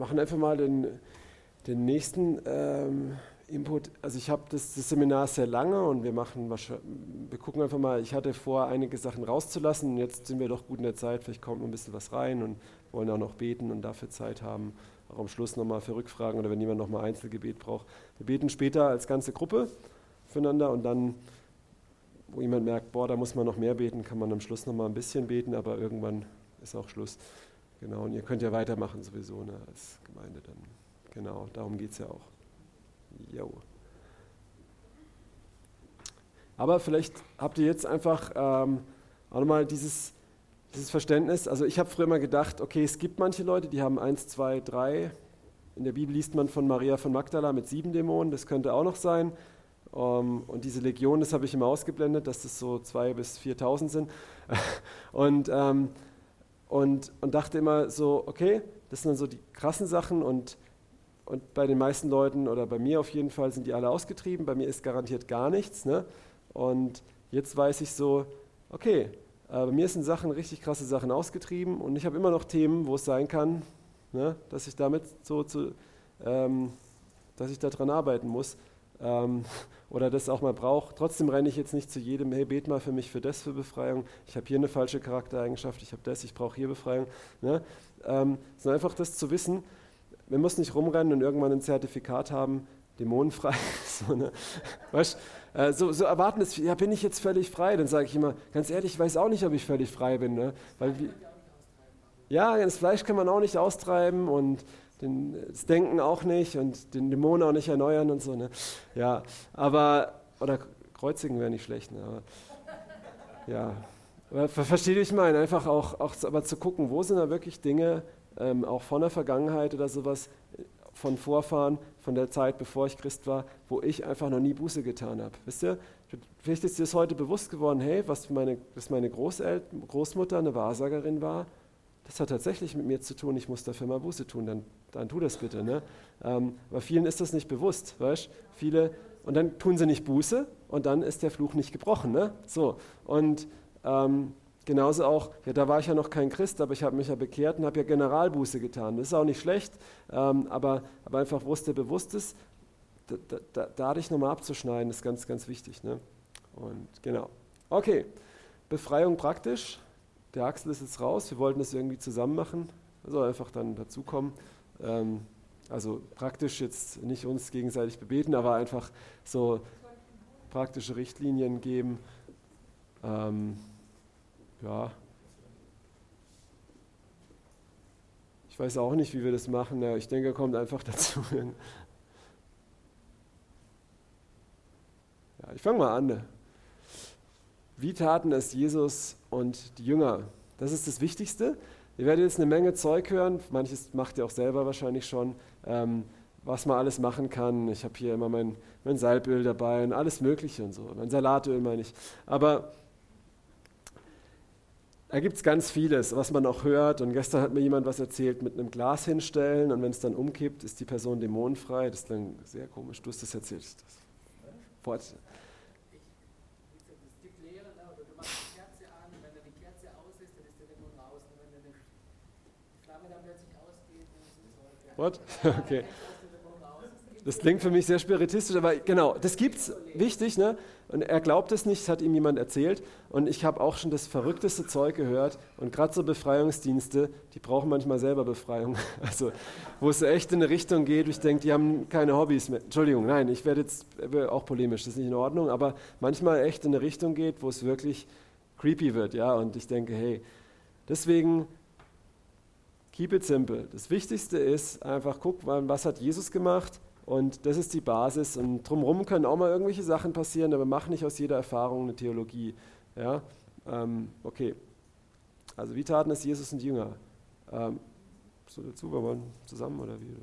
machen einfach mal den, den nächsten ähm, Input. Also ich habe das, das, Seminar sehr lange und wir machen, wir gucken einfach mal. Ich hatte vor, einige Sachen rauszulassen. Und jetzt sind wir doch gut in der Zeit. Vielleicht kommt noch ein bisschen was rein und wollen auch noch beten und dafür Zeit haben. Auch am Schluss nochmal für Rückfragen oder wenn jemand nochmal Einzelgebet braucht. Wir beten später als ganze Gruppe füreinander und dann, wo jemand merkt, boah, da muss man noch mehr beten, kann man am Schluss nochmal ein bisschen beten, aber irgendwann ist auch Schluss. Genau, und ihr könnt ja weitermachen sowieso ne, als Gemeinde dann. Genau, darum geht es ja auch. Jo. Aber vielleicht habt ihr jetzt einfach ähm, auch nochmal dieses, dieses Verständnis. Also ich habe früher immer gedacht, okay, es gibt manche Leute, die haben eins, zwei, drei. In der Bibel liest man von Maria von Magdala mit sieben Dämonen, das könnte auch noch sein. Um, ähm, und diese Legion, das habe ich immer ausgeblendet, dass das so zwei bis 4.000 sind. und, ähm, und, und dachte immer so, okay, das sind dann so die krassen Sachen und, und bei den meisten Leuten oder bei mir auf jeden Fall sind die alle ausgetrieben, bei mir ist garantiert gar nichts. Ne? Und jetzt weiß ich so, okay, äh, bei mir sind Sachen, richtig krasse Sachen ausgetrieben und ich habe immer noch Themen, wo es sein kann, ne, dass ich damit so zu, ähm, dass ich daran arbeiten muss ähm, oder das auch mal brauche. Trotzdem renne ich jetzt nicht zu jedem, hey, bet mal für mich für das für Befreiung. Ich habe hier eine falsche Charaktereigenschaft, ich habe das, ich brauche hier Befreiung. Ne? Ähm, sondern einfach das zu wissen, wir müssen nicht rumrennen und irgendwann ein Zertifikat haben, dämonenfrei. so, ne? weißt, äh, so, so, erwarten es, ja, bin ich jetzt völlig frei? Dann sage ich immer, ganz ehrlich, ich weiß auch nicht, ob ich völlig frei bin. Ne? Weil, ja, das Fleisch kann man auch nicht austreiben und den, das Denken auch nicht und den Dämonen auch nicht erneuern und so. Ne? Ja, aber, oder kreuzigen wäre nicht schlecht, ne? aber, ja. Aber versteht ihr, ich meine, einfach auch, auch aber zu gucken, wo sind da wirklich Dinge, ähm, auch von der Vergangenheit oder sowas, von Vorfahren, von der Zeit, bevor ich Christ war, wo ich einfach noch nie Buße getan habe. Wisst ihr, vielleicht ist dir das heute bewusst geworden, hey, was meine, dass meine Großeltern, Großmutter eine Wahrsagerin war, das hat tatsächlich mit mir zu tun, ich muss dafür mal Buße tun, dann, dann tu das bitte. Ne? Ähm, aber vielen ist das nicht bewusst, weißt Viele, und dann tun sie nicht Buße und dann ist der Fluch nicht gebrochen. Ne? So, und ähm, genauso auch, ja, da war ich ja noch kein Christ, aber ich habe mich ja bekehrt und habe ja Generalbuße getan. Das ist auch nicht schlecht, ähm, aber, aber einfach, dir bewusst ist, da, da, da, da dich nochmal abzuschneiden, ist ganz, ganz wichtig. Ne? Und genau. Okay, Befreiung praktisch. Der Axel ist jetzt raus, wir wollten das irgendwie zusammen machen, also einfach dann dazukommen. Ähm, also praktisch jetzt nicht uns gegenseitig bebeten, aber einfach so praktische Richtlinien geben. Ähm, ja. Ich weiß auch nicht, wie wir das machen. Ja, ich denke, er kommt einfach dazu. Ja, ich fange mal an. Wie taten es Jesus und die Jünger? Das ist das Wichtigste. Ihr werdet jetzt eine Menge Zeug hören, manches macht ihr auch selber wahrscheinlich schon, ähm, was man alles machen kann. Ich habe hier immer mein, mein Salböl dabei und alles Mögliche und so. Mein Salatöl meine ich. Aber da gibt es ganz vieles, was man auch hört. Und gestern hat mir jemand was erzählt, mit einem Glas hinstellen und wenn es dann umkippt, ist die Person dämonenfrei. Das klang sehr komisch. Du hast das erzählt. Das, Fort. What? Okay. Das klingt für mich sehr spiritistisch, aber genau, das gibt's, wichtig, ne? Und er glaubt es nicht, das hat ihm jemand erzählt. Und ich habe auch schon das verrückteste Zeug gehört. Und gerade so Befreiungsdienste, die brauchen manchmal selber Befreiung. Also, wo es echt in eine Richtung geht, wo ich denke, die haben keine Hobbys mehr. Entschuldigung, nein, ich werde jetzt auch polemisch, das ist nicht in Ordnung, aber manchmal echt in eine Richtung geht, wo es wirklich creepy wird, ja. Und ich denke, hey, deswegen keep it simple. Das Wichtigste ist einfach, guck, was hat Jesus gemacht? Und das ist die Basis. Und drumherum können auch mal irgendwelche Sachen passieren, aber mach nicht aus jeder Erfahrung eine Theologie. Ja? Ähm, okay. Also wie taten es Jesus und Jünger? Ähm, so dazu, wir wollen zusammen oder wie?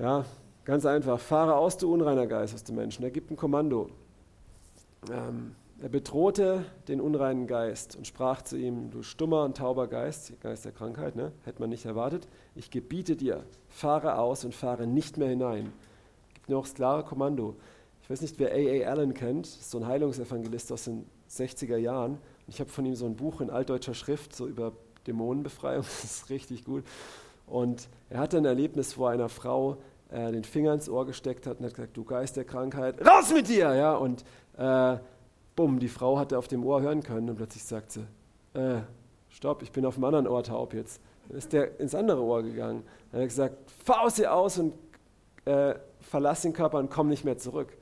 Ja, ganz einfach. Fahre aus, du unreiner Geist aus dem Menschen. Er gibt ein Kommando. Ähm, er bedrohte den unreinen Geist und sprach zu ihm, du stummer und tauber Geist, Geist der Krankheit, ne? hätte man nicht erwartet, ich gebiete dir, fahre aus und fahre nicht mehr hinein. Gibt auch das klare Kommando. Ich weiß nicht, wer A.A. Allen kennt, so ein Heilungsevangelist aus den 60er Jahren. Ich habe von ihm so ein Buch in altdeutscher Schrift, so über Dämonenbefreiung, das ist richtig gut. Und er hatte ein Erlebnis, wo einer Frau äh, den Finger ins Ohr gesteckt hat und hat gesagt, du Geist der Krankheit, raus mit dir! Ja, und äh, bumm, die Frau hatte auf dem Ohr hören können und plötzlich sagt sie, äh, stopp, ich bin auf dem anderen Ohr taub jetzt. Dann ist der ins andere Ohr gegangen. Dann hat er gesagt, fahr aus ihr aus und äh, verlass den Körper und komm nicht mehr zurück.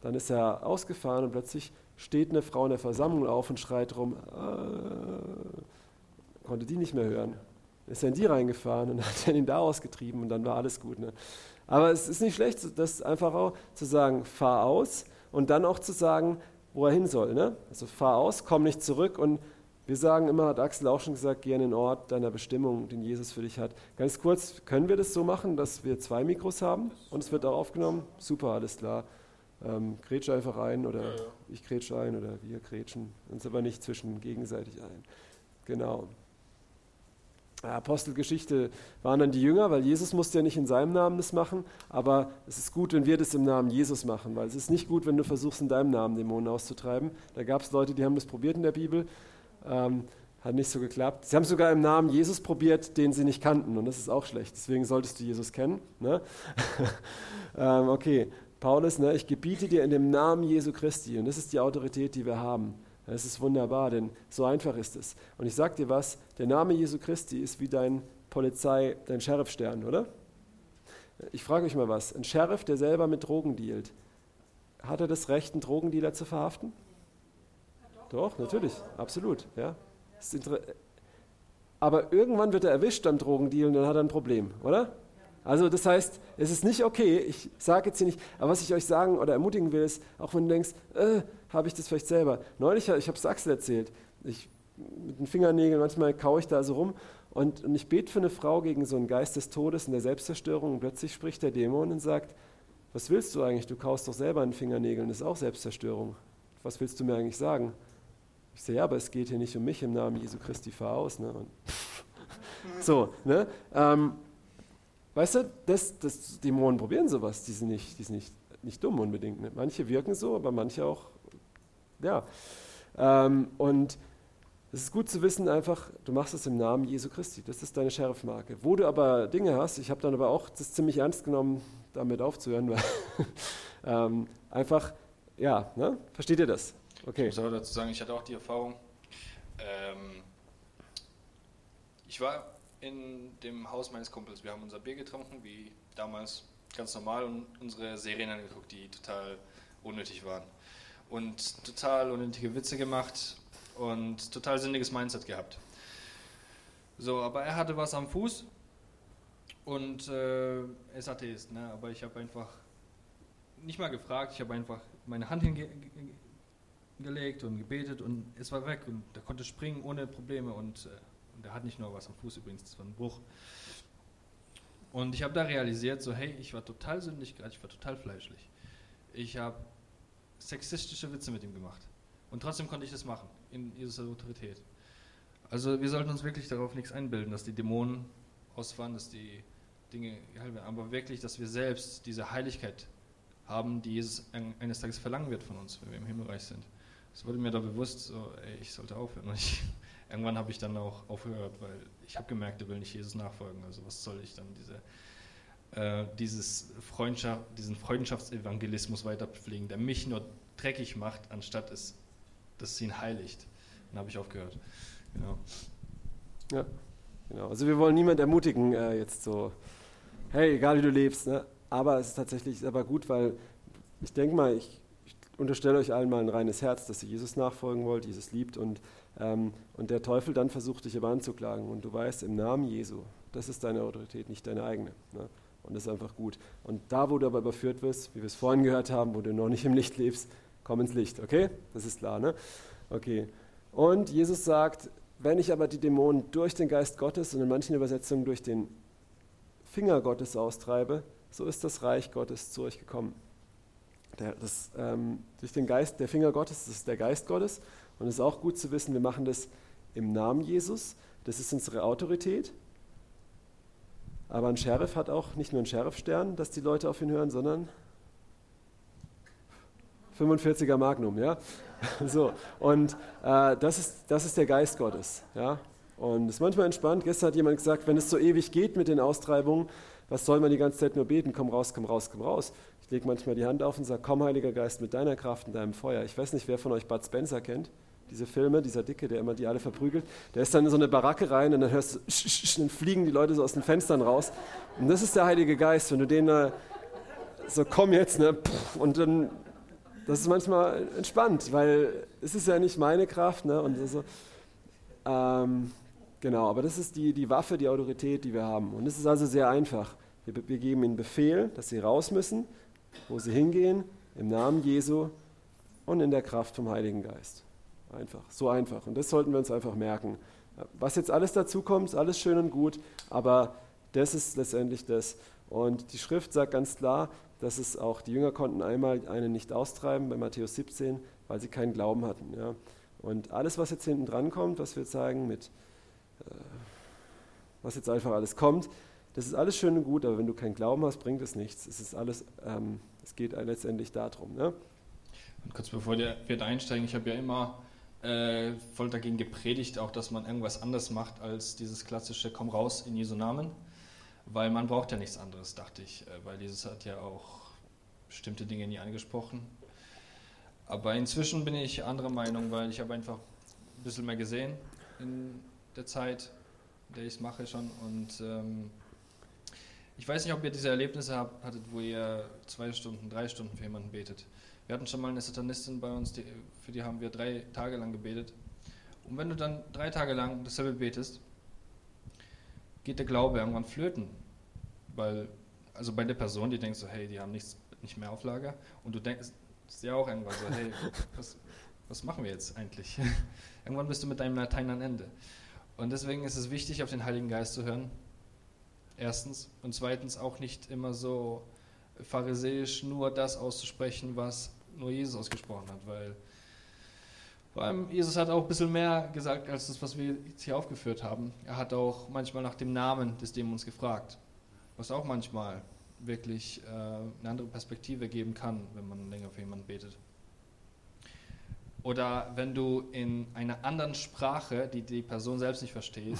Dann ist er ausgefahren und plötzlich steht eine Frau in der Versammlung auf und schreit rum, äh, konnte die nicht mehr hören. Ist er in die reingefahren und hat ihn da ausgetrieben und dann war alles gut. Ne? Aber es ist nicht schlecht, das einfach auch zu sagen, fahr aus und dann auch zu sagen, wo er hin soll. Ne? Also fahr aus, komm nicht zurück und wir sagen immer, hat Axel auch schon gesagt, geh an den Ort deiner Bestimmung, den Jesus für dich hat. Ganz kurz, können wir das so machen, dass wir zwei Mikros haben und es wird auch aufgenommen? Super, alles klar. Ähm, grätsch einfach ein oder ja, ja. ich grätsche ein oder wir grätschen uns aber nicht zwischen gegenseitig ein. Genau. Apostelgeschichte waren dann die Jünger, weil Jesus musste ja nicht in seinem Namen das machen, aber es ist gut, wenn wir das im Namen Jesus machen, weil es ist nicht gut, wenn du versuchst, in deinem Namen Dämonen auszutreiben. Da gab es Leute, die haben das probiert in der Bibel, ähm, hat nicht so geklappt. Sie haben sogar im Namen Jesus probiert, den sie nicht kannten und das ist auch schlecht, deswegen solltest du Jesus kennen. Ne? ähm, okay, Paulus, ne, ich gebiete dir in dem Namen Jesu Christi und das ist die Autorität, die wir haben. Das ist wunderbar, denn so einfach ist es. Und ich sage dir was, der Name Jesu Christi ist wie dein Polizei, dein Sheriffstern, oder? Ich frage euch mal was, ein Sheriff, der selber mit Drogen dealt, hat er das Recht, einen Drogendealer zu verhaften? Doch, doch natürlich, absolut. Ja. Aber irgendwann wird er erwischt beim Drogendealen, dann hat er ein Problem, oder? Also das heißt, es ist nicht okay, ich sage jetzt hier nicht, aber was ich euch sagen oder ermutigen will, ist, auch wenn du denkst, äh, habe ich das vielleicht selber. Neulich, ich habe es Axel erzählt, ich, mit den Fingernägeln, manchmal kaue ich da so rum und, und ich bete für eine Frau gegen so einen Geist des Todes und der Selbstzerstörung und plötzlich spricht der Dämon und sagt, was willst du eigentlich? Du kaust doch selber an den Fingernägeln, das ist auch Selbstzerstörung. Was willst du mir eigentlich sagen? Ich sage, ja, aber es geht hier nicht um mich im Namen Jesu Christi, fahr aus. Ne? so, ne? Ähm, Weißt du, das, das, Dämonen probieren sowas, die sind nicht, die sind nicht, nicht dumm unbedingt. Ne? Manche wirken so, aber manche auch, ja. Ähm, und es ist gut zu wissen, einfach, du machst es im Namen Jesu Christi. Das ist deine Sheriffmarke. Wo du aber Dinge hast, ich habe dann aber auch das ziemlich ernst genommen, damit aufzuhören, weil ähm, einfach, ja, ne? versteht ihr das? Okay. Ich muss aber dazu sagen, ich hatte auch die Erfahrung, ähm, ich war in dem Haus meines Kumpels. Wir haben unser Bier getrunken, wie damals ganz normal, und unsere Serien angeguckt, die total unnötig waren. Und total unnötige Witze gemacht und total sinniges Mindset gehabt. So, aber er hatte was am Fuß und äh, er ist Atheist, ne? aber ich habe einfach nicht mal gefragt, ich habe einfach meine Hand hingelegt und gebetet und es war weg und er konnte springen ohne Probleme und äh, der hat nicht nur was am Fuß übrigens, das war ein Bruch. Und ich habe da realisiert, so hey, ich war total sündig gerade, ich war total fleischlich. Ich habe sexistische Witze mit ihm gemacht. Und trotzdem konnte ich das machen, in Jesus Autorität. Also wir sollten uns wirklich darauf nichts einbilden, dass die Dämonen ausfahren, dass die Dinge geheilt werden, aber wirklich, dass wir selbst diese Heiligkeit haben, die Jesus eines Tages verlangen wird von uns, wenn wir im Himmelreich sind. Es wurde mir da bewusst, so, ey, ich sollte aufhören. Und ich irgendwann habe ich dann auch aufgehört, weil ich habe gemerkt, er will nicht Jesus nachfolgen. Also was soll ich dann diese, äh, dieses Freundschaft, diesen Freundschaftsevangelismus weiter pflegen, der mich nur dreckig macht, anstatt es, dass es ihn heiligt. Dann habe ich aufgehört. Genau. Ja, genau. Also wir wollen niemand ermutigen, äh, jetzt so, hey, egal wie du lebst, ne? aber es ist tatsächlich aber gut, weil ich denke mal, ich, ich unterstelle euch allen mal ein reines Herz, dass ihr Jesus nachfolgen wollt, Jesus liebt und ähm, und der Teufel dann versucht, dich aber anzuklagen. Und du weißt, im Namen Jesu, das ist deine Autorität, nicht deine eigene. Ne? Und das ist einfach gut. Und da, wo du aber überführt wirst, wie wir es vorhin gehört haben, wo du noch nicht im Licht lebst, komm ins Licht, okay? Das ist klar, ne? Okay. Und Jesus sagt, wenn ich aber die Dämonen durch den Geist Gottes und in manchen Übersetzungen durch den Finger Gottes austreibe, so ist das Reich Gottes zu euch gekommen. Der, das, ähm, durch den Geist, der Finger Gottes, das ist der Geist Gottes und es ist auch gut zu wissen, wir machen das im Namen Jesus. Das ist unsere Autorität. Aber ein Sheriff hat auch nicht nur einen Sheriffstern, dass die Leute auf ihn hören, sondern 45er Magnum, ja. So, und äh, das, ist, das ist der Geist Gottes, ja. Und es ist manchmal entspannt. Gestern hat jemand gesagt, wenn es so ewig geht mit den Austreibungen, was soll man die ganze Zeit nur beten? Komm raus, komm raus, komm raus. Ich lege manchmal die Hand auf und sage, komm Heiliger Geist mit deiner Kraft und deinem Feuer. Ich weiß nicht, wer von euch Bud Spencer kennt diese Filme, dieser Dicke, der immer die alle verprügelt, der ist dann in so eine Baracke rein und dann hörst du, dann fliegen die Leute so aus den Fenstern raus. Und das ist der Heilige Geist, wenn du den da so komm jetzt, ne, und dann, das ist manchmal entspannt, weil es ist ja nicht meine Kraft, ne, und so. Ähm, genau, aber das ist die, die Waffe, die Autorität, die wir haben. Und es ist also sehr einfach. Wir, wir geben ihnen Befehl, dass sie raus müssen, wo sie hingehen, im Namen Jesu und in der Kraft vom Heiligen Geist. Einfach, so einfach. Und das sollten wir uns einfach merken. Was jetzt alles dazu kommt, ist alles schön und gut, aber das ist letztendlich das. Und die Schrift sagt ganz klar, dass es auch, die Jünger konnten einmal einen nicht austreiben bei Matthäus 17, weil sie keinen Glauben hatten. Ja. Und alles, was jetzt hinten dran kommt, was wir jetzt sagen, mit, äh, was jetzt einfach alles kommt, das ist alles schön und gut, aber wenn du keinen Glauben hast, bringt es nichts. Es ist alles, ähm, es geht letztendlich darum. Ne? Und kurz bevor wir einsteigen, ich habe ja immer äh, voll dagegen gepredigt, auch dass man irgendwas anderes macht als dieses klassische Komm raus in Jesu Namen, weil man braucht ja nichts anderes, dachte ich, äh, weil Jesus hat ja auch bestimmte Dinge nie angesprochen. Aber inzwischen bin ich anderer Meinung, weil ich habe einfach ein bisschen mehr gesehen in der Zeit, in der ich es mache schon und ähm, ich weiß nicht, ob ihr diese Erlebnisse habt, hattet, wo ihr zwei Stunden, drei Stunden für jemanden betet. Wir hatten schon mal eine Satanistin bei uns, die, für die haben wir drei Tage lang gebetet. Und wenn du dann drei Tage lang dasselbe betest, geht der Glaube irgendwann flöten. Weil, also bei der Person, die denkt so, hey, die haben nichts, nicht mehr auf Lager. Und du denkst ja auch irgendwann so, hey, was, was machen wir jetzt eigentlich? irgendwann bist du mit deinem Latein am Ende. Und deswegen ist es wichtig, auf den Heiligen Geist zu hören. Erstens. Und zweitens auch nicht immer so pharisäisch nur das auszusprechen, was nur Jesus ausgesprochen hat, weil vor allem Jesus hat auch ein bisschen mehr gesagt als das, was wir jetzt hier aufgeführt haben. Er hat auch manchmal nach dem Namen des Dämons gefragt, was auch manchmal wirklich äh, eine andere Perspektive geben kann, wenn man länger für jemanden betet. Oder wenn du in einer anderen Sprache, die die Person selbst nicht versteht,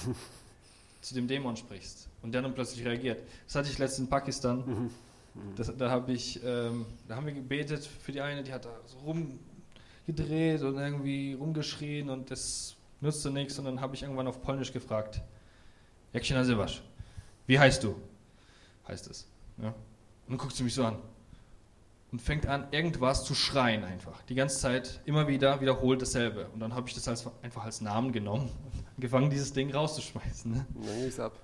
zu dem Dämon sprichst und der dann plötzlich reagiert. Das hatte ich letztens in Pakistan. Mhm. Das, da, hab ich, ähm, da haben wir gebetet für die eine, die hat da so rumgedreht und irgendwie rumgeschrien und das nutzte nichts. Und dann habe ich irgendwann auf Polnisch gefragt, jak się nazywasz? Wie heißt du? Heißt es. Ja. Und dann guckt sie mich so an und fängt an, irgendwas zu schreien einfach. Die ganze Zeit immer wieder wiederholt dasselbe. Und dann habe ich das als, einfach als Namen genommen und angefangen, dieses Ding rauszuschmeißen. Ne? Ging ab.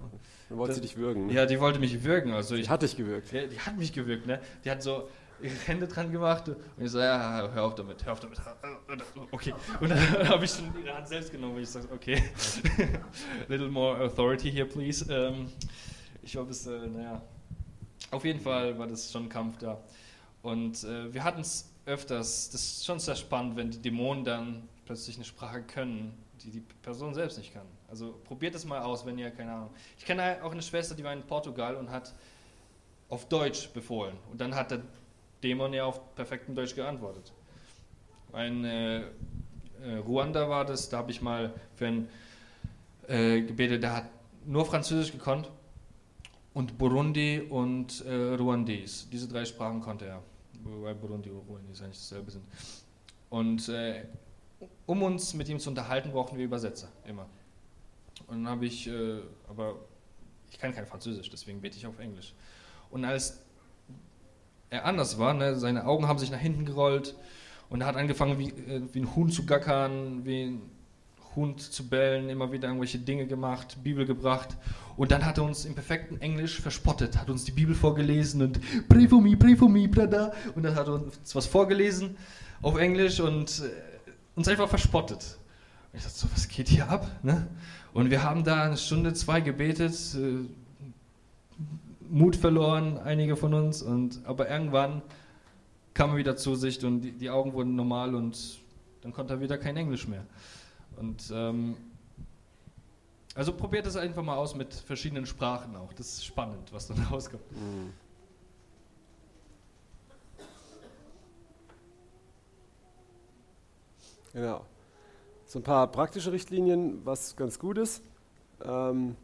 Dann wollte sie dich würgen. Ne? Ja, die wollte mich würgen. Also die ich, hat dich gewürgt. Ja, die hat mich gewürgt. Ne? Die hat so ihre Hände dran gemacht und ich so, ja, hör auf damit, hör auf damit. Okay. Und dann habe ich schon ihre Hand selbst genommen und ich sage, okay, little more authority here, please. Ähm, ich war bis, äh, naja, auf jeden Fall war das schon ein Kampf da. Und äh, wir hatten es öfters, das ist schon sehr spannend, wenn die Dämonen dann plötzlich eine Sprache können, die die Person selbst nicht kann. Also probiert es mal aus, wenn ihr, keine Ahnung. Ich kenne auch eine Schwester, die war in Portugal und hat auf Deutsch befohlen. Und dann hat der Dämon ja auf perfektem Deutsch geantwortet. Ein äh, äh, Ruanda war das, da habe ich mal für einen äh, gebetet, der hat nur Französisch gekonnt und Burundi und äh, Ruandese. Diese drei Sprachen konnte er wobei Burundi eigentlich dasselbe sind. Und äh, um uns mit ihm zu unterhalten, brauchten wir Übersetzer, immer. Und dann habe ich, äh, aber ich kann kein Französisch, deswegen bete ich auf Englisch. Und als er anders war, ne, seine Augen haben sich nach hinten gerollt und er hat angefangen, wie, äh, wie ein Huhn zu gackern, wie ein Hund zu bellen, immer wieder irgendwelche Dinge gemacht, Bibel gebracht. Und dann hat er uns im perfekten Englisch verspottet, hat uns die Bibel vorgelesen und pray for me, pray for me, brother. Und dann hat er uns was vorgelesen auf Englisch und äh, uns einfach verspottet. Und ich dachte so, was geht hier ab? Ne? Und wir haben da eine Stunde, zwei gebetet, äh, Mut verloren, einige von uns. Und, aber irgendwann kam er wieder zu sich und die, die Augen wurden normal und dann konnte er wieder kein Englisch mehr. Und ähm, also probiert es einfach mal aus mit verschiedenen Sprachen auch. Das ist spannend, was dann rauskommt. Mhm. Genau. So ein paar praktische Richtlinien, was ganz gut ist. ähm,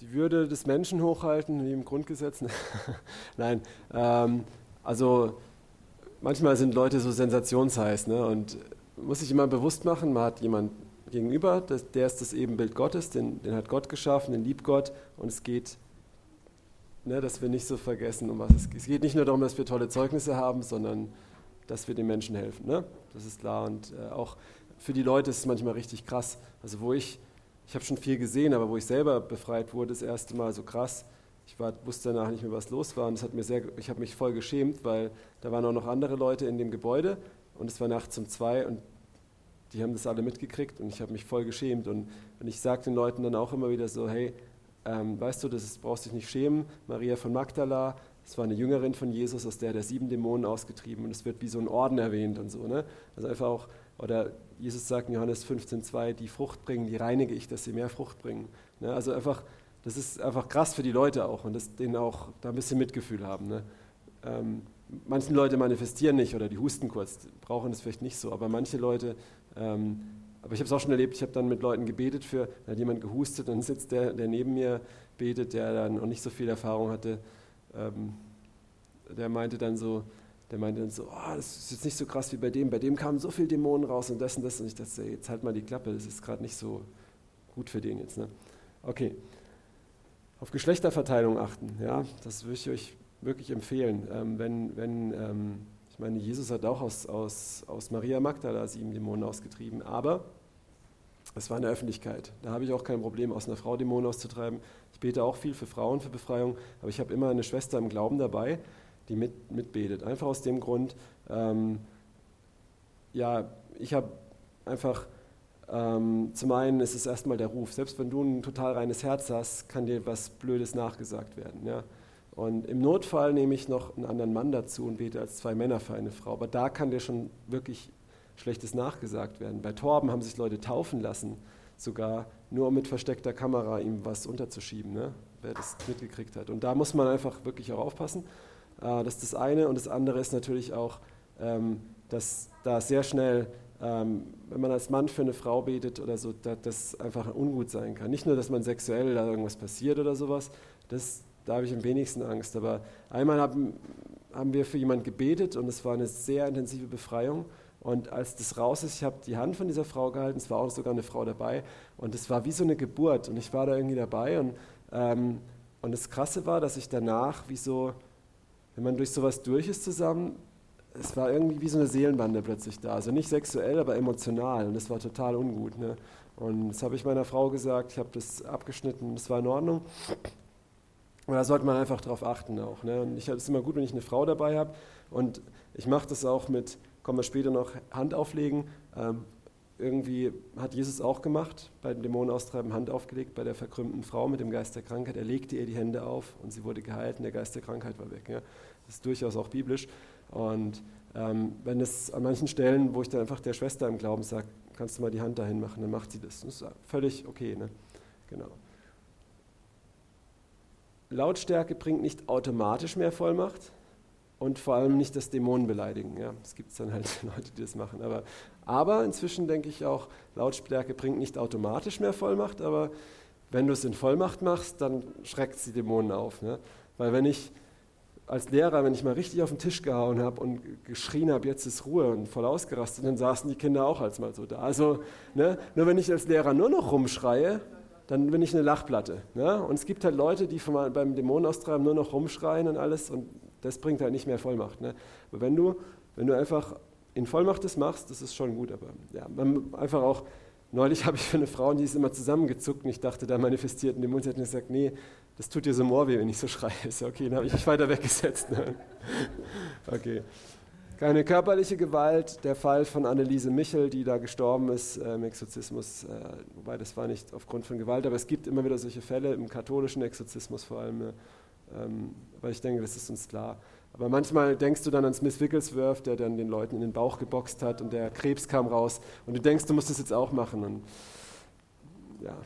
die Würde des Menschen hochhalten, wie im Grundgesetz. Nein, ähm, also manchmal sind Leute so sensationsheiß ne? und muss sich immer bewusst machen, man hat jemanden gegenüber, das, der ist das Ebenbild Gottes, den, den, hat Gott geschaffen, den liebt Gott und es geht, ne, dass wir nicht so vergessen, um was es geht. Es geht nicht nur darum, dass wir tolle Zeugnisse haben, sondern dass wir den Menschen helfen. Ne? Das ist klar und äh, auch für die Leute ist es manchmal richtig krass. Also wo ich, ich habe schon viel gesehen, aber wo ich selber befreit wurde, das erste Mal so krass, ich war, wusste danach nicht mehr, was los war und das hat mir sehr, ich habe mich voll geschämt, weil da waren auch noch andere Leute in dem Gebäude und es war nachts um zwei und die haben das alle mitgekriegt und ich habe mich voll geschämt. Und, und ich sage den Leuten dann auch immer wieder so, hey, ähm, weißt du, das ist, brauchst dich nicht schämen. Maria von Magdala, das war eine Jüngerin von Jesus, aus der der sieben Dämonen ausgetrieben und es wird wie so ein Orden erwähnt und so. Ne? Also einfach auch, oder Jesus sagt in Johannes 15,2, die Frucht bringen, die reinige ich, dass sie mehr Frucht bringen. Ne? Also einfach, das ist einfach krass für die Leute auch und das, denen auch da ein bisschen Mitgefühl haben. Ne? Ähm, manche Leute manifestieren nicht oder die husten kurz, brauchen das vielleicht nicht so, aber manche Leute ähm, aber ich habe es auch schon erlebt, ich habe dann mit Leuten gebetet für, da hat jemand gehustet, dann sitzt der, der neben mir betet, der dann noch nicht so viel Erfahrung hatte, ähm, der meinte dann so, der meinte dann so, oh, das ist jetzt nicht so krass wie bei dem, bei dem kamen so viele Dämonen raus und das und das und ich dachte, jetzt halt mal die Klappe, das ist gerade nicht so gut für den jetzt. Ne? Okay, auf Geschlechterverteilung achten, ja, das würde ich euch wirklich empfehlen, ähm, wenn, wenn ähm, ich meine, Jesus hat auch aus, aus, aus Maria Magdala sieben Dämonen ausgetrieben, aber es war in der Öffentlichkeit. Da habe ich auch kein Problem, aus einer Frau Dämonen auszutreiben. Ich bete auch viel für Frauen, für Befreiung, aber ich habe immer eine Schwester im Glauben dabei, die mit, mitbetet. Einfach aus dem Grund, ähm, ja, ich habe einfach, ähm, zum einen ist es erstmal der Ruf. Selbst wenn du ein total reines Herz hast, kann dir was Blödes nachgesagt werden. Ja? Und im Notfall nehme ich noch einen anderen Mann dazu und bete als zwei Männer für eine Frau. Aber da kann dir schon wirklich Schlechtes nachgesagt werden. Bei Torben haben sich Leute taufen lassen, sogar nur um mit versteckter Kamera ihm was unterzuschieben, ne? wer das mitgekriegt hat. Und da muss man einfach wirklich auch aufpassen. Äh, das ist das eine. Und das andere ist natürlich auch, ähm, dass da sehr schnell, ähm, wenn man als Mann für eine Frau betet oder so, dass das einfach ungut sein kann. Nicht nur, dass man sexuell da irgendwas passiert oder sowas, das da habe ich am wenigsten Angst. Aber einmal haben, haben wir für jemanden gebetet und es war eine sehr intensive Befreiung. Und als das raus ist, ich habe die Hand von dieser Frau gehalten, es war auch sogar eine Frau dabei und es war wie so eine Geburt und ich war da irgendwie dabei und, ähm, und das Krasse war, dass ich danach wie so, wenn man durch sowas durch ist zusammen, es war irgendwie wie so eine Seelenbande plötzlich da, also nicht sexuell, aber emotional und das war total ungut. Ne? Und das habe ich meiner Frau gesagt, ich habe das abgeschnitten, das war in Ordnung und da sollte man einfach darauf achten auch. Ne? Und ich, es ist immer gut, wenn ich eine Frau dabei habe. Und ich mache das auch mit, kommen wir später noch, Hand auflegen. Ähm, irgendwie hat Jesus auch gemacht, bei dem Dämonenaustreiben Hand aufgelegt, bei der verkrümmten Frau mit dem Geist der Krankheit. Er legte ihr die Hände auf und sie wurde geheilt und der Geist der Krankheit war weg. Ja? Das ist durchaus auch biblisch. Und ähm, wenn es an manchen Stellen, wo ich dann einfach der Schwester im Glauben sage, kannst du mal die Hand dahin machen, dann macht sie das. Das ist völlig okay. Ne? Genau. Lautstärke bringt nicht automatisch mehr Vollmacht und vor allem nicht das Dämonen beleidigen. Ja, es gibt dann halt Leute, die das machen. Aber, aber inzwischen denke ich auch, Lautstärke bringt nicht automatisch mehr Vollmacht, aber wenn du es in Vollmacht machst, dann schreckt es die Dämonen auf. Ne? Weil wenn ich als Lehrer, wenn ich mal richtig auf den Tisch gehauen habe und geschrien habe, jetzt ist Ruhe und voll ausgerastet, dann saßen die Kinder auch als mal so da. Also ne, nur wenn ich als Lehrer nur noch rumschreie, dann bin ich eine Lachplatte. Ne? Und es gibt halt Leute, die vom, beim Dämonenaustreiben nur noch rumschreien und alles und das bringt halt nicht mehr Vollmacht. Ne? Aber wenn du, wenn du einfach in Vollmacht das machst, das ist schon gut. Aber ja, einfach auch, neulich habe ich für eine Frau, die ist immer zusammengezuckt und ich dachte, da manifestiert ein Dämon, sie hat mir gesagt, nee, das tut dir so Moor weh, wenn ich so schreie. Ist ja okay, dann habe ich mich weiter weggesetzt. Ne? Okay. Keine körperliche Gewalt, der Fall von Anneliese Michel, die da gestorben ist äh, im Exorzismus, äh, wobei das war nicht aufgrund von Gewalt, aber es gibt immer wieder solche Fälle im katholischen Exorzismus vor allem, äh, ähm, weil ich denke, das ist uns klar. Aber manchmal denkst du dann an Smith Wigglesworth, der dann den Leuten in den Bauch geboxt hat und der Krebs kam raus und du denkst, du musst das jetzt auch machen. Und, ja.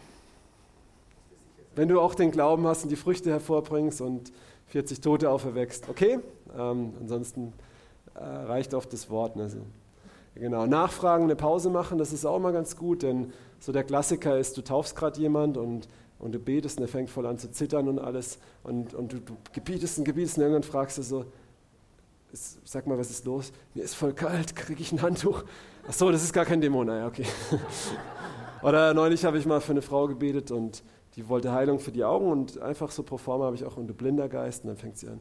Wenn du auch den Glauben hast und die Früchte hervorbringst und 40 Tote auferweckst, okay, ähm, ansonsten äh, reicht oft das Wort. Ne? Genau, nachfragen, eine Pause machen, das ist auch mal ganz gut, denn so der Klassiker ist, du taufst gerade jemand und und du betest und er fängt voll an zu zittern und alles und, und du, du gebietest und gebietest und irgendwann fragst du so, sag mal, was ist los? Mir ist voll kalt, kriege ich ein Handtuch? Ach so, das ist gar kein Dämon, naja, okay. Oder neulich habe ich mal für eine Frau gebetet und die wollte Heilung für die Augen und einfach so pro forma habe ich auch unter blinder Geist und dann fängt sie an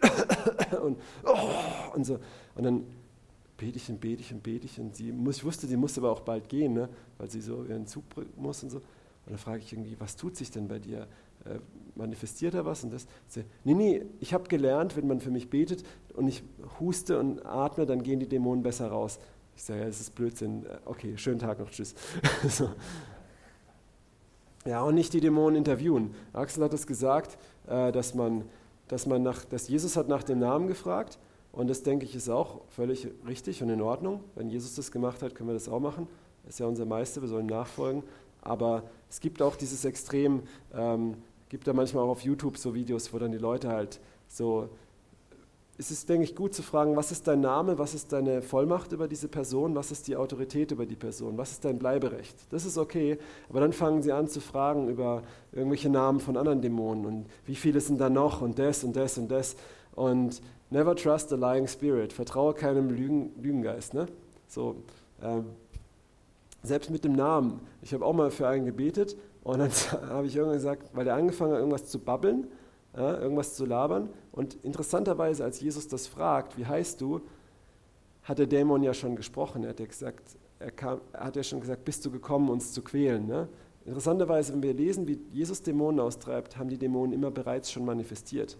und, oh, und so. Und dann bete ich und bete ich und bete ich und sie muss, ich wusste, sie musste aber auch bald gehen, ne, weil sie so ihren Zug muss und so. Und dann frage ich irgendwie, was tut sich denn bei dir? Äh, manifestiert er was? Und das, sie, nee, nee, ich habe gelernt, wenn man für mich betet und ich huste und atme, dann gehen die Dämonen besser raus. Ich sage, ja, das ist Blödsinn. Äh, okay, schönen Tag noch, tschüss. so. Ja, und nicht die Dämonen interviewen. Axel hat es gesagt, äh, dass man, dass man nach, dass Jesus hat nach dem Namen gefragt und das denke ich ist auch völlig richtig und in Ordnung. Wenn Jesus das gemacht hat, können wir das auch machen. Er ist ja unser Meister, wir sollen nachfolgen. Aber es gibt auch dieses Extrem, ähm, gibt da manchmal auch auf YouTube so Videos, wo dann die Leute halt so ist es, denke ich, gut zu fragen, was ist dein Name, was ist deine Vollmacht über diese Person, was ist die Autorität über die Person, was ist dein Bleiberecht. Das ist okay, aber dann fangen sie an zu fragen über irgendwelche Namen von anderen Dämonen und wie viele sind da noch und das und das und das. Und never trust a lying spirit, vertraue keinem Lügen, Lügengeist. Ne? So, ähm, selbst mit dem Namen. Ich habe auch mal für einen gebetet und dann habe ich irgendwann gesagt, weil der angefangen hat, irgendwas zu babbeln, ja, irgendwas zu labern. Und interessanterweise, als Jesus das fragt, wie heißt du, hat der Dämon ja schon gesprochen. Er hat ja, gesagt, er, kam, er hat ja schon gesagt, bist du gekommen, uns zu quälen. Ne? Interessanterweise, wenn wir lesen, wie Jesus Dämonen austreibt, haben die Dämonen immer bereits schon manifestiert.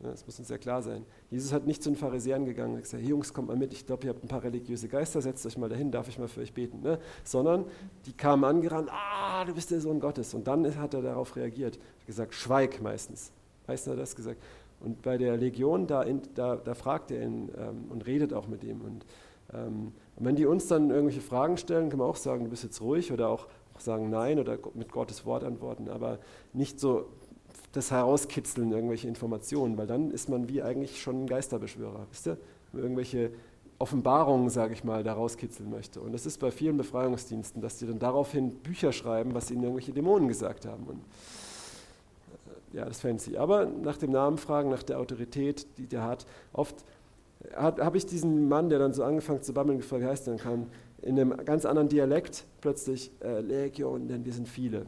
Das muss uns ja klar sein. Jesus hat nicht zu den Pharisäern gegangen und gesagt, hey Jungs, kommt mal mit, ich glaube, ihr habt ein paar religiöse Geister, setzt euch mal dahin, darf ich mal für euch beten. Ne? Sondern die kamen angerannt, ah, du bist der Sohn Gottes. Und dann hat er darauf reagiert, hat gesagt, schweig meistens. Meistens hat er das gesagt. Und bei der Legion, da, in, da, da fragt er ihn ähm, und redet auch mit ihm. Und, ähm, und, wenn die uns dann irgendwelche Fragen stellen, kann man auch sagen, du bist jetzt ruhig oder auch, auch sagen Nein oder mit Gottes Wort antworten, aber nicht so das herauskitzeln, irgendwelche Informationen, weil dann ist man wie eigentlich schon ein Geisterbeschwörer, wisst ihr? Irgendwelche Offenbarungen, sage ich mal, da rauskitzeln möchte. Und das ist bei vielen Befreiungsdiensten, dass die dann daraufhin Bücher schreiben, was ihnen irgendwelche Dämonen gesagt haben. Und ja, das fancy. Aber nach dem Namen fragen, nach der Autorität, die der hat. Oft habe ich diesen Mann, der dann so angefangen zu babbeln, gefragt, wie heißt der? Dann kam in einem ganz anderen Dialekt plötzlich äh, Legion, denn wir sind viele.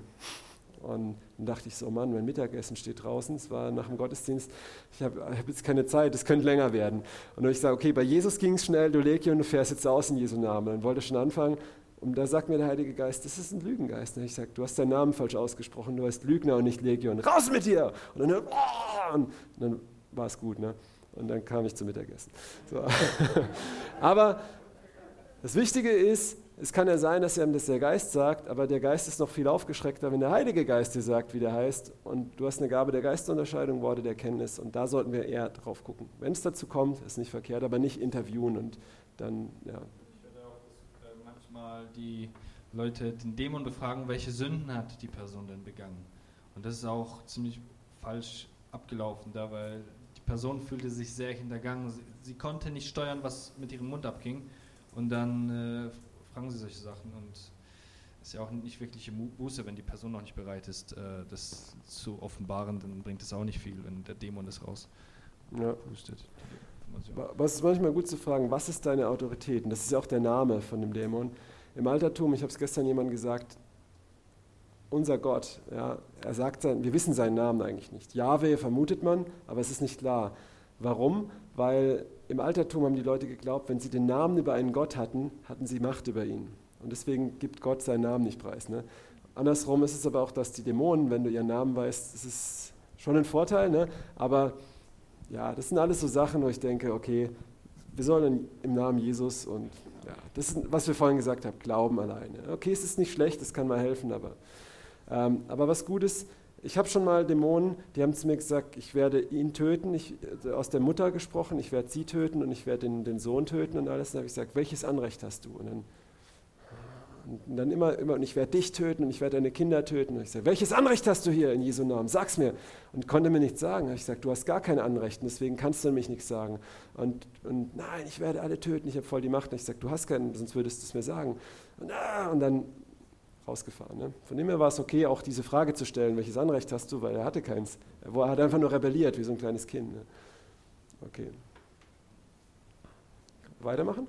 Und dann dachte ich so, Mann, mein Mittagessen steht draußen, es war nach dem Gottesdienst, ich habe hab jetzt keine Zeit, es könnte länger werden. Und dann ich sage, okay, bei Jesus ging es schnell, du Legion, du fährst jetzt aus in Jesu Namen. Dann wollte ich schon anfangen und da sagt mir der Heilige Geist, das ist ein Lügengeist. Und ich sage, du hast deinen Namen falsch ausgesprochen, du heißt Lügner und nicht Legion. Raus mit dir! Und dann, oh! und dann war es gut. Ne? Und dann kam ich zum Mittagessen. So. aber das Wichtige ist, es kann ja sein, dass ihm das der Geist sagt, aber der Geist ist noch viel aufgeschreckter, wenn der Heilige Geist dir sagt, wie der heißt. Und du hast eine Gabe der Geistunterscheidung, Worte der Kenntnis. Und da sollten wir eher drauf gucken. Wenn es dazu kommt, ist nicht verkehrt, aber nicht interviewen und dann, ja, mal die Leute den Dämon befragen, welche Sünden hat die Person denn begangen. Und das ist auch ziemlich falsch abgelaufen, da weil die Person fühlte sich sehr hintergangen. Sie, sie konnte nicht steuern, was mit ihrem Mund abging. Und dann äh, fragen sie solche Sachen und ist ja auch nicht wirkliche Buße, wenn die Person noch nicht bereit ist, äh, das zu offenbaren, dann bringt es auch nicht viel, wenn der Dämon das raus ja. Was ist manchmal gut zu fragen, was ist deine Autorität? Und das ist ja auch der Name von dem Dämon. Im Altertum, ich habe es gestern jemandem gesagt, unser Gott, ja, er sagt sein, wir wissen seinen Namen eigentlich nicht. Jahwe vermutet man, aber es ist nicht klar. Warum? Weil im Altertum haben die Leute geglaubt, wenn sie den Namen über einen Gott hatten, hatten sie Macht über ihn. Und deswegen gibt Gott seinen Namen nicht preis. Ne? Andersrum ist es aber auch, dass die Dämonen, wenn du ihren Namen weißt, das ist schon ein Vorteil, ne? aber ja, das sind alles so Sachen, wo ich denke, okay, wir sollen im Namen Jesus und ja, das ist, was wir vorhin gesagt haben, Glauben alleine. Okay, es ist nicht schlecht, es kann mal helfen, aber, ähm, aber was gut ist, ich habe schon mal Dämonen, die haben zu mir gesagt, ich werde ihn töten, ich, äh, aus der Mutter gesprochen, ich werde sie töten und ich werde den, den Sohn töten und alles. Dann habe ich gesagt, welches Anrecht hast du? Und dann und dann immer, immer, und ich werde dich töten und ich werde deine Kinder töten. Und ich sage, welches Anrecht hast du hier in Jesu Namen? Sag's mir. Und konnte mir nichts sagen. Ich sage, du hast gar kein Anrecht, und deswegen kannst du mich nichts sagen. Und, und nein, ich werde alle töten, ich habe voll die Macht. Und ich sage, du hast keinen, sonst würdest du es mir sagen. Und, ah, und dann rausgefahren. Ne? Von dem her war es okay, auch diese Frage zu stellen, welches Anrecht hast du, weil er hatte keins. Er hat einfach nur rebelliert, wie so ein kleines Kind. Ne? Okay. Weitermachen?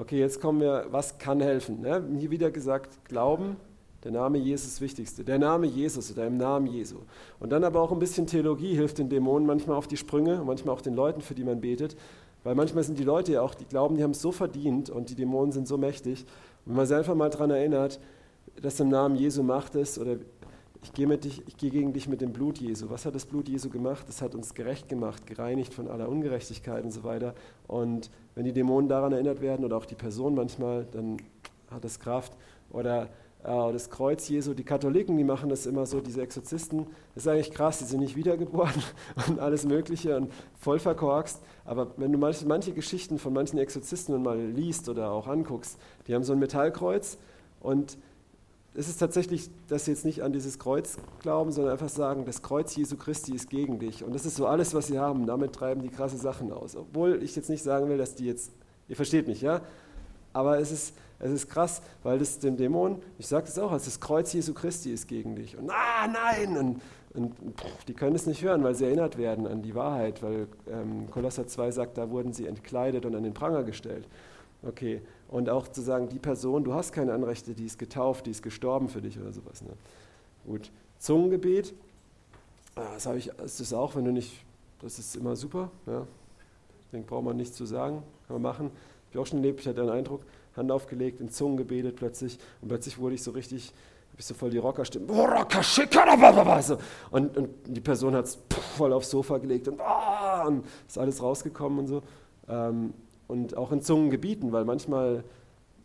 Okay, jetzt kommen wir, was kann helfen? Ne? Hier wieder gesagt, Glauben, der Name Jesus ist das Wichtigste. Der Name Jesus oder im Namen Jesu. Und dann aber auch ein bisschen Theologie hilft den Dämonen manchmal auf die Sprünge, manchmal auch den Leuten, für die man betet. Weil manchmal sind die Leute ja auch, die glauben, die haben es so verdient und die Dämonen sind so mächtig. Und wenn man sich einfach mal daran erinnert, dass im Namen Jesu Macht ist oder ich gehe, mit gegen dich mit dem Blut Jesu. Was hat das Blut Jesu gemacht? Es hat uns gerecht gemacht, gereinigt von aller Ungerechtigkeit und so weiter. Und wenn die Dämonen daran erinnert werden oder auch die Person manchmal, dann hat es Kraft. Oder äh, das Kreuz Jesu, die Katholiken, die machen das immer so, diese Exorzisten, das ist eigentlich krass, die sind nicht wiedergeboren und alles Mögliche und voll verkorkst. Aber wenn du manche, manche Geschichten von manchen Exorzisten mal liest oder auch anguckst, die haben so ein Metallkreuz und es ist tatsächlich, dass sie jetzt nicht an dieses Kreuz glauben, sondern einfach sagen, das Kreuz Jesu Christi ist gegen dich. Und das ist so alles, was sie haben. Damit treiben die krasse Sachen aus. Obwohl ich jetzt nicht sagen will, dass die jetzt, ihr versteht mich, ja? Aber es ist, es ist krass, weil das dem Dämon, ich sage das auch, das Kreuz Jesu Christi ist gegen dich. Und ah, nein! Und, und pff, die können es nicht hören, weil sie erinnert werden an die Wahrheit, weil ähm, Kolosser 2 sagt, da wurden sie entkleidet und an den Pranger gestellt. Okay, und auch zu sagen, die Person, du hast keine Anrechte, die ist getauft, die ist gestorben für dich oder sowas. Ne? Gut, Zungengebet, ah, das, habe ich, das ist auch, wenn du nicht, das ist immer super. Ja? Deswegen braucht man nichts zu sagen, kann man machen. Ich habe auch schon erlebt, ich hatte den Eindruck, Hand aufgelegt, in Zungen gebetet plötzlich und plötzlich wurde ich so richtig, habe ich so voll die Rockerstimme, und, und die Person hat es voll aufs Sofa gelegt und, ah, und ist alles rausgekommen und so. Ähm, und auch in Zungen gebieten, weil manchmal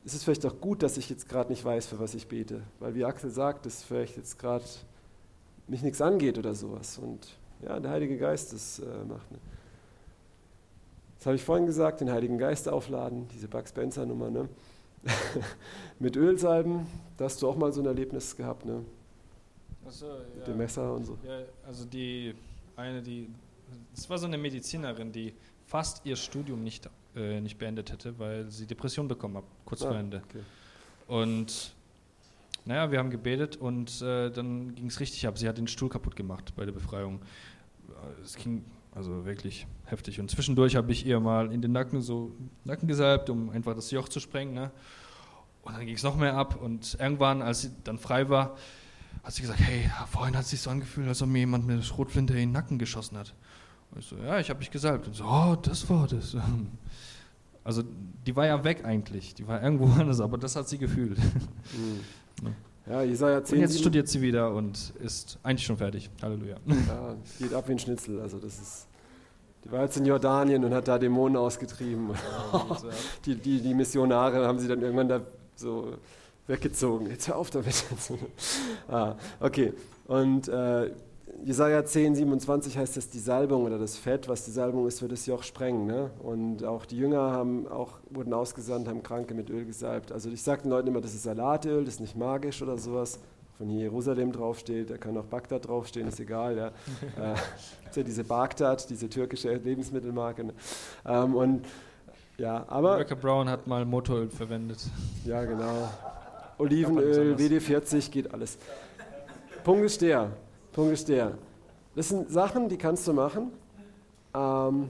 ist es vielleicht auch gut, dass ich jetzt gerade nicht weiß, für was ich bete, weil wie Axel sagt, es vielleicht jetzt gerade mich nichts angeht oder sowas. Und ja, der Heilige Geist das äh, macht. Ne? Das habe ich vorhin gesagt, den Heiligen Geist aufladen, diese Bugs Spencer Nummer. Ne? Mit Ölsalben, da hast du auch mal so ein Erlebnis gehabt, ne? So, ja. Mit dem Messer und so. Ja, also die eine, die, es war so eine Medizinerin, die fast ihr Studium nicht äh, nicht beendet hätte, weil sie Depression bekommen hat, kurz ah, vor Ende. Okay. Und naja, wir haben gebetet und äh, dann ging es richtig ab. Sie hat den Stuhl kaputt gemacht bei der Befreiung. Äh, es ging also wirklich heftig. Und zwischendurch habe ich ihr mal in den Nacken so Nacken gesalbt, um einfach das Joch zu sprengen. Ne? Und dann ging es noch mehr ab. Und irgendwann, als sie dann frei war, hat sie gesagt, hey, vorhin hat es sich so angefühlt, als ob mir jemand mit der Schrotflinte in den Nacken geschossen hat. Ich so, ja, ich habe mich gesalbt. Und so, oh, das war das. Also die war ja weg eigentlich, die war irgendwo anders, aber das hat sie gefühlt. Mhm. Ja, Jesaja 10. Und jetzt studiert sie wieder und ist eigentlich schon fertig. Halleluja. Ja, geht ab wie ein Schnitzel. Also das ist, die war jetzt in Jordanien und hat da Dämonen ausgetrieben. die, die, die Missionare haben sie dann irgendwann da so weggezogen. Jetzt hör auf damit. ah, okay. Und äh, Jesaja 10, 27 heißt das die Salbung oder das Fett, was die Salbung ist, wird das Joch sprengen. Ne? Und auch die Jünger haben auch, wurden ausgesandt, haben Kranke mit Öl gesalbt. Also ich sage den Leuten immer, das ist Salatöl, das ist nicht magisch oder sowas. Wenn hier Jerusalem draufsteht, da kann auch Bagdad draufstehen, ist egal. Ja. äh, ja diese Bagdad, diese türkische Lebensmittelmarke. Ne? Ähm, und ja, aber. Rebecca Brown hat mal Motoröl verwendet. Ja, genau. Olivenöl, WD40, geht alles. Punkt ist der. Punkt ist der. Das sind Sachen, die kannst du machen. Ähm,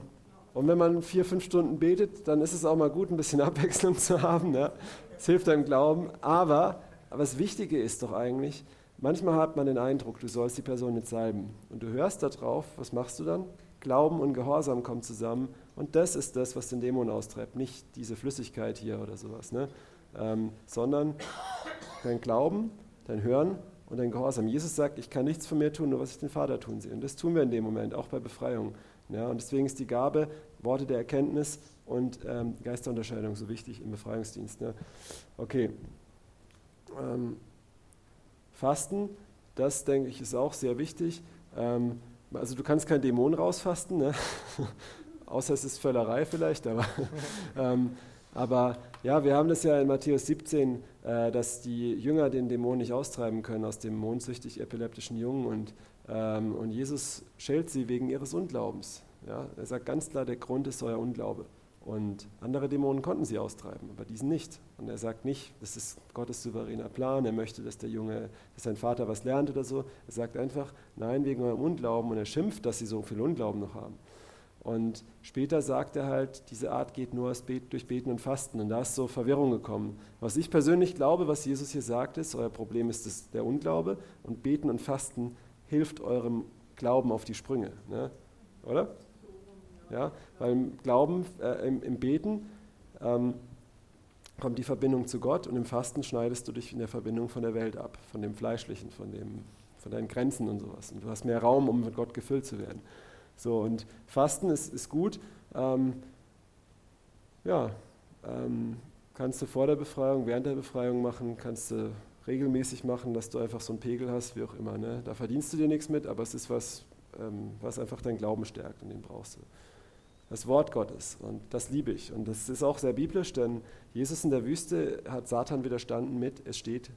und wenn man vier, fünf Stunden betet, dann ist es auch mal gut, ein bisschen Abwechslung zu haben. Ja? Das hilft deinem Glauben. Aber, aber das Wichtige ist doch eigentlich, manchmal hat man den Eindruck, du sollst die Person nicht salben. Und du hörst da drauf, was machst du dann? Glauben und Gehorsam kommen zusammen. Und das ist das, was den Dämon austreibt. Nicht diese Flüssigkeit hier oder sowas. Ne? Ähm, sondern dein Glauben, dein Hören und ein Gehorsam. Jesus sagt, ich kann nichts von mir tun, nur was ich den Vater tun sehe. Und das tun wir in dem Moment, auch bei Befreiung. Ja, und deswegen ist die Gabe, Worte der Erkenntnis und ähm, Geisterunterscheidung so wichtig im Befreiungsdienst. Ne? Okay. Ähm, Fasten, das denke ich ist auch sehr wichtig. Ähm, also du kannst kein Dämon rausfasten, ne? außer es ist Völlerei vielleicht, aber, ähm, aber ja, wir haben das ja in Matthäus 17, äh, dass die Jünger den Dämon nicht austreiben können aus dem mondsüchtig epileptischen Jungen und, ähm, und Jesus schält sie wegen ihres Unglaubens. Ja? Er sagt ganz klar, der Grund ist euer Unglaube. Und andere Dämonen konnten sie austreiben, aber diesen nicht. Und er sagt nicht, das ist Gottes souveräner Plan, er möchte, dass der Junge, dass sein Vater was lernt oder so. Er sagt einfach, nein, wegen eurem Unglauben und er schimpft, dass sie so viel Unglauben noch haben. Und später sagt er halt, diese Art geht nur durch Beten und Fasten. Und da ist so Verwirrung gekommen. Was ich persönlich glaube, was Jesus hier sagt, ist, euer Problem ist das, der Unglaube und Beten und Fasten hilft eurem Glauben auf die Sprünge. Ne? Oder? Ja, weil im Glauben, äh, im, im, Beten ähm, kommt die Verbindung zu Gott und im Fasten schneidest du dich in der Verbindung von der Welt ab, von dem Fleischlichen, von, dem, von deinen Grenzen und sowas. Und du hast mehr Raum, um mit Gott gefüllt zu werden. So, und Fasten ist, ist gut. Ähm, ja, ähm, kannst du vor der Befreiung, während der Befreiung machen, kannst du regelmäßig machen, dass du einfach so einen Pegel hast, wie auch immer. Ne? Da verdienst du dir nichts mit, aber es ist was, ähm, was einfach deinen Glauben stärkt und den brauchst du. Das Wort Gottes und das liebe ich. Und das ist auch sehr biblisch, denn Jesus in der Wüste hat Satan widerstanden mit, es steht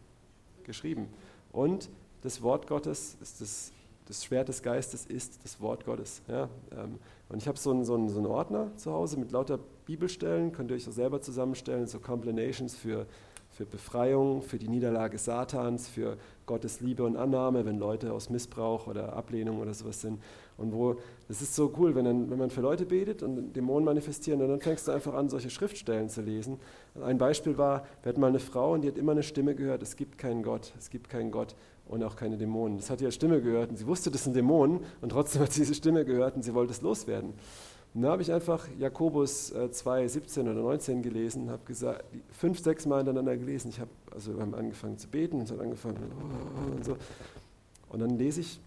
geschrieben. Und das Wort Gottes ist das das Schwert des Geistes ist das Wort Gottes. Ja? Ähm, und ich habe so einen, so, so einen Ordner zu Hause mit lauter Bibelstellen, könnt ihr euch auch selber zusammenstellen, so Complinations für, für Befreiung, für die Niederlage Satans, für Gottes Liebe und Annahme, wenn Leute aus Missbrauch oder Ablehnung oder sowas sind. Und wo, das ist so cool, wenn, dann, wenn man für Leute betet und Dämonen manifestieren, und dann fängst du einfach an, solche Schriftstellen zu lesen. Ein Beispiel war, wir hatten mal eine Frau und die hat immer eine Stimme gehört, es gibt keinen Gott, es gibt keinen Gott und auch keine Dämonen. Das hat ihre Stimme gehört und sie wusste, das sind Dämonen und trotzdem hat sie diese Stimme gehört und sie wollte es loswerden. Und da habe ich einfach Jakobus 2, 17 oder 19 gelesen, habe gesagt, fünf, sechs Mal hintereinander gelesen. Ich habe also wir haben angefangen zu beten und hat angefangen und so. Und dann lese ich,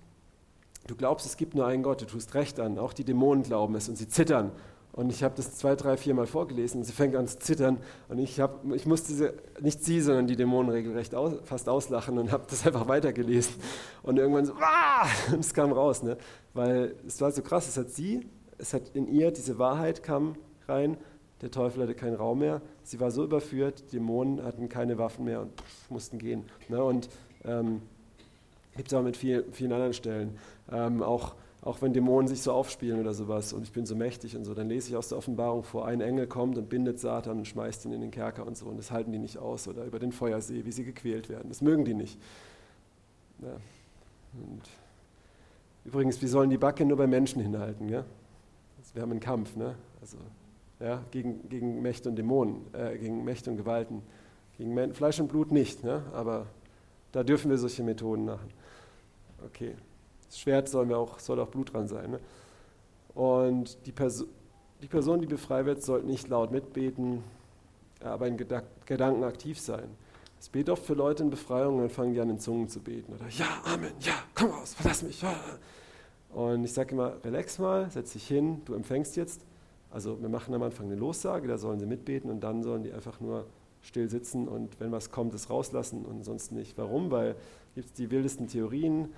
du glaubst, es gibt nur einen Gott, du tust recht an, auch die Dämonen glauben es und sie zittern. Und ich habe das zwei, drei, vier Mal vorgelesen und sie fängt an zu zittern. Und ich, hab, ich musste sie, nicht sie, sondern die Dämonen regelrecht aus, fast auslachen und habe das einfach weitergelesen. Und irgendwann so, ah! und es kam raus. Ne? Weil es war so krass, es hat sie, es hat in ihr diese Wahrheit kam rein. Der Teufel hatte keinen Raum mehr. Sie war so überführt, die Dämonen hatten keine Waffen mehr und mussten gehen. Ne? Und ähm, gibt es auch mit viel, vielen anderen Stellen. Ähm, auch auch wenn Dämonen sich so aufspielen oder sowas und ich bin so mächtig und so, dann lese ich aus der Offenbarung vor, ein Engel kommt und bindet Satan und schmeißt ihn in den Kerker und so und das halten die nicht aus oder über den Feuersee, wie sie gequält werden. Das mögen die nicht. Ja. übrigens, wir sollen die Backe nur bei Menschen hinhalten. Ja? Also wir haben einen Kampf, ne? also, ja, gegen, gegen Mächte und Dämonen, äh, gegen Mächte und Gewalten. Gegen Men Fleisch und Blut nicht, ne? aber da dürfen wir solche Methoden machen. Okay. Das Schwert soll, auch, soll auch Blut dran sein. Ne? Und die, Perso die Person, die befreit wird, sollte nicht laut mitbeten, aber in Geda Gedanken aktiv sein. Es betet oft für Leute in Befreiung und dann fangen die an, in Zungen zu beten. Oder ja, Amen, ja, komm raus, verlass mich. Und ich sage immer, relax mal, setz dich hin, du empfängst jetzt. Also wir machen am Anfang eine Lossage, da sollen sie mitbeten und dann sollen die einfach nur still sitzen und wenn was kommt, es rauslassen und sonst nicht. Warum? Weil gibt es die wildesten Theorien,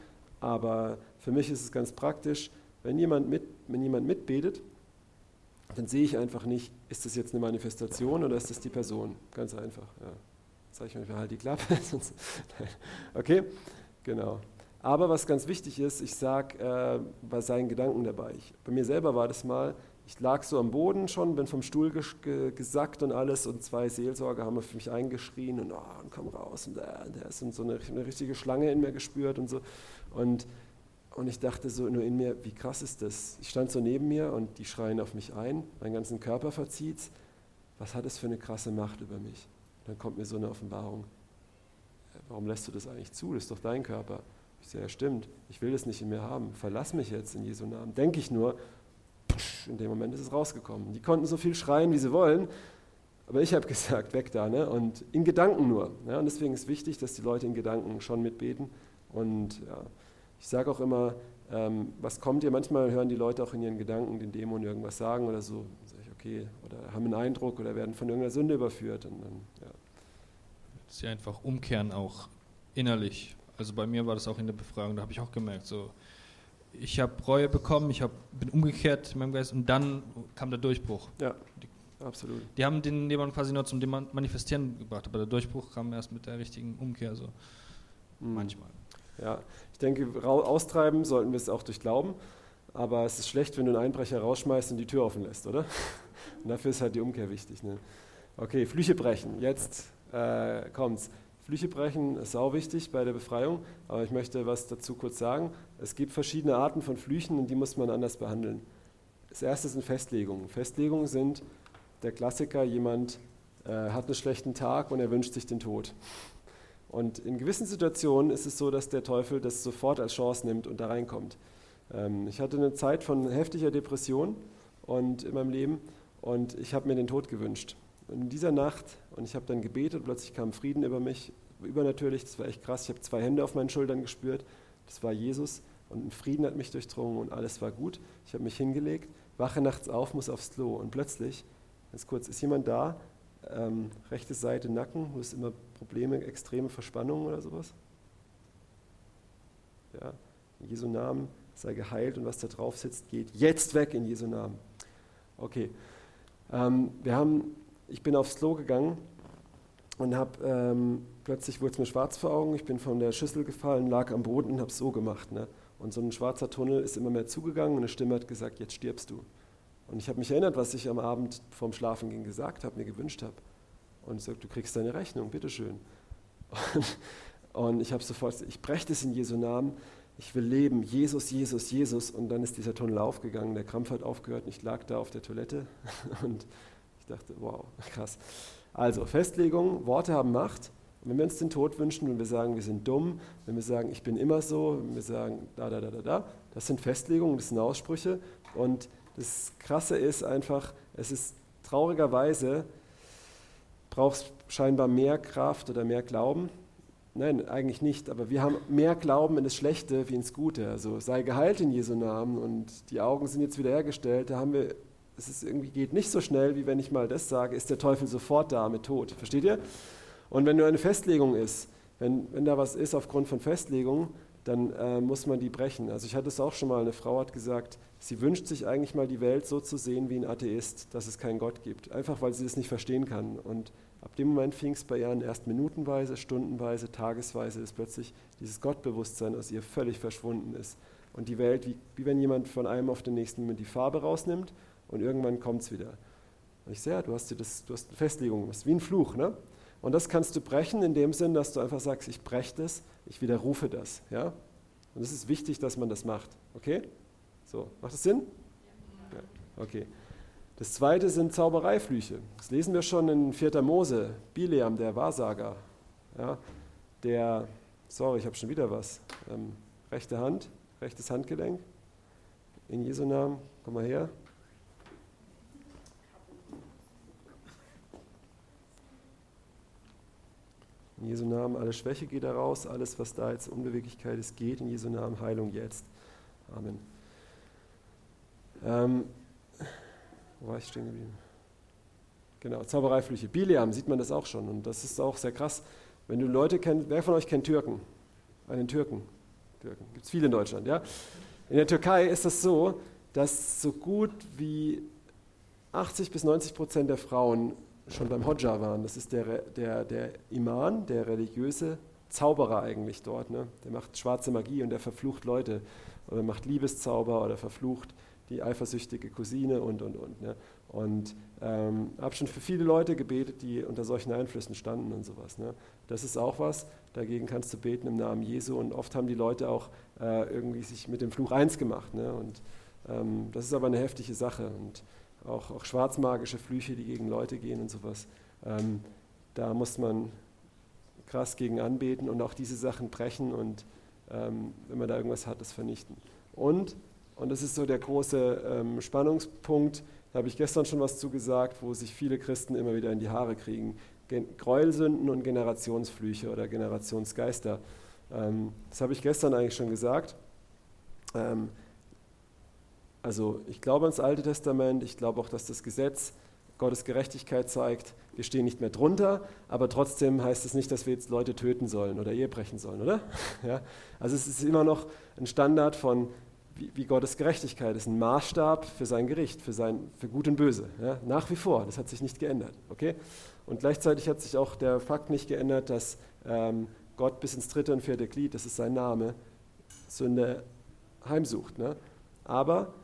aber für mich ist es ganz praktisch, wenn jemand, mit, wenn jemand mitbetet, dann sehe ich einfach nicht, ist das jetzt eine Manifestation oder ist das die Person? Ganz einfach. Ja. Sage ich manchmal halt die Klappe. okay, genau. Aber was ganz wichtig ist, ich sage äh, bei seinen Gedanken dabei. Ich, bei mir selber war das mal, ich lag so am Boden schon, bin vom Stuhl ges gesackt und alles und zwei Seelsorger haben für mich eingeschrien und, oh, und komm raus und, der ist so eine, eine richtige Schlange in mir gespürt und so. Und, und ich dachte so nur in mir, wie krass ist das? Ich stand so neben mir und die schreien auf mich ein, meinen ganzen Körper verzieht. Was hat es für eine krasse Macht über mich? dann kommt mir so eine Offenbarung. Äh, warum lässt du das eigentlich zu? Das ist doch dein Körper. Ich sage, ja stimmt, ich will das nicht in mir haben. Verlass mich jetzt in Jesu Namen. Denke ich nur, in dem Moment ist es rausgekommen. Die konnten so viel schreien, wie sie wollen, aber ich habe gesagt, weg da. Ne? Und in Gedanken nur. Ja? Und deswegen ist wichtig, dass die Leute in Gedanken schon mitbeten. Und ja, ich sage auch immer, ähm, was kommt ihr? Manchmal hören die Leute auch in ihren Gedanken den Dämon irgendwas sagen oder so. Dann sage ich, okay, oder haben einen Eindruck oder werden von irgendeiner Sünde überführt. Und dann, ja. Sie einfach umkehren auch innerlich. Also bei mir war das auch in der Befragung, da habe ich auch gemerkt, so ich habe Reue bekommen, ich hab, bin umgekehrt in meinem Geist und dann kam der Durchbruch. Ja, die, absolut. Die haben den Dämon quasi nur zum Manifestieren gebracht, aber der Durchbruch kam erst mit der richtigen Umkehr, so mhm. manchmal. Ja, ich denke, austreiben sollten wir es auch durch Glauben, aber es ist schlecht, wenn du einen Einbrecher rausschmeißt und die Tür offen lässt, oder? Und dafür ist halt die Umkehr wichtig. Ne? Okay, Flüche brechen. Jetzt äh, kommt's. Flüche brechen ist auch wichtig bei der Befreiung, aber ich möchte was dazu kurz sagen. Es gibt verschiedene Arten von Flüchen und die muss man anders behandeln. Das erste sind Festlegungen. Festlegungen sind der Klassiker, jemand äh, hat einen schlechten Tag und er wünscht sich den Tod. Und in gewissen Situationen ist es so, dass der Teufel das sofort als Chance nimmt und da reinkommt. Ähm, ich hatte eine Zeit von heftiger Depression und in meinem Leben und ich habe mir den Tod gewünscht. Und in dieser Nacht, und ich habe dann gebetet, plötzlich kam Frieden über mich, übernatürlich, das war echt krass. Ich habe zwei Hände auf meinen Schultern gespürt, das war Jesus und ein Frieden hat mich durchdrungen und alles war gut. Ich habe mich hingelegt, wache nachts auf, muss aufs Klo und plötzlich, ganz kurz, ist jemand da, ähm, rechte Seite Nacken, du hast immer Probleme, extreme Verspannungen oder sowas. Ja, in Jesu Namen sei geheilt und was da drauf sitzt, geht jetzt weg in Jesu Namen. Okay, ähm, wir haben, ich bin aufs Klo gegangen und habe ähm, plötzlich wurde es mir schwarz vor Augen. Ich bin von der Schüssel gefallen, lag am Boden und habe so gemacht. Ne? Und so ein schwarzer Tunnel ist immer mehr zugegangen und eine Stimme hat gesagt: Jetzt stirbst du. Und ich habe mich erinnert, was ich am Abend vorm Schlafengehen gesagt habe, mir gewünscht habe. Und ich sagte, du kriegst deine Rechnung, bitteschön. Und, und ich habe sofort, ich breche das in Jesu Namen, ich will leben, Jesus, Jesus, Jesus. Und dann ist dieser Tunnel aufgegangen, der Krampf hat aufgehört und ich lag da auf der Toilette und ich dachte, wow, krass. Also, Festlegung, Worte haben Macht. Und wenn wir uns den Tod wünschen, wenn wir sagen, wir sind dumm, wenn wir sagen, ich bin immer so, wenn wir sagen, da, da, da, da, da, das sind Festlegungen, das sind Aussprüche. Und das Krasse ist einfach, es ist traurigerweise, braucht es scheinbar mehr Kraft oder mehr Glauben. Nein, eigentlich nicht, aber wir haben mehr Glauben in das Schlechte wie ins Gute. Also sei geheilt in Jesu Namen und die Augen sind jetzt wiederhergestellt. Da haben wir, es ist irgendwie geht nicht so schnell, wie wenn ich mal das sage, ist der Teufel sofort da mit Tod. Versteht ihr? Und wenn nur eine Festlegung ist, wenn, wenn da was ist aufgrund von Festlegung, dann äh, muss man die brechen. Also ich hatte es auch schon mal, eine Frau hat gesagt, sie wünscht sich eigentlich mal die Welt so zu sehen wie ein Atheist, dass es keinen Gott gibt, einfach weil sie es nicht verstehen kann. Und ab dem Moment fing es bei ihr an, erst minutenweise, stundenweise, tagesweise, dass plötzlich dieses Gottbewusstsein aus ihr völlig verschwunden ist. Und die Welt, wie, wie wenn jemand von einem auf den nächsten Moment die Farbe rausnimmt und irgendwann kommt es wieder. Und ich sehe, ja, du hast, dir das, du hast eine Festlegung, das ist wie ein Fluch. Ne? Und das kannst du brechen in dem Sinn, dass du einfach sagst, ich breche das, ich widerrufe das. Ja? Und es ist wichtig, dass man das macht. Okay? So, macht das Sinn? Ja. Okay. Das zweite sind Zaubereiflüche. Das lesen wir schon in 4. Mose. Bileam, der Wahrsager, ja, der, sorry, ich habe schon wieder was. Ähm, rechte Hand, rechtes Handgelenk. In Jesu Namen, komm mal her. In Jesu Namen, alle Schwäche geht da raus, alles, was da jetzt Unbeweglichkeit ist, geht. In Jesu Namen, Heilung jetzt. Amen. Ähm, wo war ich stehen geblieben? Genau, Zaubereiflüche. Bileam sieht man das auch schon. Und das ist auch sehr krass. Wenn du Leute kennst, wer von euch kennt Türken? Einen Türken. Türken. Gibt es viele in Deutschland, ja? In der Türkei ist das so, dass so gut wie 80 bis 90 Prozent der Frauen schon beim Hodja waren. Das ist der, der, der Iman, der religiöse Zauberer eigentlich dort. Ne? Der macht schwarze Magie und der verflucht Leute oder macht Liebeszauber oder verflucht die eifersüchtige Cousine und, und, und. Ne? Und ähm, habe schon für viele Leute gebetet, die unter solchen Einflüssen standen und sowas. Ne? Das ist auch was, dagegen kannst du beten im Namen Jesu und oft haben die Leute auch äh, irgendwie sich mit dem Fluch eins gemacht. Ne? Und ähm, das ist aber eine heftige Sache. Und auch, auch schwarzmagische Flüche, die gegen Leute gehen und sowas. Ähm, da muss man krass gegen anbeten und auch diese Sachen brechen und ähm, wenn man da irgendwas hat, das vernichten. Und, und das ist so der große ähm, Spannungspunkt, da habe ich gestern schon was zugesagt, wo sich viele Christen immer wieder in die Haare kriegen. Gen Gräuelsünden und Generationsflüche oder Generationsgeister. Ähm, das habe ich gestern eigentlich schon gesagt. Ähm, also ich glaube ans Alte Testament, ich glaube auch, dass das Gesetz Gottes Gerechtigkeit zeigt. Wir stehen nicht mehr drunter, aber trotzdem heißt es nicht, dass wir jetzt Leute töten sollen oder Ehe brechen sollen, oder? Ja? Also es ist immer noch ein Standard von, wie, Gottes Gerechtigkeit ist, ein Maßstab für sein Gericht, für, sein, für Gut und Böse. Ja? Nach wie vor, das hat sich nicht geändert. Okay? Und gleichzeitig hat sich auch der Fakt nicht geändert, dass ähm, Gott bis ins dritte und vierte Glied, das ist sein Name, Sünde heimsucht. Ne? Aber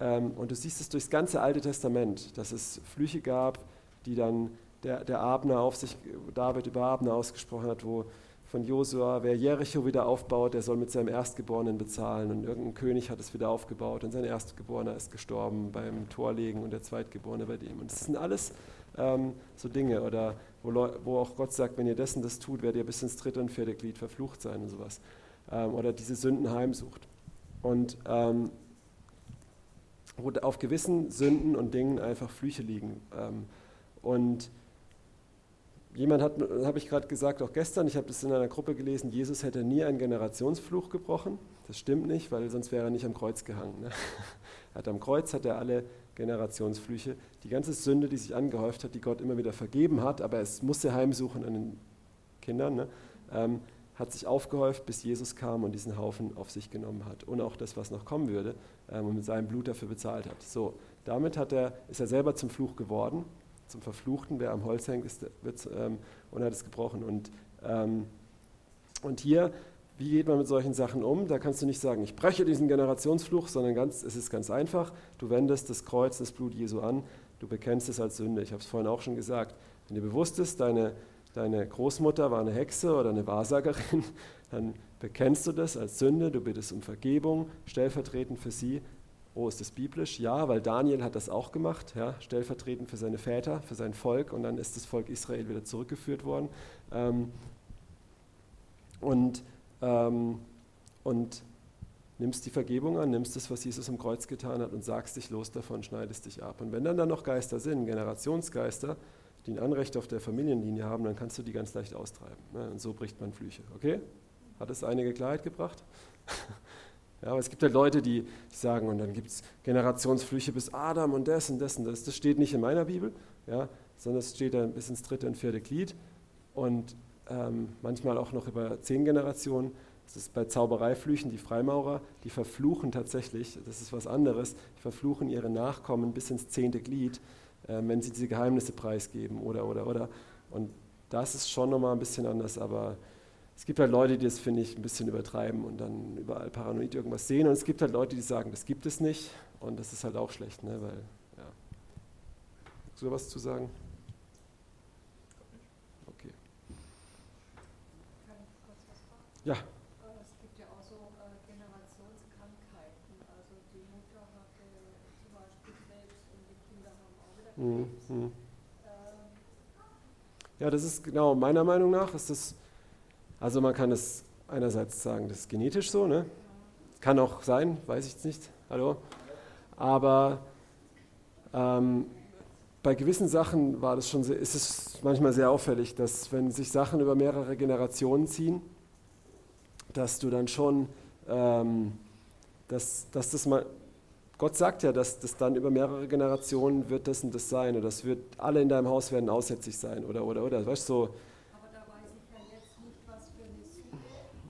ähm, und du siehst es durchs ganze Alte Testament, dass es Flüche gab, die dann der, der Abner auf sich, David über Abner ausgesprochen hat, wo von Josua, wer Jericho wieder aufbaut, der soll mit seinem Erstgeborenen bezahlen. Und irgendein König hat es wieder aufgebaut und sein Erstgeborener ist gestorben beim Torlegen und der Zweitgeborene bei dem. Und das sind alles ähm, so Dinge, oder wo, wo, auch Gott sagt, wenn ihr dessen das tut, werdet ihr bis ins dritte und vierte Glied verflucht sein und sowas. Ähm, oder diese Sünden heimsucht. Und ähm, wo auf gewissen Sünden und Dingen einfach Flüche liegen. Ähm, und Jemand hat, habe ich gerade gesagt, auch gestern, ich habe das in einer Gruppe gelesen, Jesus hätte nie einen Generationsfluch gebrochen. Das stimmt nicht, weil sonst wäre er nicht am Kreuz gehangen. Ne? Hat am Kreuz hat er alle Generationsflüche, die ganze Sünde, die sich angehäuft hat, die Gott immer wieder vergeben hat, aber es musste heimsuchen an den Kindern, ne? ähm, hat sich aufgehäuft, bis Jesus kam und diesen Haufen auf sich genommen hat. Und auch das, was noch kommen würde, ähm, und mit seinem Blut dafür bezahlt hat. So, damit hat er, ist er selber zum Fluch geworden zum Verfluchten, wer am Holz hängt, ist, wird, ähm, und hat es gebrochen. Und, ähm, und hier, wie geht man mit solchen Sachen um? Da kannst du nicht sagen, ich breche diesen Generationsfluch, sondern ganz, es ist ganz einfach. Du wendest das Kreuz, das Blut Jesu an, du bekennst es als Sünde. Ich habe es vorhin auch schon gesagt. Wenn dir bewusst ist, deine, deine Großmutter war eine Hexe oder eine Wahrsagerin, dann bekennst du das als Sünde, du bittest um Vergebung, stellvertretend für sie Oh, ist das biblisch? Ja, weil Daniel hat das auch gemacht, ja, stellvertretend für seine Väter, für sein Volk und dann ist das Volk Israel wieder zurückgeführt worden. Ähm, und, ähm, und nimmst die Vergebung an, nimmst das, was Jesus am Kreuz getan hat und sagst dich los davon, schneidest dich ab. Und wenn dann da noch Geister sind, Generationsgeister, die ein Anrecht auf der Familienlinie haben, dann kannst du die ganz leicht austreiben. Ne? Und so bricht man Flüche. Okay? Hat es einige Klarheit gebracht? Ja, aber es gibt halt Leute, die, die sagen, und dann gibt es Generationsflüche bis Adam und das und das und das. Das steht nicht in meiner Bibel, ja, sondern es steht dann bis ins dritte und vierte Glied und ähm, manchmal auch noch über zehn Generationen. Das ist bei Zaubereiflüchen, die Freimaurer, die verfluchen tatsächlich, das ist was anderes, die verfluchen ihre Nachkommen bis ins zehnte Glied, äh, wenn sie diese Geheimnisse preisgeben oder, oder, oder. Und das ist schon nochmal ein bisschen anders, aber es gibt halt Leute, die das, finde ich, ein bisschen übertreiben und dann überall paranoid irgendwas sehen. Und es gibt halt Leute, die sagen, das gibt es nicht. Und das ist halt auch schlecht, ne? weil, ja. Hast du was zu sagen? Okay. Kann ich kurz was fragen? Ja. Es gibt ja auch so äh, Generationskrankheiten. Also die Mutter hatte zum Beispiel Krebs und die Kinder haben auch wieder Mhm. Mhm. Ähm, Ja, das ist genau, meiner Meinung nach ist das also man kann es einerseits sagen, das ist genetisch so, ne? kann auch sein, weiß ich jetzt nicht, hallo. Aber ähm, bei gewissen Sachen war das schon sehr, ist es manchmal sehr auffällig, dass wenn sich Sachen über mehrere Generationen ziehen, dass du dann schon, ähm, dass, dass das mal, Gott sagt ja, dass das dann über mehrere Generationen wird das und das sein oder das wird, alle in deinem Haus werden aussätzig sein oder, oder, oder, weißt du, so, aber da weiß ich ja jetzt nicht, was für eine Sünde.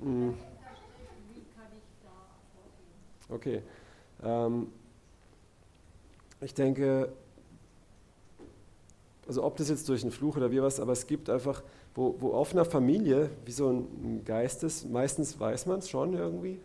Mh. Vorgehen? Okay. Ähm, ich denke, also ob das jetzt durch einen Fluch oder wie was, aber es gibt einfach, wo, wo auf einer Familie wie so ein Geist ist, meistens weiß man es schon irgendwie.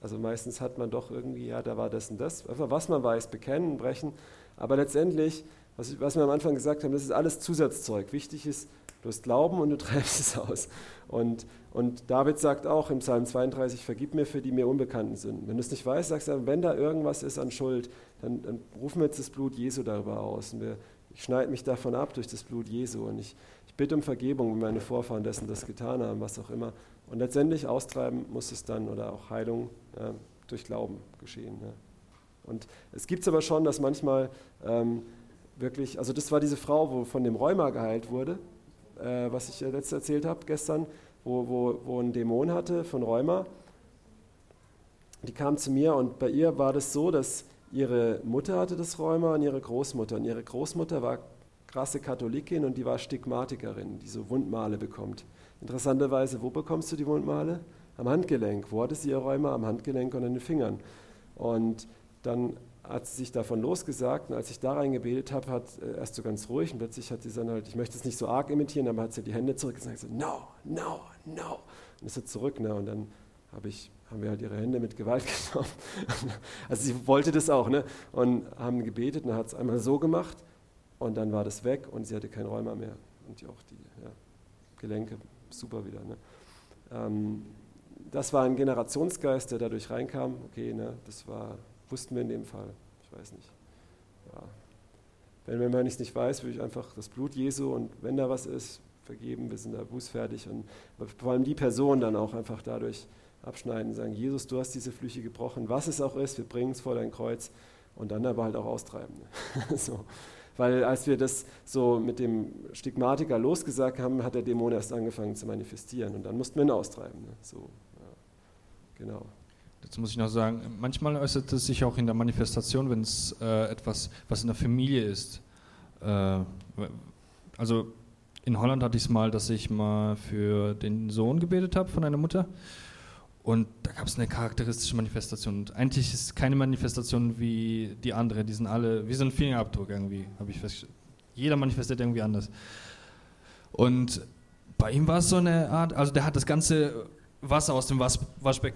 Also meistens hat man doch irgendwie, ja, da war das und das. Einfach was man weiß, bekennen, brechen. Aber letztendlich, was, was wir am Anfang gesagt haben, das ist alles Zusatzzeug. Wichtig ist, du hast Glauben und du treibst es aus. Und, und David sagt auch im Psalm 32, vergib mir für die mir unbekannten Sünden. Wenn du es nicht weißt, sagst du, wenn da irgendwas ist an Schuld, dann, dann rufen wir jetzt das Blut Jesu darüber aus. Und wir, ich schneide mich davon ab durch das Blut Jesu. Und ich, ich bitte um Vergebung, wenn meine Vorfahren dessen das getan haben, was auch immer. Und letztendlich austreiben muss es dann oder auch Heilung äh, durch Glauben geschehen. Ja. Und es gibt es aber schon, dass manchmal ähm, wirklich, also das war diese Frau, wo von dem Rheuma geheilt wurde, äh, was ich äh, letztes erzählt habe gestern, wo, wo, wo ein Dämon hatte von Rheuma. Die kam zu mir und bei ihr war das so, dass ihre Mutter hatte das Rheuma und ihre Großmutter. Und ihre Großmutter war krasse Katholikin und die war Stigmatikerin, die so Wundmale bekommt. Interessanterweise, wo bekommst du die Wundmale? Am Handgelenk. Wo hatte sie ihr Rheuma? Am Handgelenk und an den Fingern. Und dann hat sie sich davon losgesagt und als ich da reingebetet habe, hat äh, erst so ganz ruhig und plötzlich hat sie dann halt, ich möchte es nicht so arg imitieren, aber hat sie die Hände zurückgesagt gesagt, no, no, no. Und ist sie zurück, ne? und dann habe ich, haben wir halt ihre Hände mit Gewalt genommen. also sie wollte das auch, ne? Und haben gebetet und hat es einmal so gemacht und dann war das weg und sie hatte kein Rheuma mehr und auch die ja, Gelenke super wieder. Ne? Ähm, das war ein Generationsgeist, der dadurch reinkam. Okay, ne, das war, wussten wir in dem Fall. Ich weiß nicht. Ja. Wenn, wenn man es nicht weiß, würde ich einfach das Blut Jesu und wenn da was ist, vergeben, wir sind da bußfertig und vor allem die Person dann auch einfach dadurch abschneiden und sagen, Jesus, du hast diese Flüche gebrochen, was es auch ist, wir bringen es vor dein Kreuz und dann aber halt auch austreiben. so. Weil als wir das so mit dem Stigmatiker losgesagt haben, hat der Dämon erst angefangen zu manifestieren und dann mussten wir ihn austreiben. Ne? So, ja. Genau. Dazu muss ich noch sagen, manchmal äußert es sich auch in der Manifestation, wenn es äh, etwas, was in der Familie ist. Äh, also in Holland hatte ich es mal, dass ich mal für den Sohn gebetet habe von einer Mutter. Und da gab es eine charakteristische Manifestation. Und eigentlich ist keine Manifestation wie die andere. Die sind alle wie so ein Fingerabdruck irgendwie, habe ich festgestellt. Jeder manifestiert irgendwie anders. Und bei ihm war es so eine Art, also der hat das ganze Wasser aus dem, Was,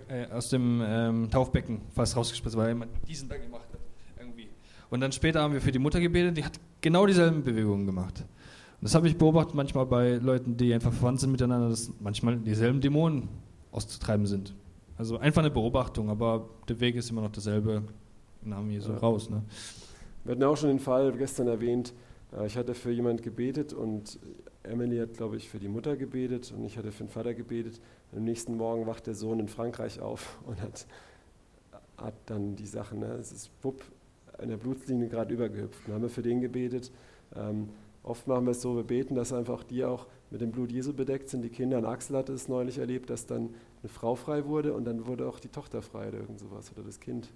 äh, aus dem ähm, Taufbecken fast rausgespritzt, weil er diesen da gemacht hat. Irgendwie. Und dann später haben wir für die Mutter gebetet, die hat genau dieselben Bewegungen gemacht. Das habe ich beobachtet manchmal bei Leuten, die einfach verwandt sind miteinander, dass manchmal dieselben Dämonen auszutreiben sind. Also einfach eine Beobachtung, aber der Weg ist immer noch derselbe. Namen hier so ja. raus. Ne? Wir hatten auch schon den Fall gestern erwähnt, äh, ich hatte für jemand gebetet und Emily hat, glaube ich, für die Mutter gebetet und ich hatte für den Vater gebetet. Am nächsten Morgen wacht der Sohn in Frankreich auf und hat, hat dann die Sachen, ne? es ist Pupp in der Blutlinie gerade übergehüpft. Dann haben wir für den gebetet. Ähm, Oft machen wir es so, wir beten, dass einfach die auch mit dem Blut Jesu bedeckt sind. Die Kinder, und Axel hatte es neulich erlebt, dass dann eine Frau frei wurde und dann wurde auch die Tochter frei oder irgend sowas. Oder das Kind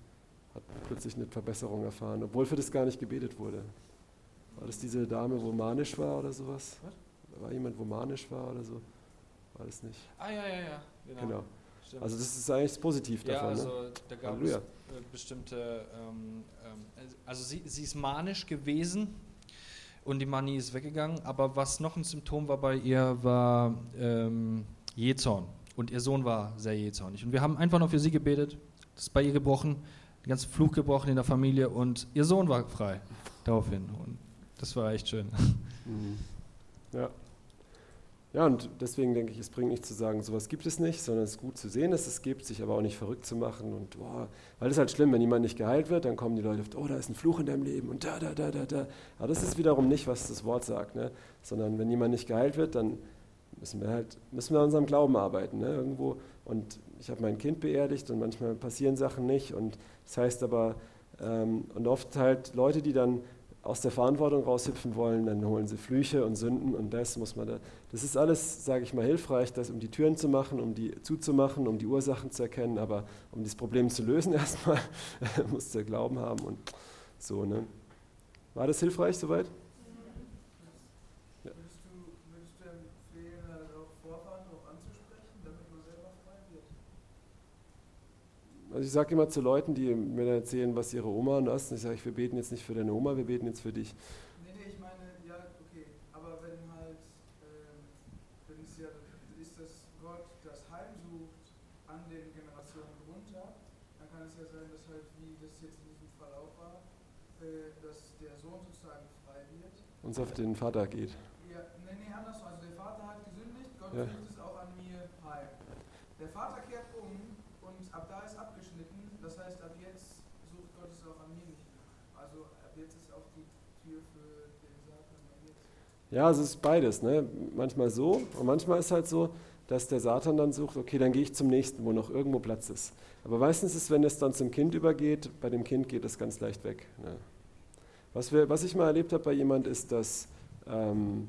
hat plötzlich eine Verbesserung erfahren, obwohl für das gar nicht gebetet wurde. War das diese Dame, wo manisch war oder sowas? Was? War jemand, wo manisch war oder so? Das nicht? Ah, ja, ja, ja. Genau. genau. Also das ist eigentlich positiv ja, davon. Also ne? da gab Halleluja. es äh, bestimmte, ähm, ähm, also sie, sie ist manisch gewesen, und die Manie ist weggegangen. Aber was noch ein Symptom war bei ihr, war ähm, Jezorn. Und ihr Sohn war sehr jezornig. Und wir haben einfach nur für sie gebetet. Das ist bei ihr gebrochen, der ganze Fluch gebrochen in der Familie und ihr Sohn war frei daraufhin. Und das war echt schön. Mhm. Ja. Ja, und deswegen denke ich, es bringt nicht zu sagen, sowas gibt es nicht, sondern es ist gut zu sehen, dass es gibt, sich aber auch nicht verrückt zu machen. Und boah, weil es halt schlimm, wenn jemand nicht geheilt wird, dann kommen die Leute, oh, da ist ein Fluch in deinem Leben und da, da, da, da, da. Aber das ist wiederum nicht, was das Wort sagt, ne? sondern wenn jemand nicht geheilt wird, dann müssen wir halt, müssen wir an unserem Glauben arbeiten, ne? irgendwo. Und ich habe mein Kind beerdigt und manchmal passieren Sachen nicht. Und das heißt aber, ähm, und oft halt Leute, die dann aus der Verantwortung raushüpfen wollen, dann holen sie Flüche und Sünden und das muss man da. Das ist alles, sage ich mal, hilfreich, das um die Türen zu machen, um die zuzumachen, um die Ursachen zu erkennen, aber um das Problem zu lösen erstmal, muss der Glauben haben und so. Ne? War das hilfreich soweit? Also ich sage immer zu Leuten, die mir dann erzählen, was ihre Oma und das, ich sage, wir beten jetzt nicht für deine Oma, wir beten jetzt für dich. Nee, nee, ich meine, ja, okay, aber wenn halt, ähm, wenn es ja, ist das Gott das Heimsucht an den Generationen runter, dann kann es ja sein, dass halt, wie das jetzt in diesem Fall auch war, äh, dass der Sohn sozusagen frei wird. Und es auf den Vater geht. Ja, nee, nee, andersrum, also der Vater hat gesündigt, Gott ja. es auch an mir heim. Der Vater kehrt um und ab da ist abgeschnitten. Das heißt, ab jetzt sucht Gott es auch an mir nicht mehr. Also ab jetzt ist auch die Tür für den Satan jetzt. Ja, es ist beides. Ne? Manchmal so und manchmal ist halt so, dass der Satan dann sucht, okay, dann gehe ich zum nächsten, wo noch irgendwo Platz ist. Aber meistens ist, wenn es dann zum Kind übergeht, bei dem Kind geht es ganz leicht weg. Ne? Was, wir, was ich mal erlebt habe bei jemand ist, dass ähm,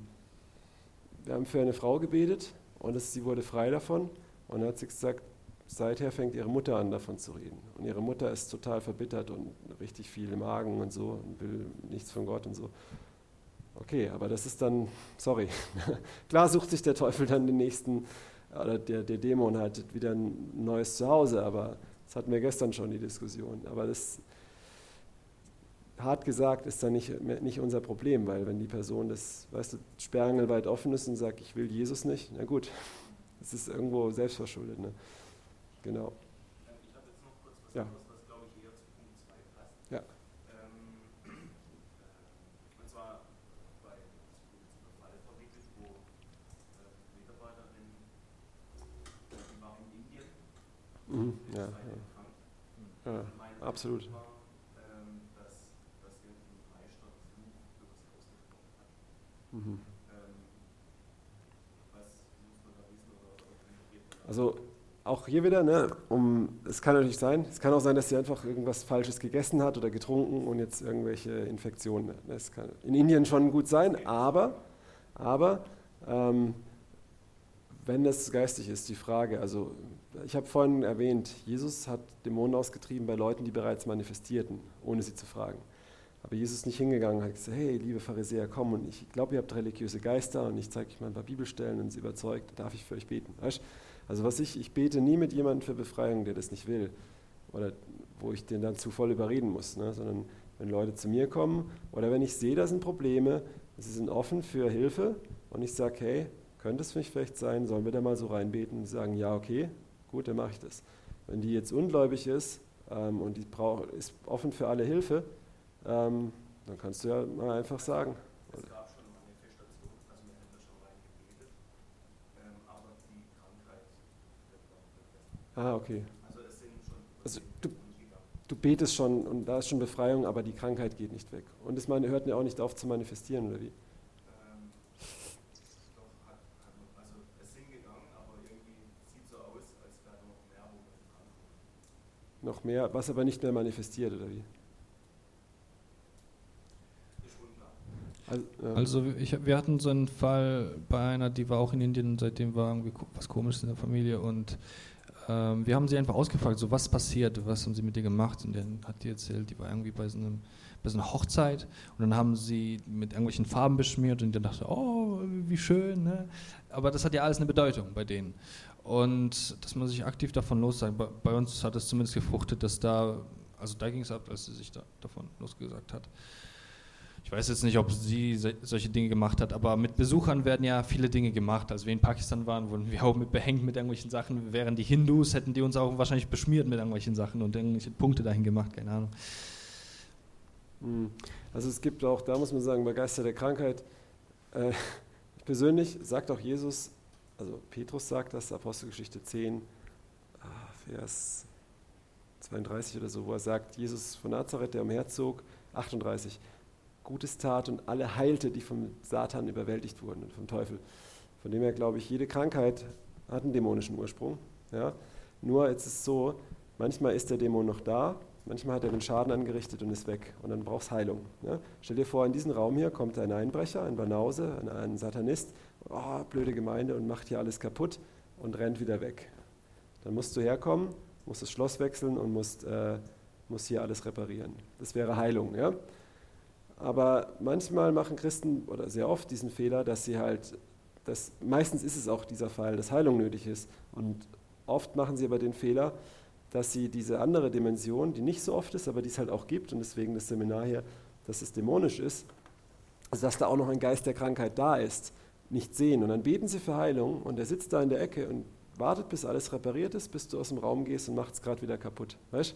wir haben für eine Frau gebetet und es, sie wurde frei davon und dann hat sie gesagt, seither fängt ihre Mutter an, davon zu reden. Und ihre Mutter ist total verbittert und richtig viel im Magen und so und will nichts von Gott und so. Okay, aber das ist dann, sorry. Klar sucht sich der Teufel dann den nächsten, oder der, der Dämon halt wieder ein neues Zuhause, aber das hatten wir gestern schon, die Diskussion. Aber das, hart gesagt, ist dann nicht, nicht unser Problem, weil wenn die Person das, weißt du, sperrangelweit offen ist und sagt, ich will Jesus nicht, na gut, das ist irgendwo selbstverschuldet. Ne? Genau. Ja. was, was glaube ich eher zu Punkt 2 passt. Ja. Ähm, äh, und zwar bei einem Fall verwickelt, wo äh, Mitarbeiterin, äh, die war in Indien, Mhm. ist Ja, eine ja. krank. Ja, Und mein absolut. Eindruck War, ähm, dass, dass irgendwie ein Meister Fluch übers Haus gesprochen hat. Mhm. Ähm, was muss man da wissen oder, oder wie geht man da? Also auch hier wieder, ne, um, es kann natürlich sein, es kann auch sein, dass sie einfach irgendwas Falsches gegessen hat oder getrunken und jetzt irgendwelche Infektionen. hat. Das kann in Indien schon gut sein, aber, aber ähm, wenn das geistig ist, die Frage, also ich habe vorhin erwähnt, Jesus hat Dämonen ausgetrieben bei Leuten, die bereits manifestierten, ohne sie zu fragen. Aber Jesus ist nicht hingegangen und hat gesagt, hey, liebe Pharisäer, komm und ich glaube, ihr habt religiöse Geister und ich zeige euch mal ein paar Bibelstellen und sie überzeugt, darf ich für euch beten. Weißt? Also was ich, ich bete nie mit jemandem für Befreiung, der das nicht will oder wo ich den dann zu voll überreden muss, ne? sondern wenn Leute zu mir kommen oder wenn ich sehe, da sind Probleme, sie sind offen für Hilfe und ich sage, hey, könnte es für mich vielleicht sein, sollen wir da mal so reinbeten und sagen, ja, okay, gut, dann mache ich das. Wenn die jetzt ungläubig ist ähm, und die brauch, ist offen für alle Hilfe, ähm, dann kannst du ja mal einfach sagen. Es gab schon Manifestationen, also wir hätten schon rein gebetet, ähm, aber die Krankheit wird noch befestigt. Ah, okay. Also es sind schon Also du-. Du betest schon und da ist schon Befreiung, aber die Krankheit geht nicht weg. Und es meine, hört ja auch nicht auf zu manifestieren, oder wie? Ähm, doch hat, hat man, also es sind gegangen, aber irgendwie sieht so aus, als wäre da noch mehr, wo wir drankommen. Noch mehr, was aber nicht mehr manifestiert, oder wie? Also. Also ich, wir hatten so einen Fall bei einer, die war auch in Indien seitdem war irgendwie was komisches in der Familie und ähm, wir haben sie einfach ausgefragt, so was passiert, was haben sie mit dir gemacht und dann hat die erzählt, die war irgendwie bei so, einem, bei so einer Hochzeit und dann haben sie mit irgendwelchen Farben beschmiert und dann dachte, oh, wie schön, ne? aber das hat ja alles eine Bedeutung bei denen und dass man sich aktiv davon lossagt, bei, bei uns hat es zumindest gefruchtet, dass da, also da ging es ab, als sie sich da, davon losgesagt hat. Ich weiß jetzt nicht, ob sie se- solche Dinge gemacht hat, aber mit Besuchern werden ja viele Dinge gemacht. Als wir in Pakistan waren, wurden wir auch mit behängt mit irgendwelchen Sachen. Wären die Hindus, hätten die uns auch wahrscheinlich beschmiert mit irgendwelchen Sachen und irgendwelche Punkte dahin gemacht, keine Ahnung. Hm. Also es gibt auch, da muss man sagen, bei Geister der Krankheit, äh, ich persönlich, sagt auch Jesus, also Petrus sagt das, Apostelgeschichte 10, ah, Vers 32 oder so, wo er sagt, Jesus von Nazareth, der umherzog, 38, Gutes tat und alle heilte, die vom Satan überwältigt wurden und vom Teufel. Von dem her glaube ich, jede Krankheit hat einen dämonischen Ursprung. Ja? Nur jetzt ist es so, manchmal ist der Dämon noch da, manchmal hat er den Schaden angerichtet und ist weg und dann brauchst Heilung. Ja? Stell dir vor, in diesen Raum hier kommt ein Einbrecher, ein Banause, ein Satanist, oh, blöde Gemeinde und macht hier alles kaputt und rennt wieder weg. Dann musst du herkommen, musst das Schloss wechseln und musst, äh, musst hier alles reparieren. Das wäre Heilung. Ja? Aber manchmal machen Christen oder sehr oft diesen Fehler, dass sie halt, das, meistens ist es auch dieser Fall, dass Heilung nötig ist. Und oft machen sie aber den Fehler, dass sie diese andere Dimension, die nicht so oft ist, aber die es halt auch gibt, und deswegen das Seminar hier, dass es dämonisch ist, also dass da auch noch ein Geist der Krankheit da ist, nicht sehen. Und dann beten sie für Heilung und er sitzt da in der Ecke und wartet, bis alles repariert ist, bis du aus dem Raum gehst und macht es gerade wieder kaputt. Weißt?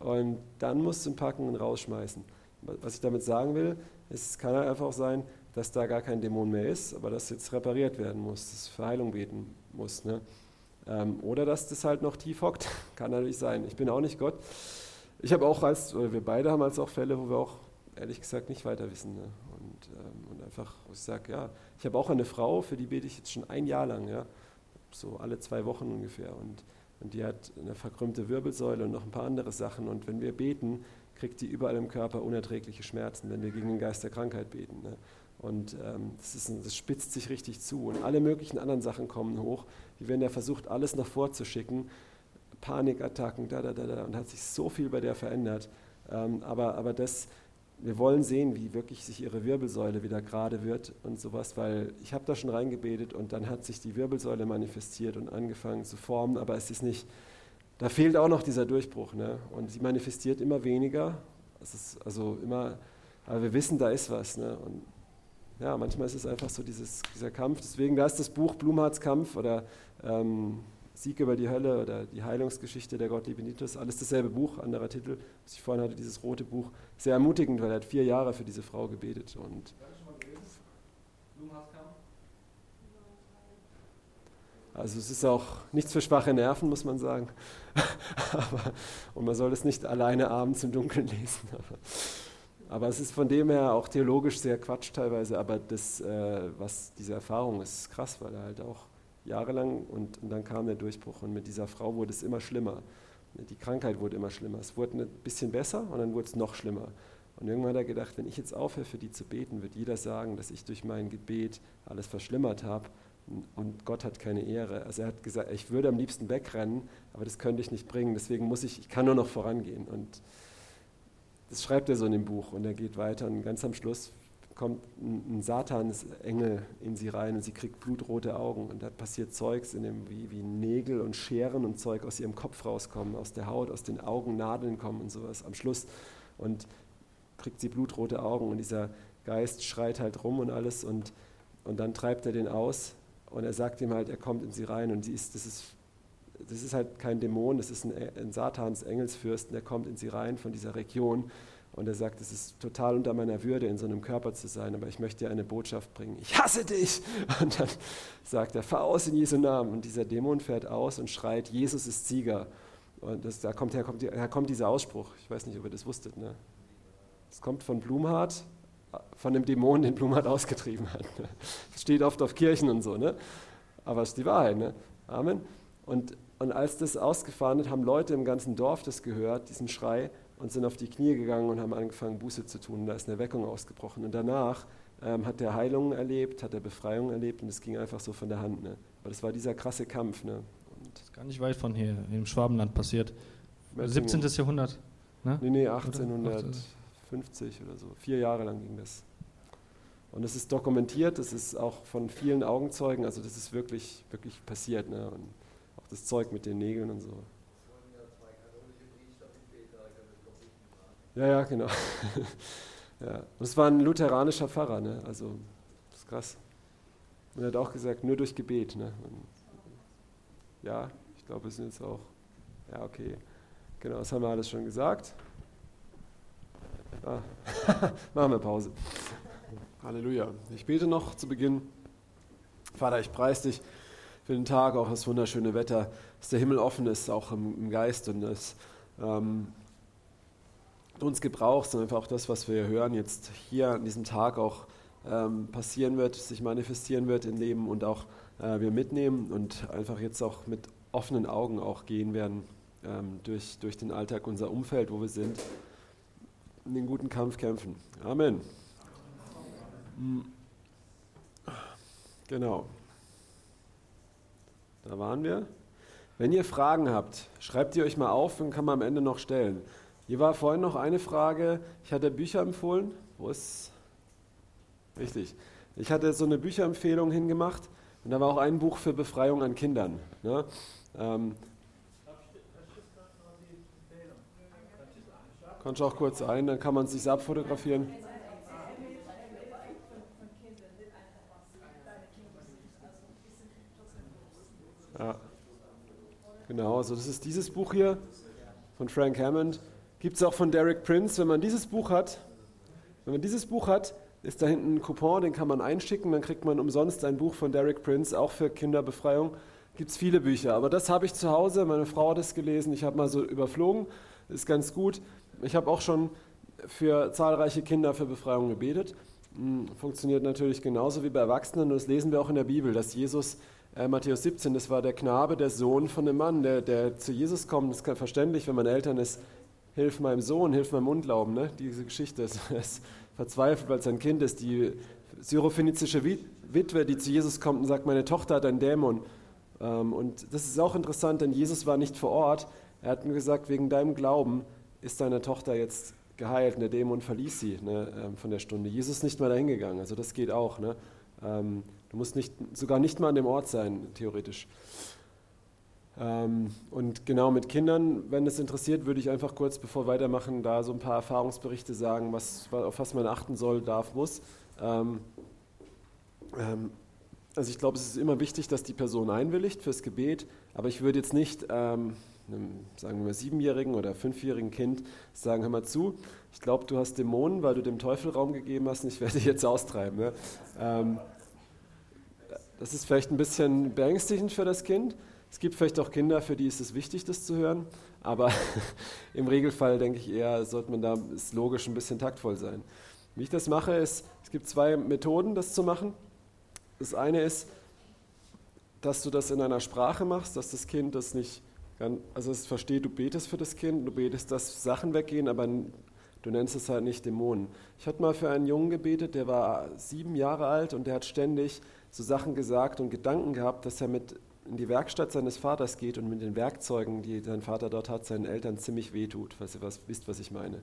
Und dann musst du ihn packen und rausschmeißen. Was ich damit sagen will, es kann halt einfach auch sein, dass da gar kein Dämon mehr ist, aber dass jetzt repariert werden muss, dass für Heilung beten muss. Ne? Ähm, oder dass das halt noch tief hockt, kann natürlich sein. Ich bin auch nicht Gott. Ich habe auch als, oder wir beide haben als auch Fälle, wo wir auch ehrlich gesagt nicht weiter wissen. Ne? Und, ähm, und einfach, wo ich sage, ja, ich habe auch eine Frau, für die bete ich jetzt schon ein Jahr lang, ja, so alle zwei Wochen ungefähr. Und, und die hat eine verkrümmte Wirbelsäule und noch ein paar andere Sachen. Und wenn wir beten, kriegt die überall im Körper unerträgliche Schmerzen, wenn wir gegen den Geist der Krankheit beten. Ne? Und ähm, das, ist das spitzt sich richtig zu. Und alle möglichen anderen Sachen kommen hoch. Die werden ja versucht, alles nach vorzuschicken. Panikattacken, da, da, da, da. Und hat sich so viel bei der verändert. Ähm, aber, aber das, wir wollen sehen, wie wirklich sich ihre Wirbelsäule wieder gerade wird und sowas, weil ich habe da schon reingebetet und dann hat sich die Wirbelsäule manifestiert und angefangen zu formen, aber es ist nicht, da fehlt auch noch dieser Durchbruch. Ne? Und sie manifestiert immer weniger. Es ist also immer, aber wir wissen, da ist was. Ne? Und ja, manchmal ist es einfach so dieses, dieser Kampf. Deswegen, da ist das Buch Blumhards Kampf oder ähm, Sieg über die Hölle oder die Heilungsgeschichte der Gottliebe Nitus, alles dasselbe Buch, anderer Titel, was ich vorhin hatte, dieses rote Buch. Sehr ermutigend, weil er hat vier Jahre für diese Frau gebetet und Also es ist auch nichts für schwache Nerven, muss man sagen. aber, und man soll es nicht alleine abends im Dunkeln lesen. Aber, aber, es ist von dem her auch theologisch sehr Quatsch teilweise. Aber das, äh, was diese Erfahrung ist, ist krass, weil er halt auch jahrelang und, und dann kam der Durchbruch. Und mit dieser Frau wurde es immer schlimmer. Die Krankheit wurde immer schlimmer. Es wurde ein bisschen besser und dann wurde es noch schlimmer. Und irgendwann hat er gedacht, wenn ich jetzt aufhöre, für die zu beten, wird jeder sagen, dass ich durch mein Gebet alles verschlimmert habe und Gott hat keine Ehre. Also er hat gesagt, ich würde am liebsten wegrennen, aber das könnte ich nicht bringen, deswegen muss ich, ich kann nur noch vorangehen. Und das schreibt er so in dem Buch und er geht weiter und ganz am Schluss kommt ein, ein Satansengel in sie rein und sie kriegt blutrote Augen und da passiert Zeugs in dem, wie, wie Nägel und Scheren und Zeug aus ihrem Kopf rauskommen, aus der Haut, aus den Augen Nadeln kommen und sowas am Schluss und kriegt sie blutrote Augen und dieser Geist schreit halt rum und alles und, und dann treibt er den aus und er sagt ihm halt, er kommt in sie rein und sie ist, das, ist, das ist halt kein Dämon, das ist ein, ein Satans Engelsfürsten, der kommt in sie rein von dieser Region. Und er sagt, es ist total unter meiner Würde, in so einem Körper zu sein, aber ich möchte dir eine Botschaft bringen. Ich hasse dich! Und dann sagt er, fahr aus in Jesu Namen. Und dieser Dämon fährt aus und schreit, Jesus ist Sieger. Und das, da kommt, her, kommt, her kommt dieser Ausspruch. Ich weiß nicht, ob ihr das wusstet. Ne? Es kommt von Blumhardt, von dem Dämon, den Blumhardt ausgetrieben hat. Das steht oft auf Kirchen und so, ne? aber es ist die Wahrheit. Ne? Amen. Und, und als das ausgefahren hat, haben Leute im ganzen Dorf das gehört, diesen Schrei, und sind auf die Knie gegangen und haben angefangen, Buße zu tun. Da ist eine Weckung ausgebrochen. Und danach ähm, hat er Heilungen erlebt, hat er Befreiung erlebt und es ging einfach so von der Hand. Ne? Aber das war dieser krasse Kampf. Ne? Und das ist gar nicht weit von hier, im Schwabenland passiert. 17. Jahrhundert. Ne? Nee, nee, 1800. 50 oder so. Vier Jahre lang ging das. Und es ist dokumentiert, das ist auch von vielen Augenzeugen, also das ist wirklich, wirklich passiert. Ne? Und auch das Zeug mit den Nägeln und so. Ja, ja, genau. ja. Und es war ein lutheranischer Pfarrer, ne? also das ist krass. Und er hat auch gesagt, nur durch Gebet. Ne? Und, ja, ich glaube, wir sind jetzt auch, ja, okay. Genau, das haben wir alles schon gesagt. Ah, machen wir Pause. Halleluja. Ich bete noch zu Beginn. Vater, ich preise dich für den Tag, auch das wunderschöne Wetter, dass der Himmel offen ist, auch im, im Geist und dass ähm, uns gebrauchst und einfach auch das, was wir hören, jetzt hier an diesem Tag auch ähm, passieren wird, sich manifestieren wird im Leben und auch äh, wir mitnehmen und einfach jetzt auch mit offenen Augen auch gehen werden ähm, durch, durch den Alltag, unser Umfeld, wo wir sind den guten Kampf kämpfen. Amen. Genau. Da waren wir. Wenn ihr Fragen habt, schreibt die euch mal auf und kann man am Ende noch stellen. Hier war vorhin noch eine Frage. Ich hatte Bücher empfohlen. Wo ist. Richtig. Ich hatte so eine Bücherempfehlung hingemacht und da war auch ein Buch für Befreiung an Kindern. Ne? Ähm, Kannst du auch kurz ein, dann kann man es sich abfotografieren. Ja, genau, also das ist dieses Buch hier von Frank Hammond. Gibt es auch von Derek Prince. Wenn man dieses Buch hat, wenn man dieses Buch hat, ist da hinten ein Coupon, den kann man einschicken, dann kriegt man umsonst ein Buch von Derek Prince, auch für Kinderbefreiung. Gibt es viele Bücher, aber das habe ich zu Hause, meine Frau hat es gelesen, ich habe mal so überflogen, ist ganz gut. Ich habe auch schon für zahlreiche Kinder für Befreiung gebetet. Hm, funktioniert natürlich genauso wie bei Erwachsenen. Und das lesen wir auch in der Bibel, dass Jesus, äh, Matthäus 17, das war der Knabe, der Sohn von dem Mann, der, der zu Jesus kommt. Das ist verständlich, wenn man Eltern ist, hilf meinem Sohn, hilf meinem Unglauben. Ne? Diese Geschichte ist, ist verzweifelt, weil es ein Kind ist. Die syrophönizische Witwe, die zu Jesus kommt und sagt, meine Tochter hat einen Dämon. Ähm, und das ist auch interessant, denn Jesus war nicht vor Ort. Er hat nur gesagt, wegen deinem Glauben ist deine Tochter jetzt geheilt, der Dämon verließ sie ne, ähm, von der Stunde. Jesus ist nicht mehr dahin gegangen, also das geht auch. Ne? Ähm, du musst nicht, sogar nicht mal an dem Ort sein, theoretisch. Ähm, und genau mit Kindern, wenn es interessiert, würde ich einfach kurz, bevor wir weitermachen, da so ein paar Erfahrungsberichte sagen, was, auf was man achten soll, darf, muss. Ähm, ähm, also ich glaube, es ist immer wichtig, dass die Person einwilligt fürs Gebet, aber ich würde jetzt nicht einem, sagen wir siebenjährigen oder fünfjährigen Kind sagen, hör mal zu, ich glaube, du hast Dämonen, weil du dem Teufel Raum gegeben hast und ich werde dich jetzt austreiben. Ne? Das ist vielleicht ein bisschen beängstigend für das Kind. Es gibt vielleicht auch Kinder, für die ist es wichtig, das zu hören, aber im Regelfall denke ich eher, sollte man da ist logisch ein bisschen taktvoll sein. Wie ich das mache, ist, es gibt zwei Methoden, das zu machen. Das eine ist, dass du das in einer Sprache machst, dass das Kind das nicht, also es versteht, du betest für das Kind, du betest, dass Sachen weggehen, aber du nennst es halt nicht Dämonen. Ich hatte mal für einen Jungen gebetet, der war sieben Jahre alt und der hat ständig so Sachen gesagt und Gedanken gehabt, dass er mit in die Werkstatt seines Vaters geht und mit den Werkzeugen, die sein Vater dort hat, seinen Eltern ziemlich wehtut, falls ihr was, wisst, was ich meine.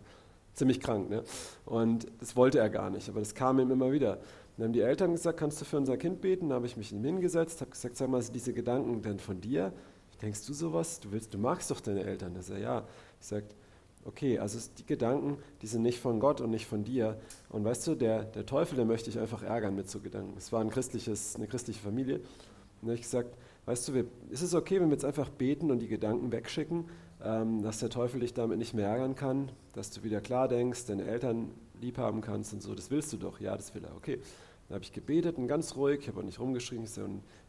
Ziemlich krank, ne? Und das wollte er gar nicht, aber das kam ihm immer wieder. Dann haben die Eltern gesagt, kannst du für unser Kind beten? Dann habe ich mich ihm hingesetzt, habe gesagt, sag mal, sind diese Gedanken denn von dir? Denkst du sowas? Du willst, du magst doch deine Eltern. Er sagt, ja. Ich sage, okay, also die Gedanken, die sind nicht von Gott und nicht von dir. Und weißt du, der, der Teufel, der möchte ich einfach ärgern mit so Gedanken. Es war ein christliches, eine christliche Familie. Und dann habe ich gesagt, weißt du, wir, ist es okay, wenn wir jetzt einfach beten und die Gedanken wegschicken, ähm, dass der Teufel dich damit nicht mehr ärgern kann, dass du wieder klar denkst, deine Eltern lieb haben kannst und so. Das willst du doch. Ja, das will er. Okay. Dann habe ich gebetet und ganz ruhig, ich habe auch nicht rumgeschrien, ich, so,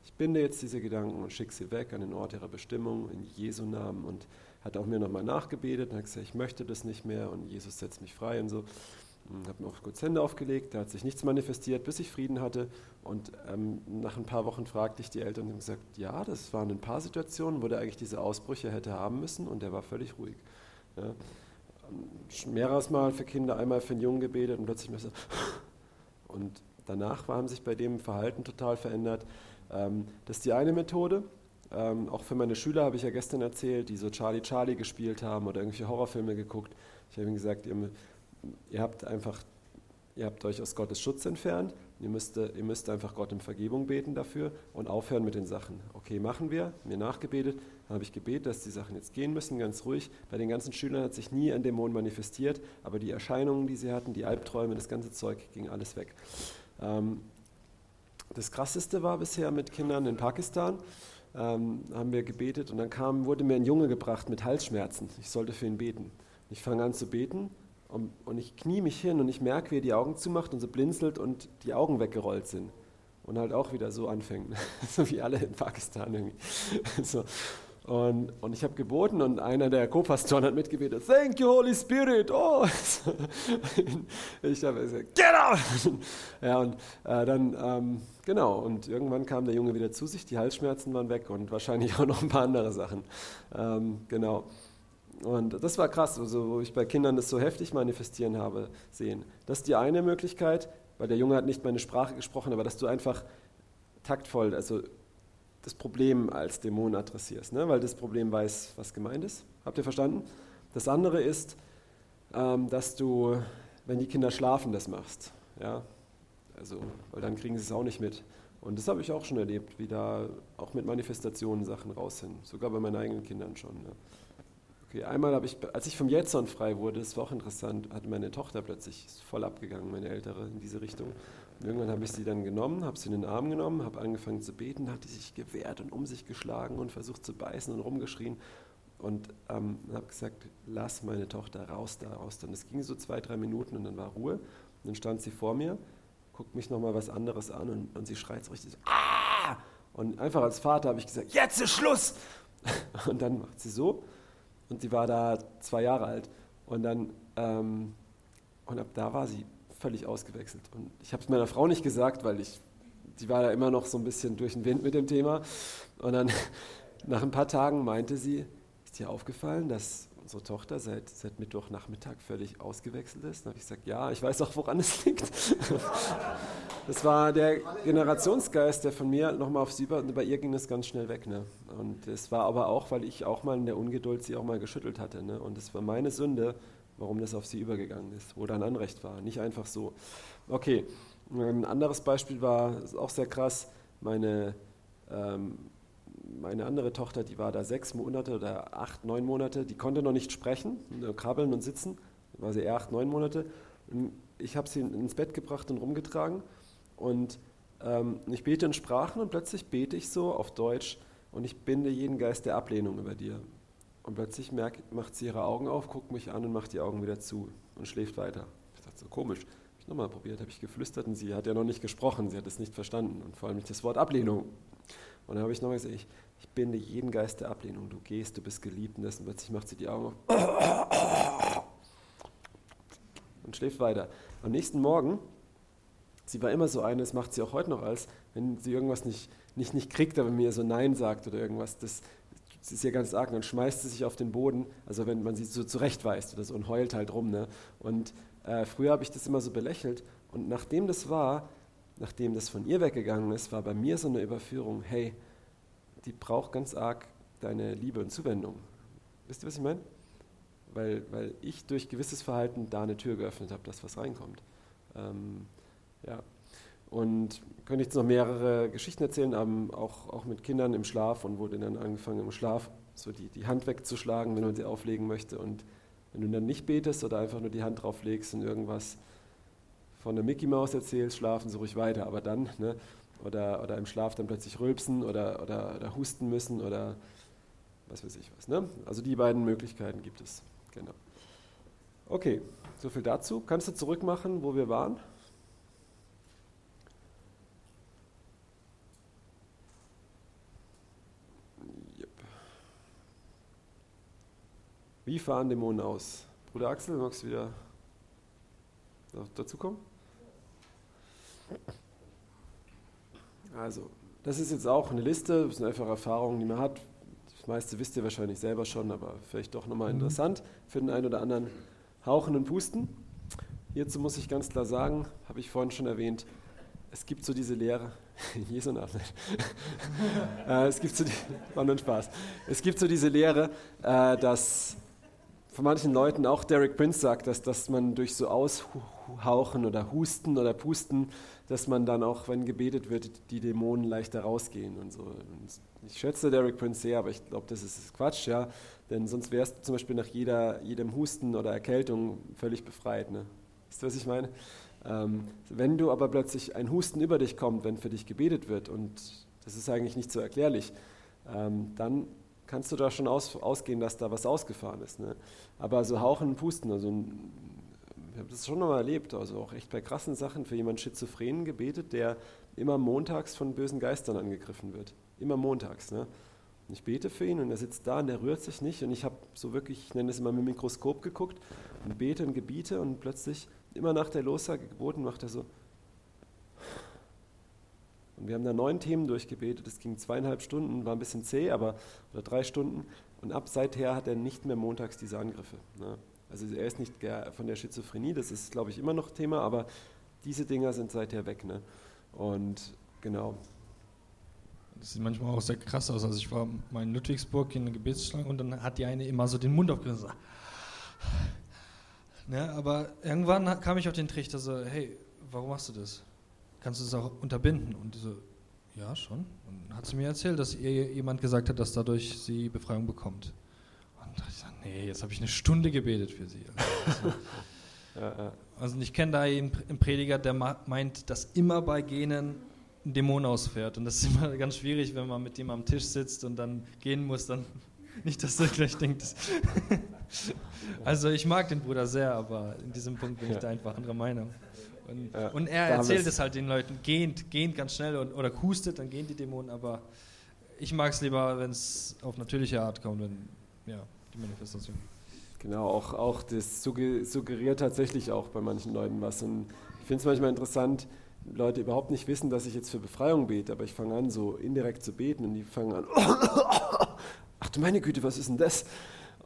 ich binde jetzt diese Gedanken und schicke sie weg an den Ort ihrer Bestimmung in Jesu Namen und hat auch mir nochmal nachgebetet und hat gesagt, ich möchte das nicht mehr und Jesus setzt mich frei und so. Habe mir auch kurz Hände aufgelegt, da hat sich nichts manifestiert, bis ich Frieden hatte. Und ähm, nach ein paar Wochen fragte ich die Eltern und haben gesagt, ja, das waren ein paar Situationen, wo der eigentlich diese Ausbrüche hätte haben müssen und der war völlig ruhig. Ja. Mehrere Mal für Kinder, einmal für einen Jungen gebetet und plötzlich so. Und danach haben sich bei dem Verhalten total verändert. Ähm, das ist die eine Methode. Ähm, auch für meine Schüler habe ich ja gestern erzählt, die so Charlie Charlie gespielt haben oder irgendwelche Horrorfilme geguckt. Ich habe ihnen gesagt, ihr, ihr, habt einfach, ihr habt euch aus Gottes Schutz entfernt. Ihr müsst, ihr müsst einfach Gott um Vergebung beten dafür und aufhören mit den Sachen. Okay, machen wir. Mir nachgebetet. Habe ich gebetet, dass die Sachen jetzt gehen müssen, ganz ruhig. Bei den ganzen Schülern hat sich nie ein Dämon manifestiert, aber die Erscheinungen, die sie hatten, die Albträume, das ganze Zeug ging alles weg. Ähm, das Krasseste war bisher mit Kindern in Pakistan. Ähm, haben wir gebetet und dann kam, wurde mir ein Junge gebracht mit Halsschmerzen. Ich sollte für ihn beten. Ich fange an zu beten und, und ich knie mich hin und ich merke, wie er die Augen zumacht und so blinzelt und die Augen weggerollt sind. Und halt auch wieder so anfängt, so wie alle in Pakistan irgendwie. so. Und, und ich habe geboten und einer der Co-Pastoren hat mitgebetet, Thank you, Holy Spirit. Oh. ich habe gesagt, Get out! ja, und äh, dann, ähm, genau, und irgendwann kam der Junge wieder zu sich, die Halsschmerzen waren weg und wahrscheinlich auch noch ein paar andere Sachen. Ähm, genau. Und das war krass, also, wo ich bei Kindern das so heftig manifestieren habe, sehen. Das ist die eine Möglichkeit, weil der Junge hat nicht meine Sprache gesprochen, aber dass du einfach taktvoll, also das Problem als Dämon adressierst, ne? weil das Problem weiß, was gemeint ist. Habt ihr verstanden? Das andere ist, ähm, dass du, wenn die Kinder schlafen, das machst. Ja? Also, weil dann kriegen sie es auch nicht mit. Und das habe ich auch schon erlebt, wie da auch mit Manifestationen Sachen raus sind. Sogar bei meinen eigenen Kindern schon. Ne? Okay, einmal habe ich, als ich vom Jetson frei wurde, das war auch interessant, hat meine Tochter plötzlich voll abgegangen, meine Ältere, in diese Richtung. Irgendwann habe ich sie dann genommen, habe sie in den Arm genommen, habe angefangen zu beten, hat die sich gewehrt und um sich geschlagen und versucht zu beißen und rumgeschrien und ähm, habe gesagt, lass meine Tochter raus da raus. Dann es ging so zwei, drei Minuten und dann war Ruhe. Und dann stand sie vor mir, guckt mich nochmal was anderes an und, und sie schreit so richtig ah! Und einfach als Vater habe ich gesagt, jetzt ist Schluss! Und dann macht sie so und sie war da zwei Jahre alt. Und dann, ähm, und ab da war sie völlig ausgewechselt. Und ich habe es meiner Frau nicht gesagt, weil ich, sie war ja immer noch so ein bisschen durch den Wind mit dem Thema. Und dann nach ein paar Tagen meinte sie, ist dir aufgefallen, dass unsere Tochter seit, seit Mittwochnachmittag völlig ausgewechselt ist? Dann habe ich gesagt, ja, ich weiß auch, woran es liegt. Das war der Generationsgeist, der von mir nochmal auf sie war, bei ihr ging es ganz schnell weg. Ne? Und es war aber auch, weil ich auch mal in der Ungeduld sie auch mal geschüttelt hatte. Ne? Und es war meine Sünde, warum das auf sie übergegangen ist, wo dann Anrecht war, nicht einfach so. Okay, ein anderes Beispiel war auch sehr krass, meine, ähm, meine andere Tochter, die war da sechs Monate oder acht, neun Monate, die konnte noch nicht sprechen, nur krabbeln und sitzen, war sie eher acht, neun Monate. Ich habe sie ins Bett gebracht und rumgetragen und Ähm, ich bete in Sprachen und plötzlich bete ich so auf Deutsch und ich binde jeden Geist der Ablehnung über dir. Und plötzlich merkt, macht sie ihre Augen auf, guckt mich an und macht die Augen wieder zu und schläft weiter. Ich dachte so, komisch. Habe ich nochmal probiert, habe ich geflüstert und sie hat ja noch nicht gesprochen, sie hat es nicht verstanden und vor allem nicht das Wort Ablehnung. Und dann habe ich nochmal gesagt, ich, ich binde jeden Geist der Ablehnung. Du gehst, du bist geliebt und dessen plötzlich macht sie die Augen auf und schläft weiter. Am nächsten Morgen, sie war immer so eine, das macht sie auch heute noch als, wenn sie irgendwas nicht, nicht, nicht kriegt, aber mir so Nein sagt oder irgendwas, das, das ist ja ganz arg, dann schmeißt sie sich auf den Boden, also wenn man sie so zurechtweist oder so und heult halt rum. Ne? Und äh, früher habe ich das immer so belächelt und nachdem das war, nachdem das von ihr weggegangen ist, war bei mir so eine Überführung, hey, die braucht ganz arg deine Liebe und Zuwendung. Wisst ihr, was ich meine? Weil, weil ich durch gewisses Verhalten da eine Tür geöffnet habe, dass was reinkommt. Ähm, ja. Und könnte ich jetzt noch mehrere Geschichten erzählen, aber auch, auch mit Kindern im Schlaf und wurde dann angefangen im Schlaf so die, die Hand wegzuschlagen, wenn man sie auflegen möchte. Und wenn du dann nicht betest oder einfach nur die Hand drauflegst und irgendwas von der Mickey Maus erzählst, schlafen sie ruhig weiter. Aber dann, ne, oder, oder im Schlaf dann plötzlich rülpsen oder, oder, oder husten müssen oder was weiß ich was. Ne? Also die beiden Möglichkeiten gibt es. Genau. Okay, soviel dazu. Kannst du zurückmachen, wo wir waren? Wie fahren Dämonen aus? Bruder Axel, magst du wieder dazu kommen? Also, das ist jetzt auch eine Liste, das sind einfach Erfahrungen, die man hat. Das meiste wisst ihr wahrscheinlich selber schon, aber vielleicht doch nochmal interessant für den einen oder anderen Hauchen und Pusten. Hierzu muss ich ganz klar sagen, habe ich vorhin schon erwähnt, es gibt so diese Lehre, Jesu Namen, äh, es gibt so die, war nur Spaß, es gibt so diese Lehre, äh, dass von manchen Leuten, auch Derek Prince sagt, dass, dass man durch so Aushauchen oder Husten oder Pusten, dass man dann auch, wenn gebetet wird, die Dämonen leichter rausgehen und so. Und ich schätze Derek Prince sehr, aber ich glaube, das ist Quatsch, ja. Denn sonst wärst du zum Beispiel nach jeder, jedem Husten oder Erkältung völlig befreit. Ne? Wisst ihr, was ich meine? Ähm, wenn du aber plötzlich ein Husten über dich kommt, wenn für dich gebetet wird, und das ist eigentlich nicht so erklärlich, ähm, dann kannst du da schon aus, ausgehen, dass da was ausgefahren ist. Ne? Aber so Hauchen und Pusten, also ich habe das schon noch mal erlebt, also auch echt bei krassen Sachen für jemanden Schizophrenen gebetet, der immer montags von bösen Geistern angegriffen wird. Immer montags. Ne? Und ich bete für ihn und er sitzt da und er rührt sich nicht. Und ich habe so wirklich, ich nenne es immer mit dem Mikroskop geguckt und bete und gebiete und plötzlich, immer nach der Lossage geboten, macht er so. Und wir haben da neun Themen durchgebetet. Das ging zweieinhalb Stunden, war ein bisschen zäh, aber oder drei Stunden. Und ab seither hat er nicht mehr montags diese Angriffe. Ne? Also er ist nicht von der Schizophrenie, das ist, glaube ich, immer noch Thema, aber diese Dinger sind seither weg. Ne? Und genau. Das sieht manchmal auch sehr krass aus. Also ich war mal in Ludwigsburg in einer Gebetsschlange und dann hat die eine immer so den Mund aufgerissen. Ne, aber irgendwann kam ich auf den Trichter so, hey, warum machst du das? Kannst du das auch unterbinden? Und so, ja, schon. Und dann hat sie mir erzählt, dass ihr jemand gesagt hat, dass dadurch sie Befreiung bekommt. Und da ich gesagt, nee, jetzt habe ich eine Stunde gebetet für sie. Also, also ich kenne da einen Prediger, der meint, dass immer bei Genen ein Dämon ausfährt. Und das ist immer ganz schwierig, wenn man mit ihm am Tisch sitzt und dann gehen muss, dann nicht, dass er gleich denkt. also ich mag den Bruder sehr, aber in diesem Punkt bin ich da einfach anderer Meinung. Und, ja, und er erzählt es halt den Leuten, gehend, gehend ganz schnell und, oder hustet, dann gehen die Dämonen, aber ich mag es lieber, wenn es auf natürliche Art kommt, wenn, ja, die Manifestation. Genau, auch, auch das suggeriert tatsächlich auch bei manchen Leuten was. Und ich finde es manchmal interessant, Leute überhaupt nicht wissen, dass ich jetzt für Befreiung bete, aber ich fange an, so indirekt zu beten und die fangen an, ach du meine Güte, was ist denn das?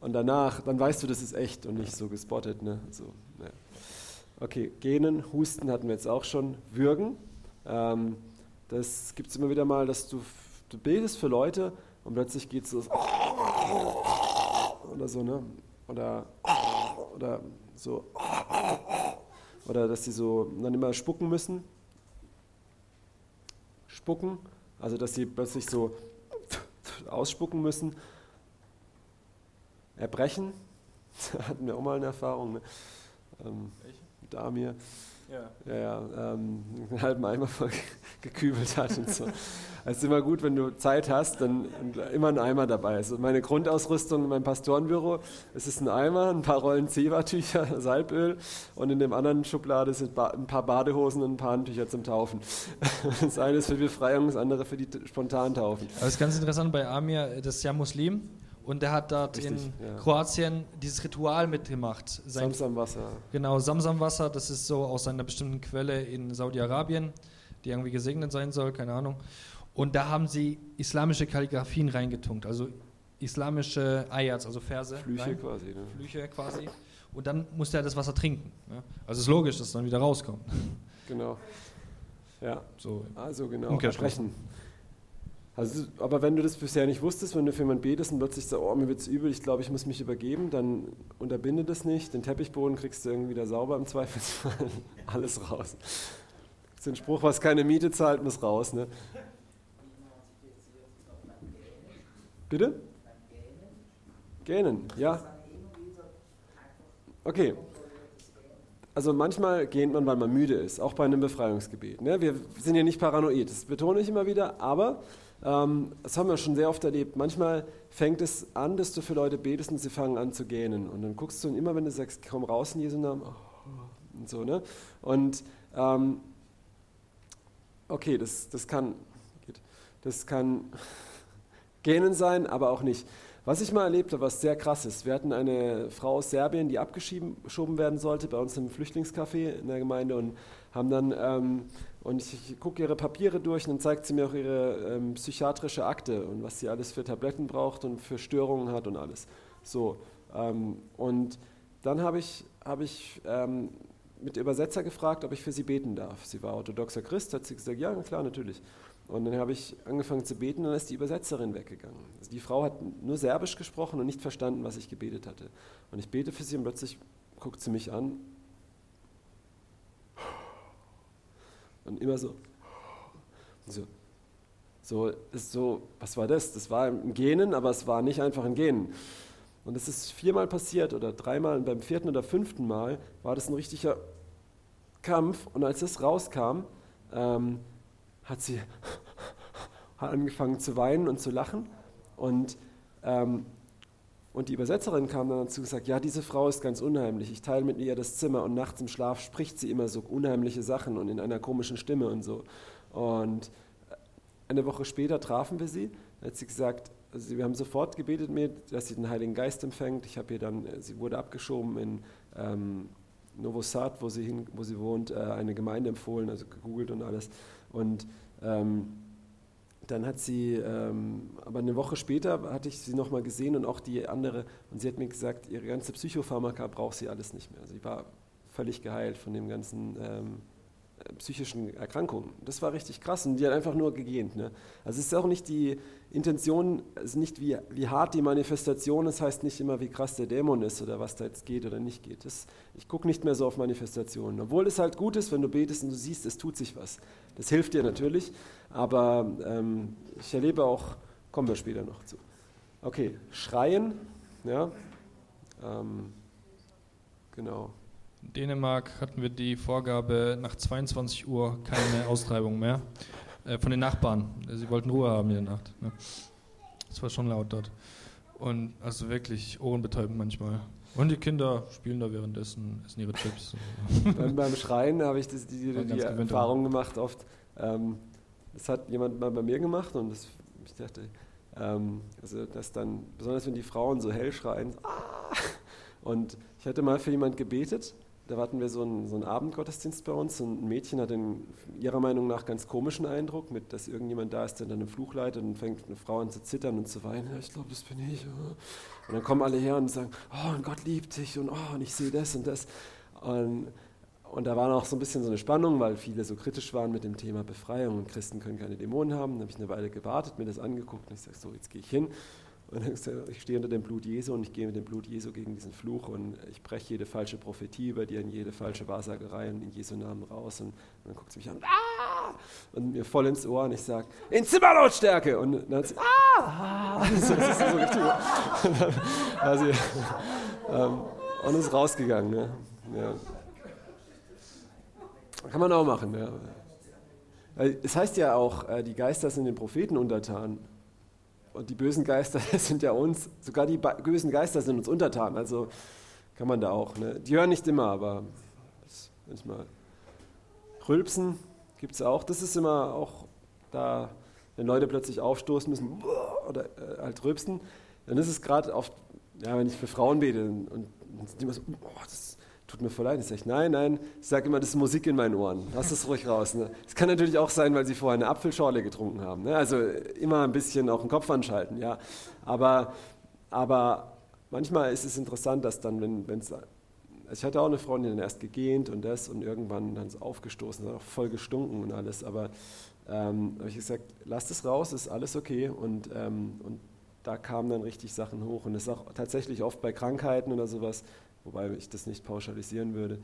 Und danach, dann weißt du, das ist echt und nicht so gespottet. Ne? So, ja. Okay, Gähnen, Husten hatten wir jetzt auch schon. Würgen, ähm, das gibt es immer wieder mal, dass du, du betest für Leute und plötzlich geht es so oder so, ne? Oder, oder so. Oder dass sie so dann immer spucken müssen. Spucken, also dass sie plötzlich so ausspucken müssen. Erbrechen, da hatten wir auch mal eine Erfahrung. Ne? Ähm, Damir. Ja. ja, ja, ähm, einen halben Eimer voll gekübelt hat und so. Es ist immer gut, wenn du Zeit hast, dann immer ein Eimer dabei. Also meine Grundausrüstung in meinem Pastorenbüro, es ist ein Eimer, ein paar Rollen Zewa-Tücher, Salböl und in dem anderen Schublade sind ein paar Badehosen und ein paar Handtücher zum Taufen. Das eine ist für Befreiung, das andere für die Spontantaufen. Aber es ist ganz interessant bei Amir, das ist ja Muslim und der hat dort Richtig, in ja. Kroatien dieses Ritual mitgemacht. Sein Samsamwasser. Genau, Samsamwasser, das ist so aus einer bestimmten Quelle in Saudi-Arabien, die irgendwie gesegnet sein soll, keine Ahnung. Und da haben sie islamische Kalligraphien reingetunkt, also islamische Ayats, also Verse. Flüche rein, quasi. Ne? Flüche quasi. Und dann musste er das Wasser trinken. Ja? Also ist logisch, dass es dann wieder rauskommt. Genau. Ja, So. also genau. Umkehrschluss. Erbrechen. Also, aber wenn du das bisher nicht wusstest, wenn du für jemanden betest und plötzlich sagst, oh, mir wird's übel, ich glaube, ich muss mich übergeben, dann unterbinde das nicht. Den Teppichboden kriegst du irgendwie wieder sauber im Zweifelsfall. Alles raus. Das ist ein Spruch, was keine Miete zahlt, muss raus. Ne? Bitte? Gähnen, ja. Okay. Also manchmal gähnt man, weil man müde ist, auch bei einem Befreiungsgebet. Ne? Wir sind ja nicht paranoid, das betone ich immer wieder, aber ähm, das haben wir schon sehr oft erlebt. Manchmal fängt es an, dass du für Leute betest und sie fangen an zu gähnen. Und dann guckst du und immer, wenn du sagst, komm raus in Jesu Namen, oh, und so. Ne? Und ähm, okay, das, das kann, das kann Gähnen sein, aber auch nicht. Was ich mal erlebt habe, was sehr krass ist, wir hatten eine Frau aus Serbien, die abgeschoben werden sollte bei uns im Flüchtlingscafé in der Gemeinde und haben dann, ähm, und ich, gucke ihre Papiere durch und dann zeigt sie mir auch ihre ähm, psychiatrische Akte und was sie alles für Tabletten braucht und für Störungen hat und alles. So, ähm, und dann habe ich, hab ich ähm, mit Übersetzer gefragt, ob ich für sie beten darf. Sie war orthodoxer Christ, hat sie gesagt, ja, klar, natürlich. Und dann habe ich angefangen zu beten und dann ist die Übersetzerin weggegangen. Also die Frau hat nur Serbisch gesprochen und nicht verstanden, was ich gebetet hatte. Und ich bete für sie und plötzlich guckt sie mich an. Und immer so. Und so. So, ist so, was war das? Das war ein Genen, aber es war nicht einfach ein Genen. Und das ist viermal passiert oder dreimal und beim vierten oder fünften Mal war das ein richtiger Kampf. Und als das rauskam, ähm, hat sie angefangen zu weinen und zu lachen. Und, ähm, und die Übersetzerin kam dann dazu und gesagt, ja, diese Frau ist ganz unheimlich. Ich teile mit ihr das Zimmer und nachts im Schlaf spricht sie immer so unheimliche Sachen und in einer komischen Stimme und so. Und eine Woche später trafen wir sie. Da hat sie gesagt, also wir haben sofort gebetet mit, dass sie den Heiligen Geist empfängt. Ich habe ihr dann, sie wurde abgeschoben in ähm, Novo Sad, wo sie, hin, wo sie wohnt, äh, eine Gemeinde empfohlen, also gegoogelt und alles. Und ähm, dann hat sie, ähm, aber eine Woche später hatte ich sie nochmal gesehen und auch die andere, und sie hat mir gesagt, ihre ganze Psychopharmaka braucht sie alles nicht mehr. Sie war völlig geheilt von dem ganzen ähm, psychischen Erkrankungen. Das war richtig krass und die hat einfach nur gegähnt. Ne? Also es ist auch nicht die Intention, es ist nicht wie, wie hart die Manifestation, das heißt nicht immer, wie krass der Dämon ist oder was da jetzt geht oder nicht geht. Das, ich gucke nicht mehr so auf Manifestationen. Obwohl es halt gut ist, wenn du betest und du siehst, es tut sich was. Das hilft dir natürlich, aber ähm, ich erlebe auch, kommen wir später noch zu. Okay, Schreien, ja, ähm, genau. In Dänemark hatten wir die Vorgabe, nach 22 Uhr keine Austreibung mehr. Äh, von den Nachbarn. Sie wollten Ruhe haben in der Nacht. Ne? Das war schon laut dort. Und also wirklich ohrenbetäubend manchmal. Und die Kinder spielen da währenddessen, essen ihre Chips. beim, beim Schreien habe ich das, die, die, die Erfahrung gemacht oft. Ähm, das hat jemand mal bei mir gemacht und das, ich dachte, ähm, also dass dann, besonders wenn die Frauen so hell schreien, ah! und ich hatte mal für jemand gebetet, da hatten wir so einen, so einen Abendgottesdienst bei uns und ein Mädchen hat einen, ihrer Meinung nach ganz komischen Eindruck, mit, dass irgendjemand da ist, der dann einen Fluch leitet und fängt eine Frau an zu zittern und zu weinen. Ja, ich glaube, das bin ich. Und dann kommen alle her und sagen, oh, und Gott liebt dich und oh, und ich sehe das und das. Und, und da war noch so ein bisschen so eine Spannung, weil viele so kritisch waren mit dem Thema Befreiung und Christen können keine Dämonen haben. Dann habe ich eine Weile gewartet, mir das angeguckt und ich sage, so, jetzt gehe ich hin. Und dann gesagt, ich stehe unter dem Blut Jesu und ich gehe mit dem Blut Jesu gegen diesen Fluch und ich breche jede falsche Prophetie über dir und jede falsche Wahrsagerei und in Jesu Namen raus. Und, dann guckt sie mich an ah! und mir voll ins Ohr und ich sage, in Zimmerlautstärke! Und dann hat sie, ah! So, das ist so richtig. Und, ähm, und ist rausgegangen. Ne? Ja. Kann man auch machen, ja. Weil Es heißt ja auch, äh, die Geister sind den Propheten untertan. Und die bösen Geister sind ja uns, sogar die bösen Geister sind uns untertan. Also kann man da auch. Ne? Die hören nicht immer, aber manchmal. Rülpsen gibt es auch. Das ist immer auch da, wenn Leute plötzlich aufstoßen müssen oder äh, halt rülpsen, dann ist es gerade oft, ja, wenn ich für Frauen bete und, und die immer so, oh, das tut mir voll leid. Ich sage, nein, nein, ich sage immer, das ist Musik in meinen Ohren. Lass das ruhig raus. Ne? Es kann natürlich auch sein, weil sie vorher eine Apfelschorle getrunken haben. Ne? Also immer ein bisschen auch den Kopf anschalten, ja. Aber, aber manchmal ist es interessant, dass dann, wenn es also ich hatte auch eine Freundin, die dann erst gegähnt und das und irgendwann dann so aufgestoßen, dann auch voll gestunken und alles. Aber ähm, habe ich gesagt, lasst es raus, ist alles okay. Und, ähm, und da kamen dann richtig Sachen hoch. Und das ist auch tatsächlich oft bei Krankheiten oder sowas, wobei ich das nicht pauschalisieren würde.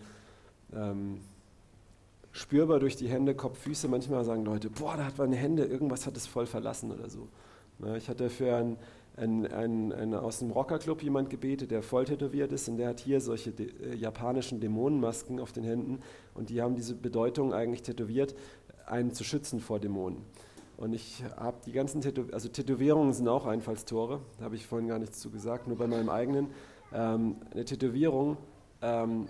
Ähm, spürbar durch die Hände, Kopf, Füße. Manchmal sagen Leute, boah, da hat meine Hände, irgendwas hat es voll verlassen oder so. Ja, ich hatte für einen ein, ein, ein, aus dem Rockerclub jemand gebetet, der voll tätowiert ist und der hat hier solche de, äh, japanischen Dämonenmasken auf den Händen und die haben diese Bedeutung eigentlich tätowiert, einen zu schützen vor Dämonen. Und ich habe die ganzen Tätowierungen, also Tätowierungen sind auch Einfallstore, da habe ich vorhin gar nichts zu gesagt, nur bei meinem eigenen. Ähm, eine Tätowierung, ähm,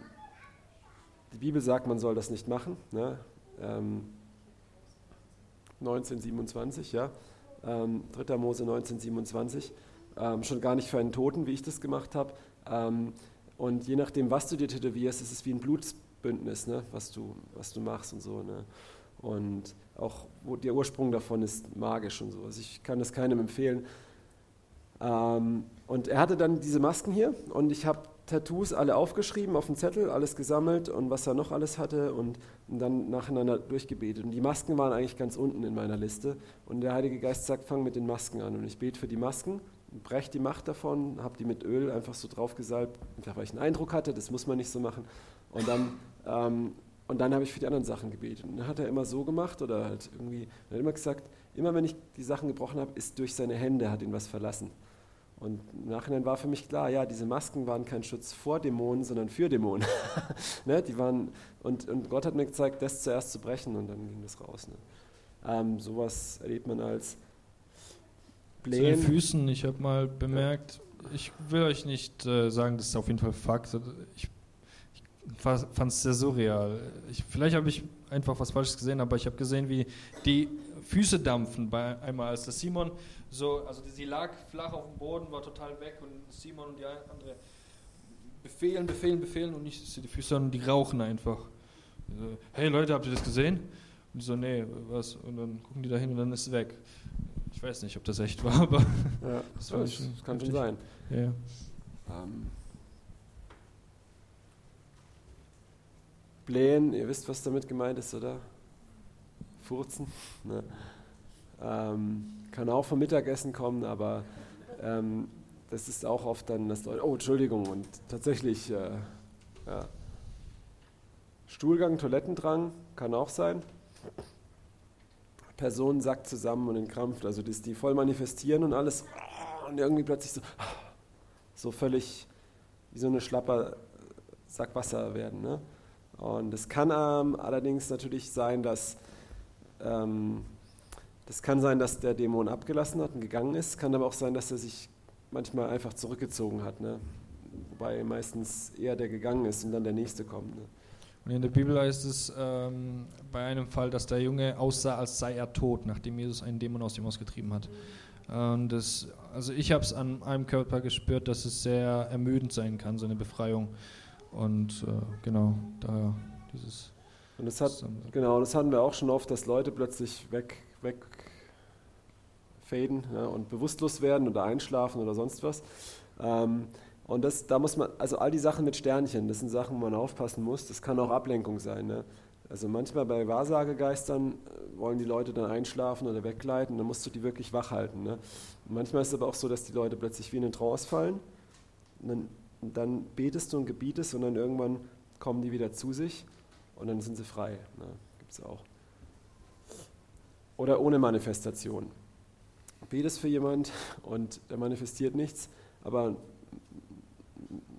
die Bibel sagt, man soll das nicht machen, ne? ähm, 1927, ja. Ähm, 3. Mose 1927, ähm, schon gar nicht für einen Toten, wie ich das gemacht habe. Ähm, und je nachdem, was du dir tätowierst, ist es wie ein Blutsbündnis, ne? was, du, was du machst und so. Ne? Und auch der Ursprung davon ist magisch und so. Also ich kann das keinem empfehlen. Ähm, und er hatte dann diese Masken hier und ich habe Tattoos alle aufgeschrieben auf den Zettel, alles gesammelt und was er noch alles hatte und, und dann nacheinander durchgebetet. Und die Masken waren eigentlich ganz unten in meiner Liste. Und der Heilige Geist sagt, fang mit den Masken an. Und ich bete für die Masken, breche die Macht davon, habe die mit Öl einfach so draufgesalbt, einfach weil ich einen Eindruck hatte, das muss man nicht so machen. Und dann, ähm, und dann habe ich für die anderen Sachen gebetet. Und dann hat er immer so gemacht oder halt irgendwie, er hat immer gesagt, immer wenn ich die Sachen gebrochen habe, ist durch seine Hände, hat ihn was verlassen. Und im Nachhinein war für mich klar, ja, diese Masken waren kein Schutz vor Dämonen, sondern für Dämonen. ne, die waren, und, und Gott hat mir gezeigt, das zuerst zu brechen und dann ging das raus. Ne. Ähm, sowas erlebt man als Zu den. Füßen, ich habe mal bemerkt, ich will euch nicht äh, sagen, das ist auf jeden Fall Fakt. Ich, ich fand es sehr surreal. Ich, vielleicht habe ich einfach was Falsches gesehen, aber ich habe gesehen, wie die Füße dampfen bei einmal, als der Simon so, also sie lag flach auf dem Boden, war total weg und Simon und die andere befehlen, befehlen, befehlen und ich sehe die Füße und die rauchen einfach. So, hey Leute, habt ihr das gesehen? Und die so, nee, was? Und dann gucken die da hin und dann ist es weg. Ich weiß nicht, ob das echt war, aber Ja, Das war das schon kann schon sein. ja. Ähm, Blähen, ihr wisst, was damit gemeint ist, oder? Furzen. Ne? Ähm, kann auch vom Mittagessen kommen, aber ähm, das ist auch oft dann das Leute, oh, Entschuldigung, und tatsächlich, äh, ja. Stuhlgang, Toilettendrang kann auch sein. Person sackt zusammen und entkrampft, also dass die voll manifestieren und alles und irgendwie plötzlich so, so völlig wie so eine Schlapper Sack Wasser werden. Ne? Und es kann ähm, allerdings natürlich sein, dass ähm, das kann sein, dass der Dämon abgelassen hat und gegangen ist. Kann aber auch sein, dass er sich manchmal einfach zurückgezogen hat. Ne? Wobei meistens eher der gegangen ist und dann der nächste kommt. Ne? Und in der Bibel heißt es ähm, bei einem Fall, dass der Junge aussah, als sei er tot, nachdem Jesus einen Dämon aus ihm ausgetrieben hat. Und das, also ich habe es an einem Körper gespürt, dass es sehr ermüdend sein kann, so eine Befreiung. Und äh, genau, da dieses. Und das hat, genau, das hatten wir auch schon oft, dass Leute plötzlich weg, weg faden ja, und bewusstlos werden oder einschlafen oder sonst was. Ähm, und das, da muss man, also all die Sachen mit Sternchen, das sind Sachen, wo man aufpassen muss. Das kann auch Ablenkung sein. Ne? Also manchmal bei Wahrsagegeistern äh, wollen die Leute dann einschlafen oder wegleiten, dann musst du die wirklich wach halten. Ne? Manchmal ist es aber auch so, dass die Leute plötzlich wie in eine Trance fallen. Dann, dann betest du und gebietest und dann irgendwann kommen die wieder zu sich und dann sind sie frei. Ne? Gibt es auch. Oder ohne Manifestation. Betest für jemand und der manifestiert nichts, aber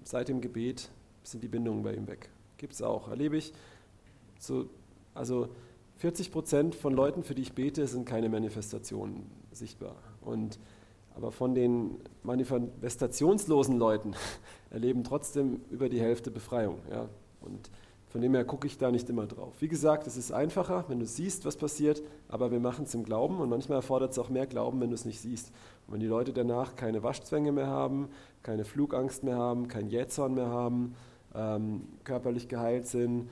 seit dem Gebet sind die Bindungen bei ihm weg. Gibt es auch. Erlebe ich. So also 40 Prozent von Leuten, für die ich bete, sind keine Manifestationen sichtbar. Und, aber von den manifestationslosen Leuten erleben trotzdem über die Hälfte Befreiung. Ja. Und von dem her gucke ich da nicht immer drauf. Wie gesagt, es ist einfacher, wenn du siehst, was passiert, aber wir machen es im Glauben und manchmal erfordert es auch mehr Glauben, wenn du es nicht siehst. Und wenn die Leute danach keine Waschzwänge mehr haben, keine Flugangst mehr haben, kein Jähzorn mehr haben, ähm, körperlich geheilt sind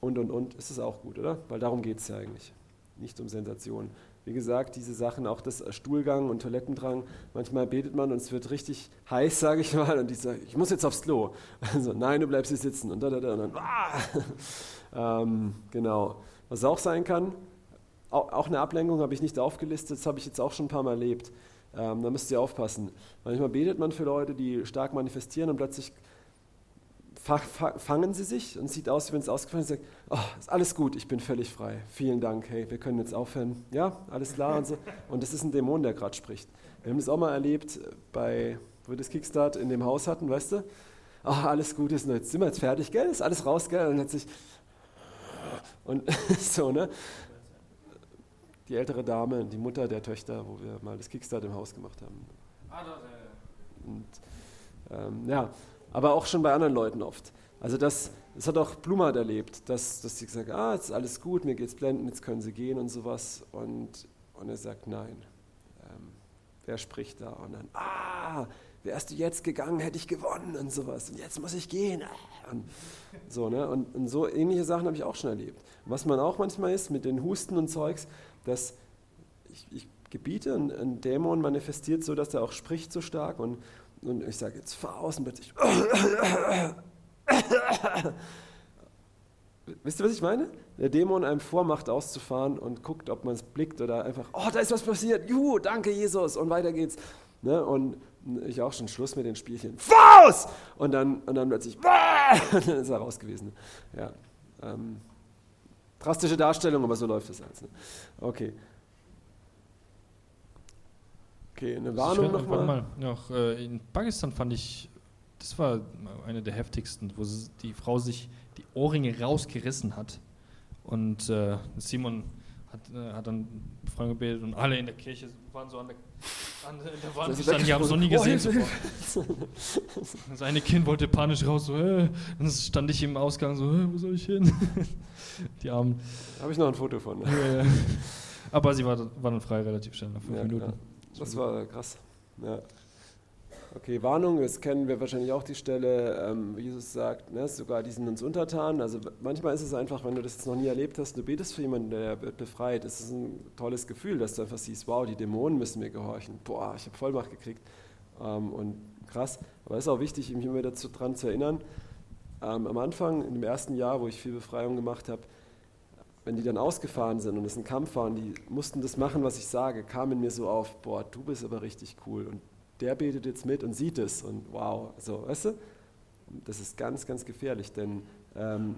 und und und, ist es auch gut, oder? Weil darum geht es ja eigentlich, nicht um Sensation. Wie gesagt, diese Sachen, auch das Stuhlgang und Toilettendrang, manchmal betet man und es wird richtig heiß, sage ich mal, und ich sage, ich muss jetzt aufs Klo. Also, nein, du bleibst hier sitzen und da, da, da, und dann, ah! ähm, genau. Was auch sein kann, auch, eine Ablenkung habe ich nicht aufgelistet, das habe ich jetzt auch schon ein paar Mal erlebt. Ähm, da müsst ihr aufpassen. Manchmal betet man für Leute, die stark manifestieren und plötzlich fangen sie sich und sieht aus, wie wenn es ausgefallen ist. Sagt, oh, ist alles gut, ich bin völlig frei. Vielen Dank, hey, wir können jetzt aufhören. Ja, alles klar und so. Und das ist ein Dämon, der gerade spricht. Wir haben das auch mal erlebt, bei, wo wir das Kickstart in dem Haus hatten, weißt du? Oh, alles gut ist, jetzt sind wir jetzt fertig, gell? Ist alles raus, gell? Und hat sich und so, ne? Die ältere Dame, die Mutter der Töchter, wo wir mal das Kickstart im Haus gemacht haben. Ah. Und ähm, ja, aber auch schon bei anderen Leuten oft. Also das, das hat auch Blumert erlebt, dass, dass sie gesagt ah, jetzt ist alles gut, mir geht's blenden, jetzt können sie gehen und sowas. Und, und er sagt, nein, ähm, wer spricht da? Und dann, ah, wärst du jetzt gegangen, hätte ich gewonnen und sowas. Und jetzt muss ich gehen. Und so, ne? und, und so ähnliche Sachen habe ich auch schon erlebt. was man auch manchmal ist mit den Husten und Zeugs, dass ich, ich gebiete, ein, ein Dämon manifestiert so, dass er auch spricht so stark und und ich sage jetzt, fahr und plötzlich. Wisst ihr, was ich meine? Der Dämon einem vormacht, auszufahren und guckt, ob man es blickt oder einfach, oh, da ist was passiert, juhu, danke Jesus und weiter geht's. Ne? Und ich auch schon Schluss mit den Spielchen. Faust! Und dann, und dann plötzlich, und dann ist er raus gewesen. Ja. Ähm, drastische Darstellung, aber so läuft es als. Ne? Okay. Okay, eine Warnung nochmal. Mal, noch, äh, in Pakistan fand ich, das war eine der heftigsten, wo sie, die Frau sich die Ohrringe rausgerissen hat. Und äh, Simon hat, äh, hat dann Freunde gebetet und alle in der Kirche waren so an der, an der Wand gestanden, die haben es noch nie gesehen. Seine Kind wollte panisch raus, so, äh, dann stand ich im Ausgang so, äh, wo soll ich hin? die Armen. Habe ich noch ein Foto von. Aber sie war, war dann frei relativ schnell, nach fünf ja, Minuten. Klar. Das war krass. Ja. Okay, Warnung, das kennen wir wahrscheinlich auch die Stelle, ähm, wie Jesus sagt, ne, sogar die sind uns untertan. Also manchmal ist es einfach, wenn du das jetzt noch nie erlebt hast, du betest für jemanden, der wird befreit. Es ist ein tolles Gefühl, dass du einfach siehst, wow, die Dämonen müssen mir gehorchen. Boah, ich habe Vollmacht gekriegt. Ähm, und krass. Aber es ist auch wichtig, mich immer dazu dran zu erinnern. Ähm, am Anfang, in dem ersten Jahr, wo ich viel Befreiung gemacht habe, wenn die dann ausgefahren sind und es ein Kampf war und die mussten das machen, was ich sage, kam in mir so auf, boah, du bist aber richtig cool und der betet jetzt mit und sieht es und wow, so, weißt du? Das ist ganz, ganz gefährlich, denn ähm,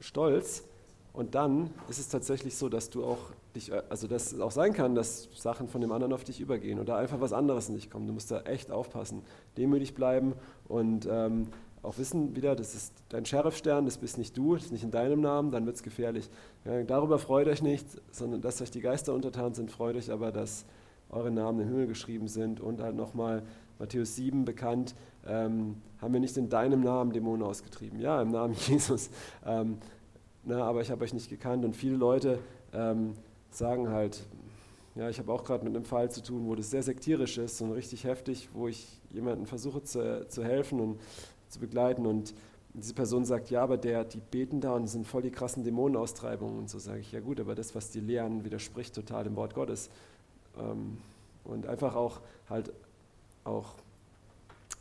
Stolz und dann ist es tatsächlich so, dass du auch dich, also dass es auch sein kann, dass Sachen von dem anderen auf dich übergehen oder einfach was anderes nicht kommt. Du musst da echt aufpassen, demütig bleiben und ähm, auch wissen wieder, das ist dein Sheriffstern, das bist nicht du, das ist nicht in deinem Namen, dann wird es gefährlich. Ja, darüber freut euch nicht, sondern dass euch die Geister untertan sind, freut euch aber, dass eure Namen im Himmel geschrieben sind und halt nochmal Matthäus 7 bekannt, ähm, haben wir nicht in deinem Namen Dämonen ausgetrieben. Ja, im Namen Jesus. Ähm, na, aber ich habe euch nicht gekannt und viele Leute ähm, sagen halt, ja, ich habe auch gerade mit einem Fall zu tun, wo das sehr sektierisch ist und richtig heftig, wo ich jemanden versuche zu, zu helfen und zu begleiten. Und diese Person sagt, ja, aber der, die beten da und sind voll die krassen Dämonenaustreibungen. Und so sage ich, ja gut, aber das, was die lehren, widerspricht total dem Wort Gottes. Ähm, und einfach auch halt auch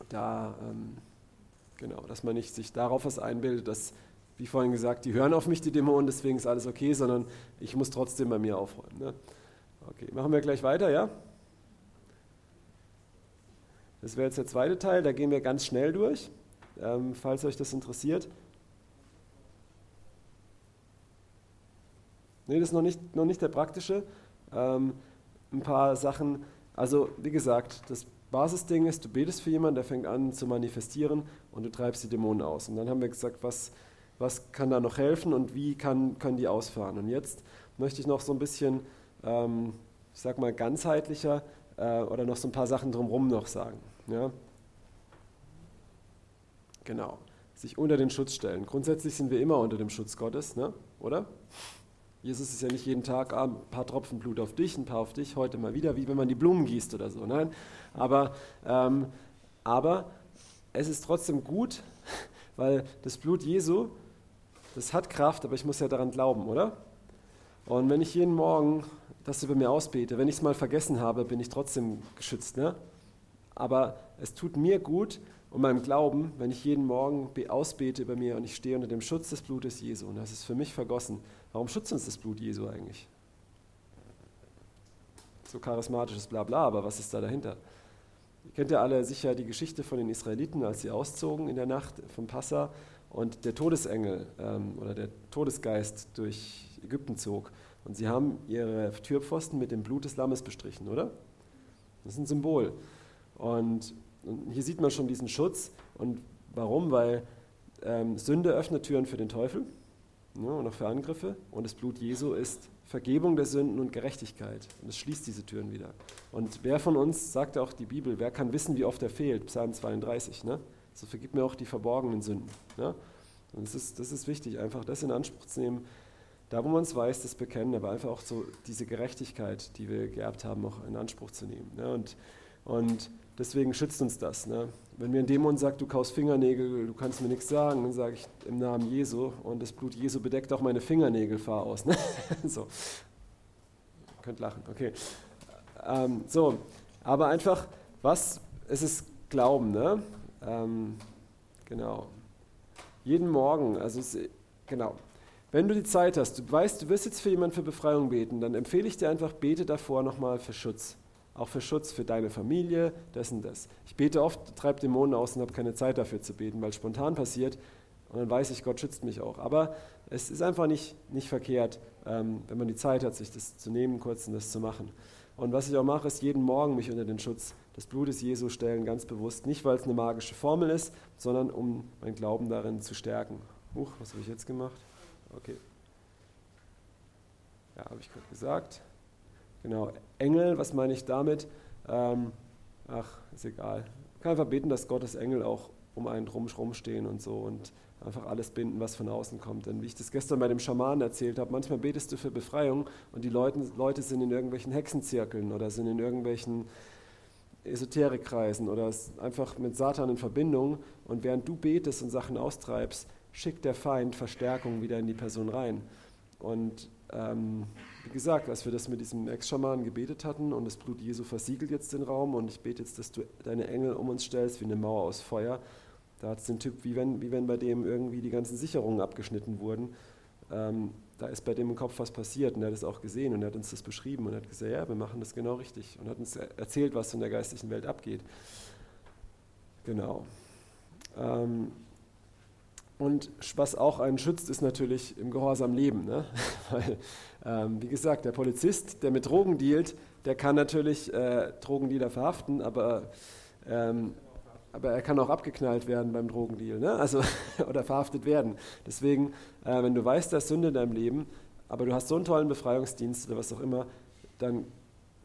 da, ähm, genau, dass man nicht sich darauf was einbildet, dass, wie vorhin gesagt, die hören auf mich, die Dämonen, deswegen ist alles okay, sondern ich muss trotzdem bei mir aufräumen. Ne? Okay, machen wir gleich weiter, ja? Das wäre jetzt der zweite Teil, da gehen wir ganz schnell durch ähm, falls euch das interessiert. Nee, das ist noch nicht, noch nicht der praktische. Ähm, ein paar Sachen. Also, wie gesagt, das Basisding ist, du betest für jemanden, der fängt an zu manifestieren und du treibst die Dämonen aus. Und dann haben wir gesagt, was, was kann da noch helfen und wie kann, können die ausfahren. Und jetzt möchte ich noch so ein bisschen, ähm, ich sag mal, ganzheitlicher äh, oder noch so ein paar Sachen drumherum noch sagen. Ja? Genau. Sich unter den Schutz stellen. Grundsätzlich sind wir immer unter dem Schutz Gottes, ne? oder? Jesus ist ja nicht jeden Tag ah, ein paar Tropfen Blut auf dich, ein paar auf dich, heute mal wieder, wie wenn man die Blumen gießt oder so. Nein, aber, ähm, aber es ist trotzdem gut, weil das Blut Jesu, das hat Kraft, aber ich muss ja daran glauben, oder? Und wenn ich jeden Morgen das über mir ausbete, wenn ich es mal vergessen habe, bin ich trotzdem geschützt. Ne? Aber es tut mir gut und meinem Glauben, wenn ich jeden Morgen ausbete über mir und ich stehe unter dem Schutz des Blutes Jesu und das ist für mich vergossen. Warum schützt uns das Blut Jesu eigentlich? So charismatisches Blabla, aber was ist da dahinter? Ihr kennt ja alle sicher die Geschichte von den Israeliten, als sie auszogen in der Nacht vom Passa und der Todesengel ähm, oder der Todesgeist durch Ägypten zog. Und sie haben ihre Türpfosten mit dem Blut des Lammes bestrichen, oder? Das ist ein Symbol. Und, und hier sieht man schon diesen Schutz. Und warum? Weil ähm, Sünde öffnet Türen für den Teufel ne, und auch für Angriffe. Und das Blut Jesu ist Vergebung der Sünden und Gerechtigkeit. Und es schließt diese Türen wieder. Und wer von uns, sagt auch die Bibel, wer kann wissen, wie oft er fehlt? Psalm 32. Ne? So vergib mir auch die verborgenen Sünden. Ne? Und das ist, das ist wichtig, einfach das in Anspruch zu nehmen. Da, wo man es weiß, das bekennen, aber einfach auch so diese Gerechtigkeit, die wir geerbt haben, auch in Anspruch zu nehmen. Ne? Und, und deswegen schützt uns das. Ne? Wenn mir ein Dämon sagt, du kaust Fingernägel, du kannst mir nichts sagen, dann sage ich im Namen Jesu und das Blut Jesu bedeckt auch meine Fingernägel, fahr aus. Ne? so. Ihr könnt lachen, okay. Ähm, so, aber einfach, was, es ist Glauben, ne? Ähm, genau. Jeden Morgen, also es, genau. Wenn du die Zeit hast, du weißt, du wirst jetzt für jemanden für Befreiung beten, dann empfehle ich dir einfach, bete davor nochmal für Schutz. Auch für Schutz für deine Familie, das und das. Ich bete oft, treibe Dämonen aus und habe keine Zeit dafür zu beten, weil es spontan passiert. Und dann weiß ich, Gott schützt mich auch. Aber es ist einfach nicht, nicht verkehrt, ähm, wenn man die Zeit hat, sich das zu nehmen, kurz und das zu machen. Und was ich auch mache, ist jeden Morgen mich unter den Schutz des Blutes Jesu stellen, ganz bewusst. Nicht, weil es eine magische Formel ist, sondern um meinen Glauben darin zu stärken. Huch, was habe ich jetzt gemacht? Okay. Ja, habe ich gerade gesagt. Genau, Engel, was meine ich damit? Ähm, ach, ist egal. Man kann einfach beten, dass Gottes Engel auch um einen drum rumstehen und so und einfach alles binden, was von außen kommt. Denn wie ich das gestern bei dem Schamanen erzählt habe, manchmal betest du für Befreiung und die Leute, Leute sind in irgendwelchen Hexenzirkeln oder sind in irgendwelchen Esoterikkreisen oder einfach mit Satan in Verbindung und während du betest und Sachen austreibst, schickt der Feind Verstärkung wieder in die Person rein. Und ähm, wie gesagt, als wir das mit diesem Ex-Schamanen gebetet hatten und das Blut Jesu versiegelt jetzt den Raum und ich bete jetzt, dass du deine Engel um uns stellst wie eine Mauer aus Feuer, da hat es den Typ, wie wenn, wie wenn bei dem irgendwie die ganzen Sicherungen abgeschnitten wurden. Ähm, da ist bei dem im Kopf was passiert und er hat es auch gesehen und er hat uns das beschrieben und hat gesagt, ja, wir machen das genau richtig und hat uns erzählt, was in der geistlichen Welt abgeht. Genau. Ähm, und was auch einen schützt, ist natürlich im Gehorsam leben. Ne? Ähm, wie gesagt, der Polizist, der mit Drogen dealt, der kann natürlich äh, Drogendealer verhaften, aber, ähm, aber er kann auch abgeknallt werden beim Drogendeal ne? also, oder verhaftet werden. Deswegen, äh, wenn du weißt, da ist Sünde in deinem Leben, aber du hast so einen tollen Befreiungsdienst oder was auch immer, dann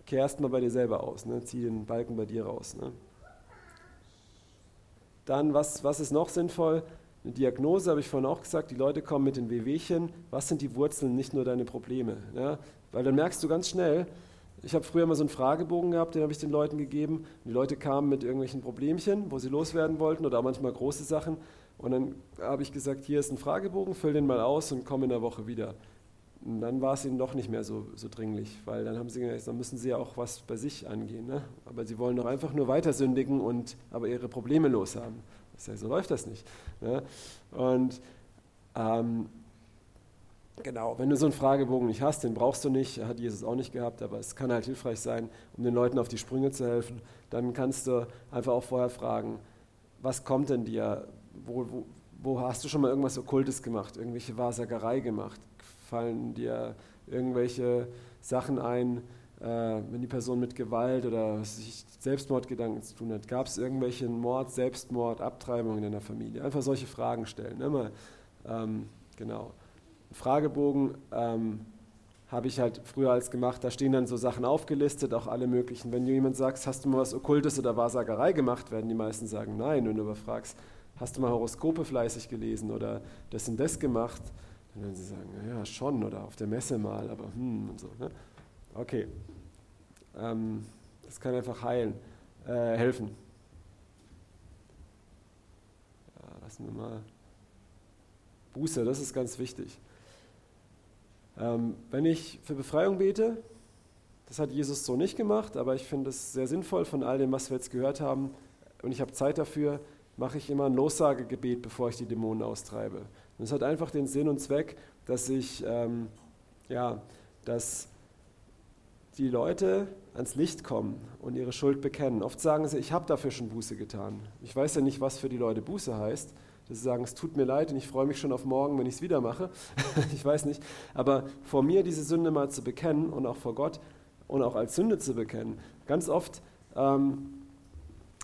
kehrst mal bei dir selber aus, ne? zieh den Balken bei dir raus. Ne? Dann, was, was ist noch sinnvoll? Eine Diagnose habe ich vorhin auch gesagt, die Leute kommen mit den Wehwehchen. Was sind die Wurzeln, nicht nur deine Probleme? Ja? Weil dann merkst du ganz schnell, ich habe früher mal so einen Fragebogen gehabt, den habe ich den Leuten gegeben. die Leute kamen mit irgendwelchen Problemchen, wo sie loswerden wollten oder auch manchmal große Sachen. Und dann habe ich gesagt, hier ist ein Fragebogen, füll den mal aus und komm in der Woche wieder. Und dann war es ihnen doch nicht mehr so, so dringlich, weil dann haben sie gesagt, dann müssen sie ja auch was bei sich angehen. Ne? Aber sie wollen doch einfach nur weiter sündigen und aber ihre Probleme loshaben. Sage, so läuft das nicht. Ne? Und ähm, genau, wenn du so einen Fragebogen nicht hast, den brauchst du nicht, hat Jesus auch nicht gehabt, aber es kann halt hilfreich sein, um den Leuten auf die Sprünge zu helfen. Dann kannst du einfach auch vorher fragen, was kommt denn dir? Wo, wo, wo hast du schon mal irgendwas Okkultes gemacht, irgendwelche Wahrsagerei gemacht? Fallen dir irgendwelche Sachen ein, wenn die Person mit Gewalt oder sich Selbstmordgedanken zu tun hat, gab es irgendwelchen Mord, Selbstmord, Abtreibung in deiner Familie? Einfach solche Fragen stellen. Immer Ähm, genau. Fragebogen ähm, habe ich halt früher als gemacht, da stehen dann so Sachen aufgelistet, auch alle möglichen. Wenn du jemand sagst, hast du mal was Okkultes oder Wahrsagerei gemacht, werden die meisten sagen nein. Wenn du aber fragst, hast du mal Horoskope fleißig gelesen oder das und das gemacht, dann werden sie sagen, ja schon oder auf der Messe mal, aber hm und so. Ne? Okay, ähm, das kann einfach heilen, äh, helfen. Ja, lassen wir mal. Buße, das ist ganz wichtig. Ähm, wenn ich für Befreiung bete, das hat Jesus so nicht gemacht, aber ich finde es sehr sinnvoll von all dem, was wir jetzt gehört haben, und ich habe Zeit dafür, mache ich immer ein Lossagegebet, bevor ich die Dämonen austreibe. Und es hat einfach den Sinn und Zweck, dass ich, ähm, ja, dass die Leute ans Licht kommen und ihre Schuld bekennen. Oft sagen sie, ich habe dafür schon Buße getan. Ich weiß ja nicht, was für die Leute Buße heißt, dass sie sagen, es tut mir leid und ich freue mich schon auf morgen, wenn ich es wieder mache. ich weiß nicht. Aber vor mir diese Sünde mal zu bekennen und auch vor Gott und auch als Sünde zu bekennen. Ganz oft ähm,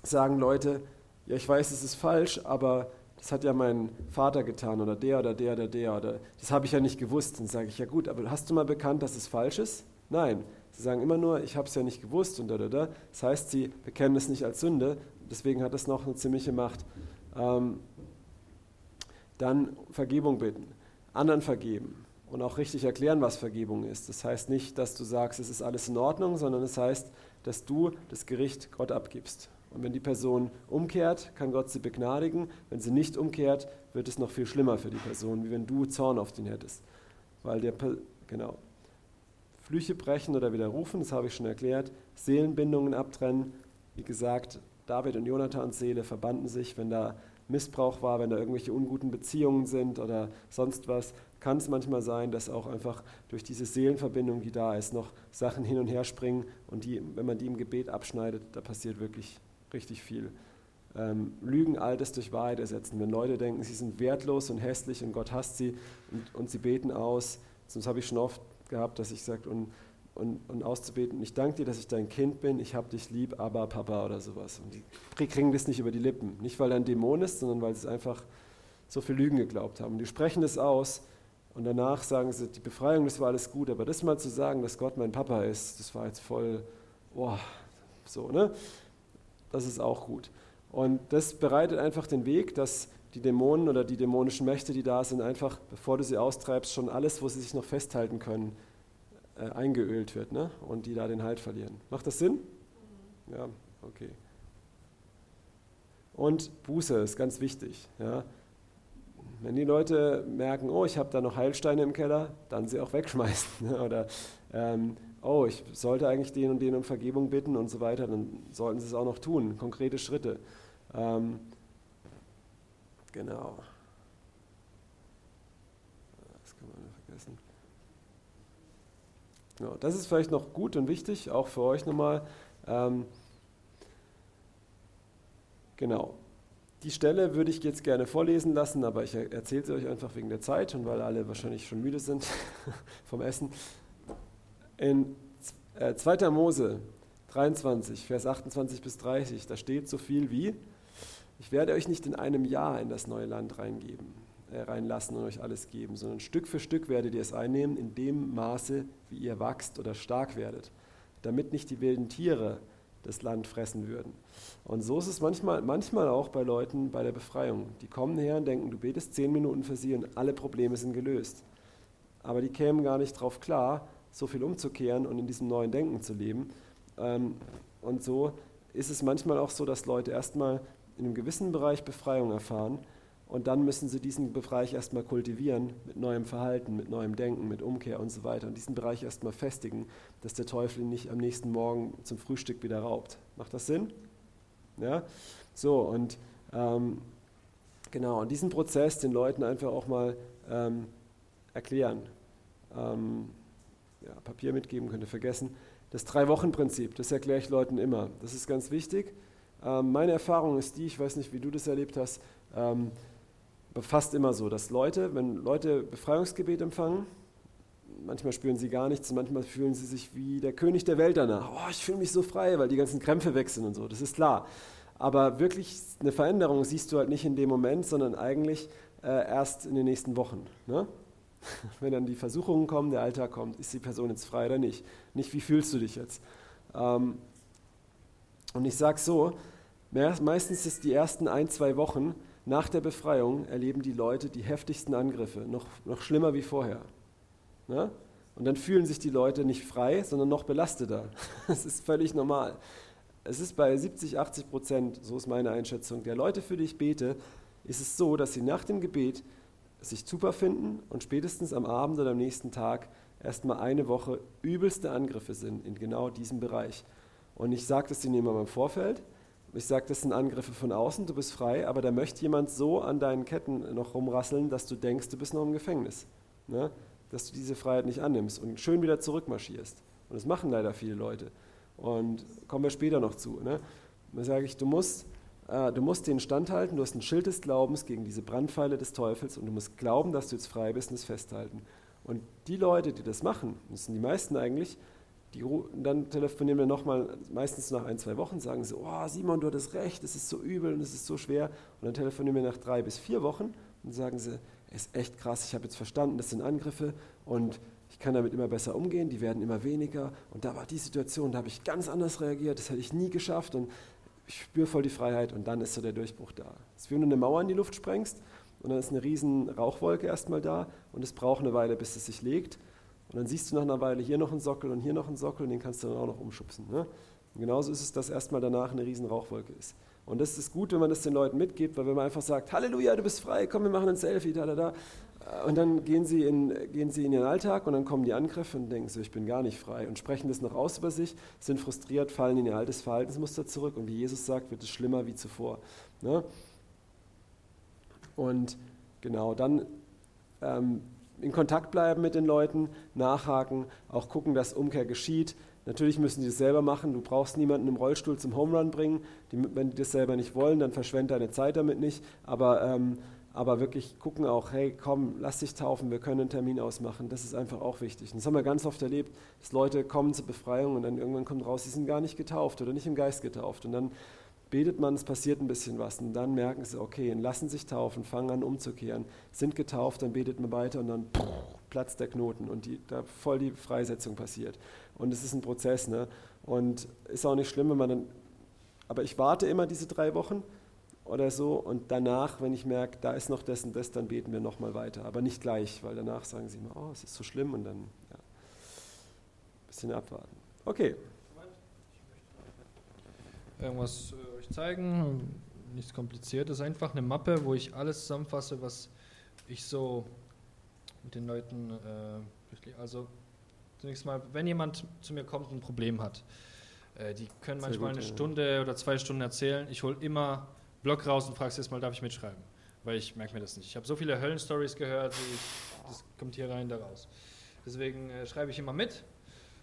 sagen Leute, ja, ich weiß, es ist falsch, aber das hat ja mein Vater getan oder der oder der oder der oder das habe ich ja nicht gewusst. Dann sage ich, ja gut, aber hast du mal bekannt, dass es falsch ist? Nein. Sie sagen immer nur, ich habe es ja nicht gewusst und da, da, da. Das heißt, sie bekennen es nicht als Sünde, deswegen hat es noch eine ziemliche Macht. Ähm, dann Vergebung bitten, anderen vergeben und auch richtig erklären, was Vergebung ist. Das heißt nicht, dass du sagst, es ist alles in Ordnung, sondern es das heißt, dass du das Gericht Gott abgibst. Und wenn die Person umkehrt, kann Gott sie begnadigen. Wenn sie nicht umkehrt, wird es noch viel schlimmer für die Person, wie wenn du Zorn auf den hättest. Weil der, genau. Flüche brechen oder widerrufen, das habe ich schon erklärt. Seelenbindungen abtrennen. Wie gesagt, David und Jonathans Seele verbanden sich, wenn da Missbrauch war, wenn da irgendwelche unguten Beziehungen sind oder sonst was, kann es manchmal sein, dass auch einfach durch diese Seelenverbindung, die da ist, noch Sachen hin und her springen und die, wenn man die im Gebet abschneidet, da passiert wirklich richtig viel. Ähm, Lügen Altes durch Wahrheit ersetzen. Wenn Leute denken, sie sind wertlos und hässlich und Gott hasst sie und, und sie beten aus, sonst habe ich schon oft gehabt, dass ich sage, und und, und auszubeten, ich danke dir, dass ich dein Kind bin, ich habe dich lieb, aber Papa oder sowas. Und die kriegen das nicht über die Lippen. Nicht, weil er ein Dämon ist, sondern weil sie einfach so viel Lügen geglaubt haben. Die sprechen das aus und danach sagen sie, die Befreiung, das war alles gut, aber das mal zu sagen, dass Gott mein Papa ist, das war jetzt voll, boah, so, ne? Das ist auch gut. Und das bereitet einfach den Weg, dass die Dämonen oder die dämonischen Mächte, die da sind, einfach, bevor du sie austreibst, schon alles, wo sie sich noch festhalten können, äh, eingeölt wird ne? und die da den Halt verlieren. Macht das Sinn? Ja, okay. Und Buße ist ganz wichtig. Ja? Wenn die Leute merken, oh, ich habe da noch Heilsteine im Keller, dann sie auch wegschmeißen. Ne? Oder, ähm, oh, ich sollte eigentlich den und den um Vergebung bitten und so weiter, dann sollten sie es auch noch tun. Konkrete Schritte. Ähm, genau. Ja, das ist vielleicht noch gut und wichtig, auch für euch nochmal. Ähm, genau. Die Stelle würde ich jetzt gerne vorlesen lassen, aber ich erzähle sie euch einfach wegen der Zeit und weil alle wahrscheinlich schon müde sind vom Essen. In 2. Äh, Mose 23, Vers 28 bis 30, da steht so viel wie, ich werde euch nicht in einem Jahr in das neue Land reingeben äh, reinlassen und euch alles geben, sondern Stück für Stück werdet ihr es einnehmen, in dem Maße, wie ihr wachst oder stark werdet, damit nicht die wilden Tiere das Land fressen würden. Und so ist es manchmal, manchmal auch bei Leuten bei der Befreiung. Die kommen her und denken, du betest zehn Minuten für sie und alle Probleme sind gelöst. Aber die kämen gar nicht drauf klar, so viel umzukehren und in diesem neuen Denken zu leben. Ähm, und so ist es manchmal auch so, dass Leute erstmal in einem gewissen Bereich Befreiung erfahren und dann müssen sie diesen Bereich erstmal kultivieren mit neuem Verhalten, mit neuem Denken, mit Umkehr und so weiter. Und diesen Bereich erstmal festigen, dass der Teufel ihn nicht am nächsten Morgen zum Frühstück wieder raubt. Macht das Sinn? Ja? So, und ähm, genau, und diesen Prozess den Leuten einfach auch mal ähm, erklären. Ähm, ja, Papier mitgeben könnt ihr vergessen. Das Drei-Wochen-Prinzip, das erkläre ich Leuten immer. Das ist ganz wichtig. Ähm, meine Erfahrung ist die, ich weiß nicht, wie du das erlebt hast, ähm, fast immer so, dass Leute, wenn Leute Befreiungsgebet empfangen, manchmal spüren sie gar nichts, manchmal fühlen sie sich wie der König der Welt danach. Oh, ich fühle mich so frei, weil die ganzen Krämpfe weg sind und so, das ist klar. Aber wirklich eine Veränderung siehst du halt nicht in dem Moment, sondern eigentlich äh, erst in den nächsten Wochen. Ne? Wenn dann die Versuchungen kommen, der Alltag kommt, ist die Person jetzt frei oder nicht? Nicht, wie fühlst du dich jetzt? Ähm, und ich sage so, meistens ist die ersten ein, zwei Wochen nach der Befreiung erleben die Leute die heftigsten Angriffe, noch, noch schlimmer wie vorher. Ne? Und dann fühlen sich die Leute nicht frei, sondern noch belasteter. Das ist völlig normal. Es ist bei 70, 80 Prozent, so ist meine Einschätzung, der Leute, für die ich bete, ist es so, dass sie nach dem Gebet sich super finden und spätestens am Abend oder am nächsten Tag erstmal eine Woche übelste Angriffe sind in genau diesem Bereich. Und ich sage das ihnen immer im Vorfeld. Ich sage, das sind Angriffe von außen, du bist frei, aber da möchte jemand so an deinen Ketten noch rumrasseln, dass du denkst, du bist noch im Gefängnis. Ne? Dass du diese Freiheit nicht annimmst und schön wieder zurückmarschierst. Und das machen leider viele Leute. Und kommen wir später noch zu. Ne? Da sage ich, du musst, äh, du musst den standhalten, du hast ein Schild des Glaubens gegen diese Brandpfeile des Teufels und du musst glauben, dass du jetzt frei bist und es festhalten. Und die Leute, die das machen, das sind die meisten eigentlich, die, dann telefonieren wir nochmal, meistens nach ein, zwei Wochen, sagen sie, oh Simon, du hattest recht, es ist so übel und es ist so schwer. Und dann telefonieren wir nach drei bis vier Wochen und sagen sie, es ist echt krass, ich habe jetzt verstanden, das sind Angriffe und ich kann damit immer besser umgehen, die werden immer weniger. Und da war die Situation, da habe ich ganz anders reagiert, das hätte ich nie geschafft und ich spüre voll die Freiheit und dann ist so der Durchbruch da. Es ist wie wenn du eine Mauer in die Luft sprengst und dann ist eine riesen Rauchwolke erstmal da und es braucht eine Weile, bis es sich legt. Und dann siehst du nach einer Weile hier noch einen Sockel und hier noch einen Sockel und den kannst du dann auch noch umschubsen. Ne? Und genauso ist es, dass erstmal danach eine riesen Rauchwolke ist. Und das ist gut, wenn man das den Leuten mitgibt, weil wenn man einfach sagt, Halleluja, du bist frei, komm, wir machen ein Selfie, da, da, da. Und dann gehen sie, in, gehen sie in ihren Alltag und dann kommen die Angriffe und denken so, ich bin gar nicht frei und sprechen das noch aus über sich, sind frustriert, fallen in ihr altes Verhaltensmuster zurück und wie Jesus sagt, wird es schlimmer wie zuvor. Ne? Und genau, dann ähm, in Kontakt bleiben mit den Leuten, nachhaken, auch gucken, dass Umkehr geschieht. Natürlich müssen die es selber machen. Du brauchst niemanden im Rollstuhl zum Home Run bringen. Die, wenn die das selber nicht wollen, dann verschwende deine Zeit damit nicht. Aber, ähm, aber wirklich gucken auch, hey, komm, lass dich taufen, wir können einen Termin ausmachen. Das ist einfach auch wichtig. Das haben wir ganz oft erlebt, dass Leute kommen zur Befreiung und dann irgendwann kommt raus, sie sind gar nicht getauft oder nicht im Geist getauft. Und dann betet man, es passiert ein bisschen was und dann merken sie, okay, lassen sich taufen, fangen an umzukehren, sind getauft, dann betet man weiter und dann platzt der Knoten und die, da voll die Freisetzung passiert. Und es ist ein Prozess, ne? Und ist auch nicht schlimm, wenn man dann, aber ich warte immer diese drei Wochen oder so und danach, wenn ich merke, da ist noch das und das, dann beten wir nochmal weiter, aber nicht gleich, weil danach sagen sie immer, oh, es ist so schlimm und dann, ja, ein bisschen abwarten. Okay. Irgendwas äh, zeigen. Nichts kompliziertes, einfach eine Mappe, wo ich alles zusammenfasse, was ich so mit den Leuten, äh, also zunächst mal, wenn jemand zu mir kommt und ein Problem hat, äh, die können manchmal gut, eine ja. Stunde oder zwei Stunden erzählen. Ich hole immer Blog raus und frage erstmal, darf ich mitschreiben? Weil ich merke mir das nicht. Ich habe so viele Höllenstories gehört, ich, das kommt hier rein, da raus. Deswegen äh, schreibe ich immer mit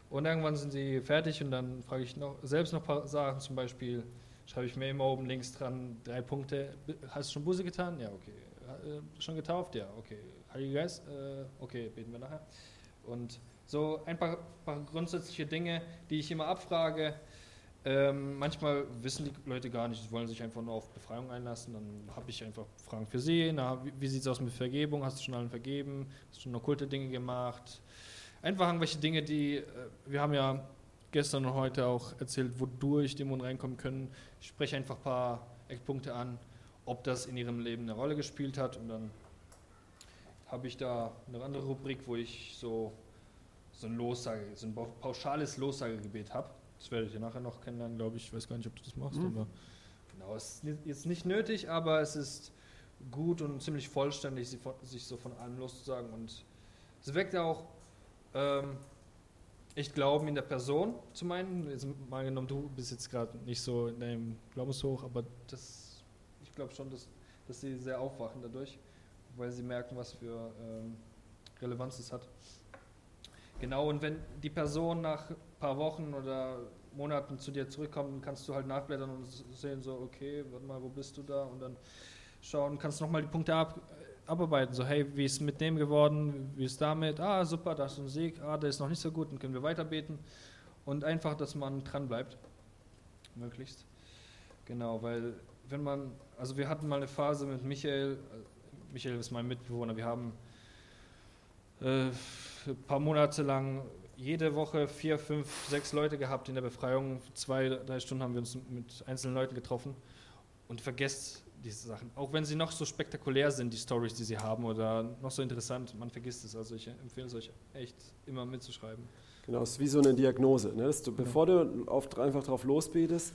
und irgendwann sind sie fertig und dann frage ich noch, selbst noch ein paar Sachen, zum Beispiel, schreibe ich mir immer oben links dran drei Punkte. Hast du schon Buße getan? Ja, okay. Äh, schon getauft? Ja, okay. Heiliger Geist? Äh, okay, beten wir nachher. Und so ein paar, paar, grundsätzliche Dinge, die ich immer abfrage. Ähm, manchmal wissen die Leute gar nicht, sie wollen sich einfach nur auf Befreiung einlassen. Dann habe ich einfach Fragen für sie. Na, wie, wie sieht es aus mit Vergebung? Hast du schon allen vergeben? Hast du schon okkulte Dinge gemacht? Einfach irgendwelche Dinge, die, äh, wir haben ja gestern und heute auch erzählt, wodurch Dämonen reinkommen können. Ich spreche einfach ein paar Eckpunkte an, ob das in ihrem Leben eine Rolle gespielt hat und dann habe ich da eine andere Rubrik, wo ich so, so ein Lossage, so ein pauschales Lossagegebet habe. Das werdet ihr nachher noch kennenlernen, glaube ich. Ich weiß gar nicht, ob du das machst, mhm. aber genau, es ist jetzt nicht nötig, aber es ist gut und ziemlich vollständig, sich so von allem loszusagen und es weckt auch ähm, ich glaube in der Person zu meinen. Jetzt mal genommen, du bist jetzt gerade nicht so in deinem Glaubenshoch, aber das, ich glaube schon, dass, dass sie sehr aufwachen dadurch, weil sie merken, was für ähm, Relevanz es hat. Genau, und wenn die Person nach ein paar Wochen oder Monaten zu dir zurückkommt, dann kannst du halt nachblättern und sehen so, okay, warte mal, wo bist du da? Und dann schauen, kannst nochmal die Punkte ab, abarbeiten. So, hey, wie ist mit dem geworden? Wie ist damit? Ah, super, da ist ein Sieg. Ah, der ist noch nicht so gut, dann können wir weiter beten. Und einfach, dass man dran bleibt. Möglichst. Genau, weil wenn man, also wir hatten mal eine Phase mit Michael, Michael ist mein Mitbewohner, wir haben äh, ein paar Monate lang jede Woche vier, fünf, sechs Leute gehabt in der Befreiung. Zwei, drei Stunden haben wir uns mit einzelnen Leuten getroffen und vergesst diese Sachen. Auch wenn sie noch so spektakulär sind, die Stories, die sie haben oder noch so interessant, man vergisst es. Also ich empfehle es euch echt immer mitzuschreiben. Genau, es ist wie so eine Diagnose. Ne? Du, bevor du auf, einfach drauf losbetest,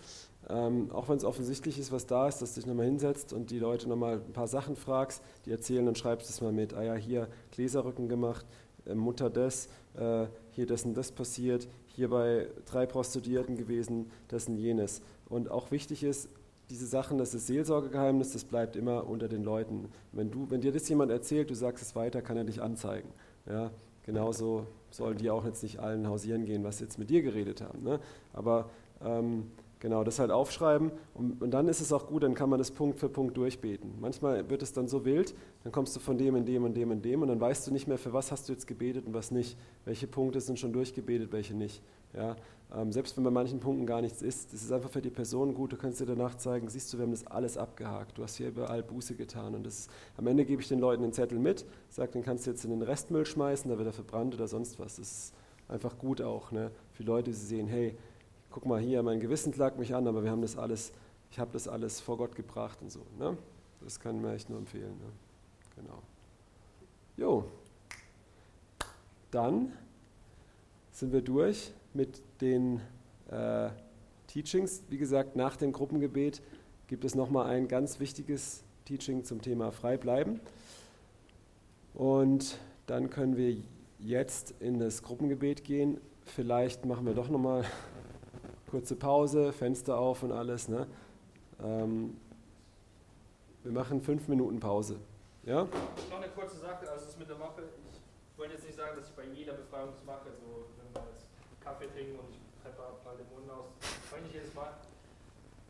ähm, auch wenn es offensichtlich ist, was da ist, dass du dich nochmal hinsetzt und die Leute nochmal ein paar Sachen fragst, die erzählen, dann schreibst du es mal mit. Ah ja, hier Gläserrücken gemacht, äh, Mutter das, äh, hier das und das passiert, hier bei drei Prostituierten gewesen, und jenes. Und auch wichtig ist, diese Sachen, das ist Seelsorgegeheimnis, das bleibt immer unter den Leuten. Wenn, du, wenn dir das jemand erzählt, du sagst es weiter, kann er dich anzeigen. Ja, genauso sollen die auch jetzt nicht allen hausieren gehen, was jetzt mit dir geredet haben. Ne? Aber ähm, genau, das halt aufschreiben und, und, dann ist es auch gut, dann kann man das Punkt für Punkt durchbeten. Manchmal wird es dann so wild, dann kommst du von dem in dem und dem und dem und dann weißt du nicht mehr, für was hast du jetzt gebetet und was nicht. Welche Punkte sind schon durchgebetet, welche nicht. Ja? Ähm, selbst wenn bei manchen Punkten gar nichts ist, das ist einfach für die Person gut, du kannst dir danach zeigen, siehst du, wir haben das alles abgehakt, du hast hier überall Buße getan und das ist, am Ende gebe ich den Leuten den Zettel mit, sage, den kannst du jetzt in den Restmüll schmeißen, da wird er verbrannt oder sonst was. Das ist einfach gut auch ne? für Leute, die sehen, hey, guck mal hier, mein Gewissen klagt mich an, aber wir haben das alles, ich habe das alles vor Gott gebracht und so. Ne? Das kann mir echt nur empfehlen. Ne? Genau. Jo. Dann sind wir durch mit den äh, Teachings. Wie gesagt, nach dem Gruppengebet gibt es nochmal ein ganz wichtiges Teaching zum Thema frei bleiben. Und dann können wir jetzt in das Gruppengebet gehen. Vielleicht machen wir doch nochmal kurze Pause, Fenster auf und alles. Ne? Ähm, wir machen fünf Minuten Pause. Ja? Noch eine kurze Sache, also das mit der Waffe. Ich wollte jetzt nicht sagen, dass ich bei jeder Befreiung das mache. So, Kaffee trinken und ich treffe mal den Mund aus, mache ich jedes Mal.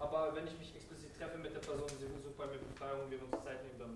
Aber wenn ich mich explizit treffe mit der Person, sie bei mir Befreiung wir uns Zeit nehmen, dann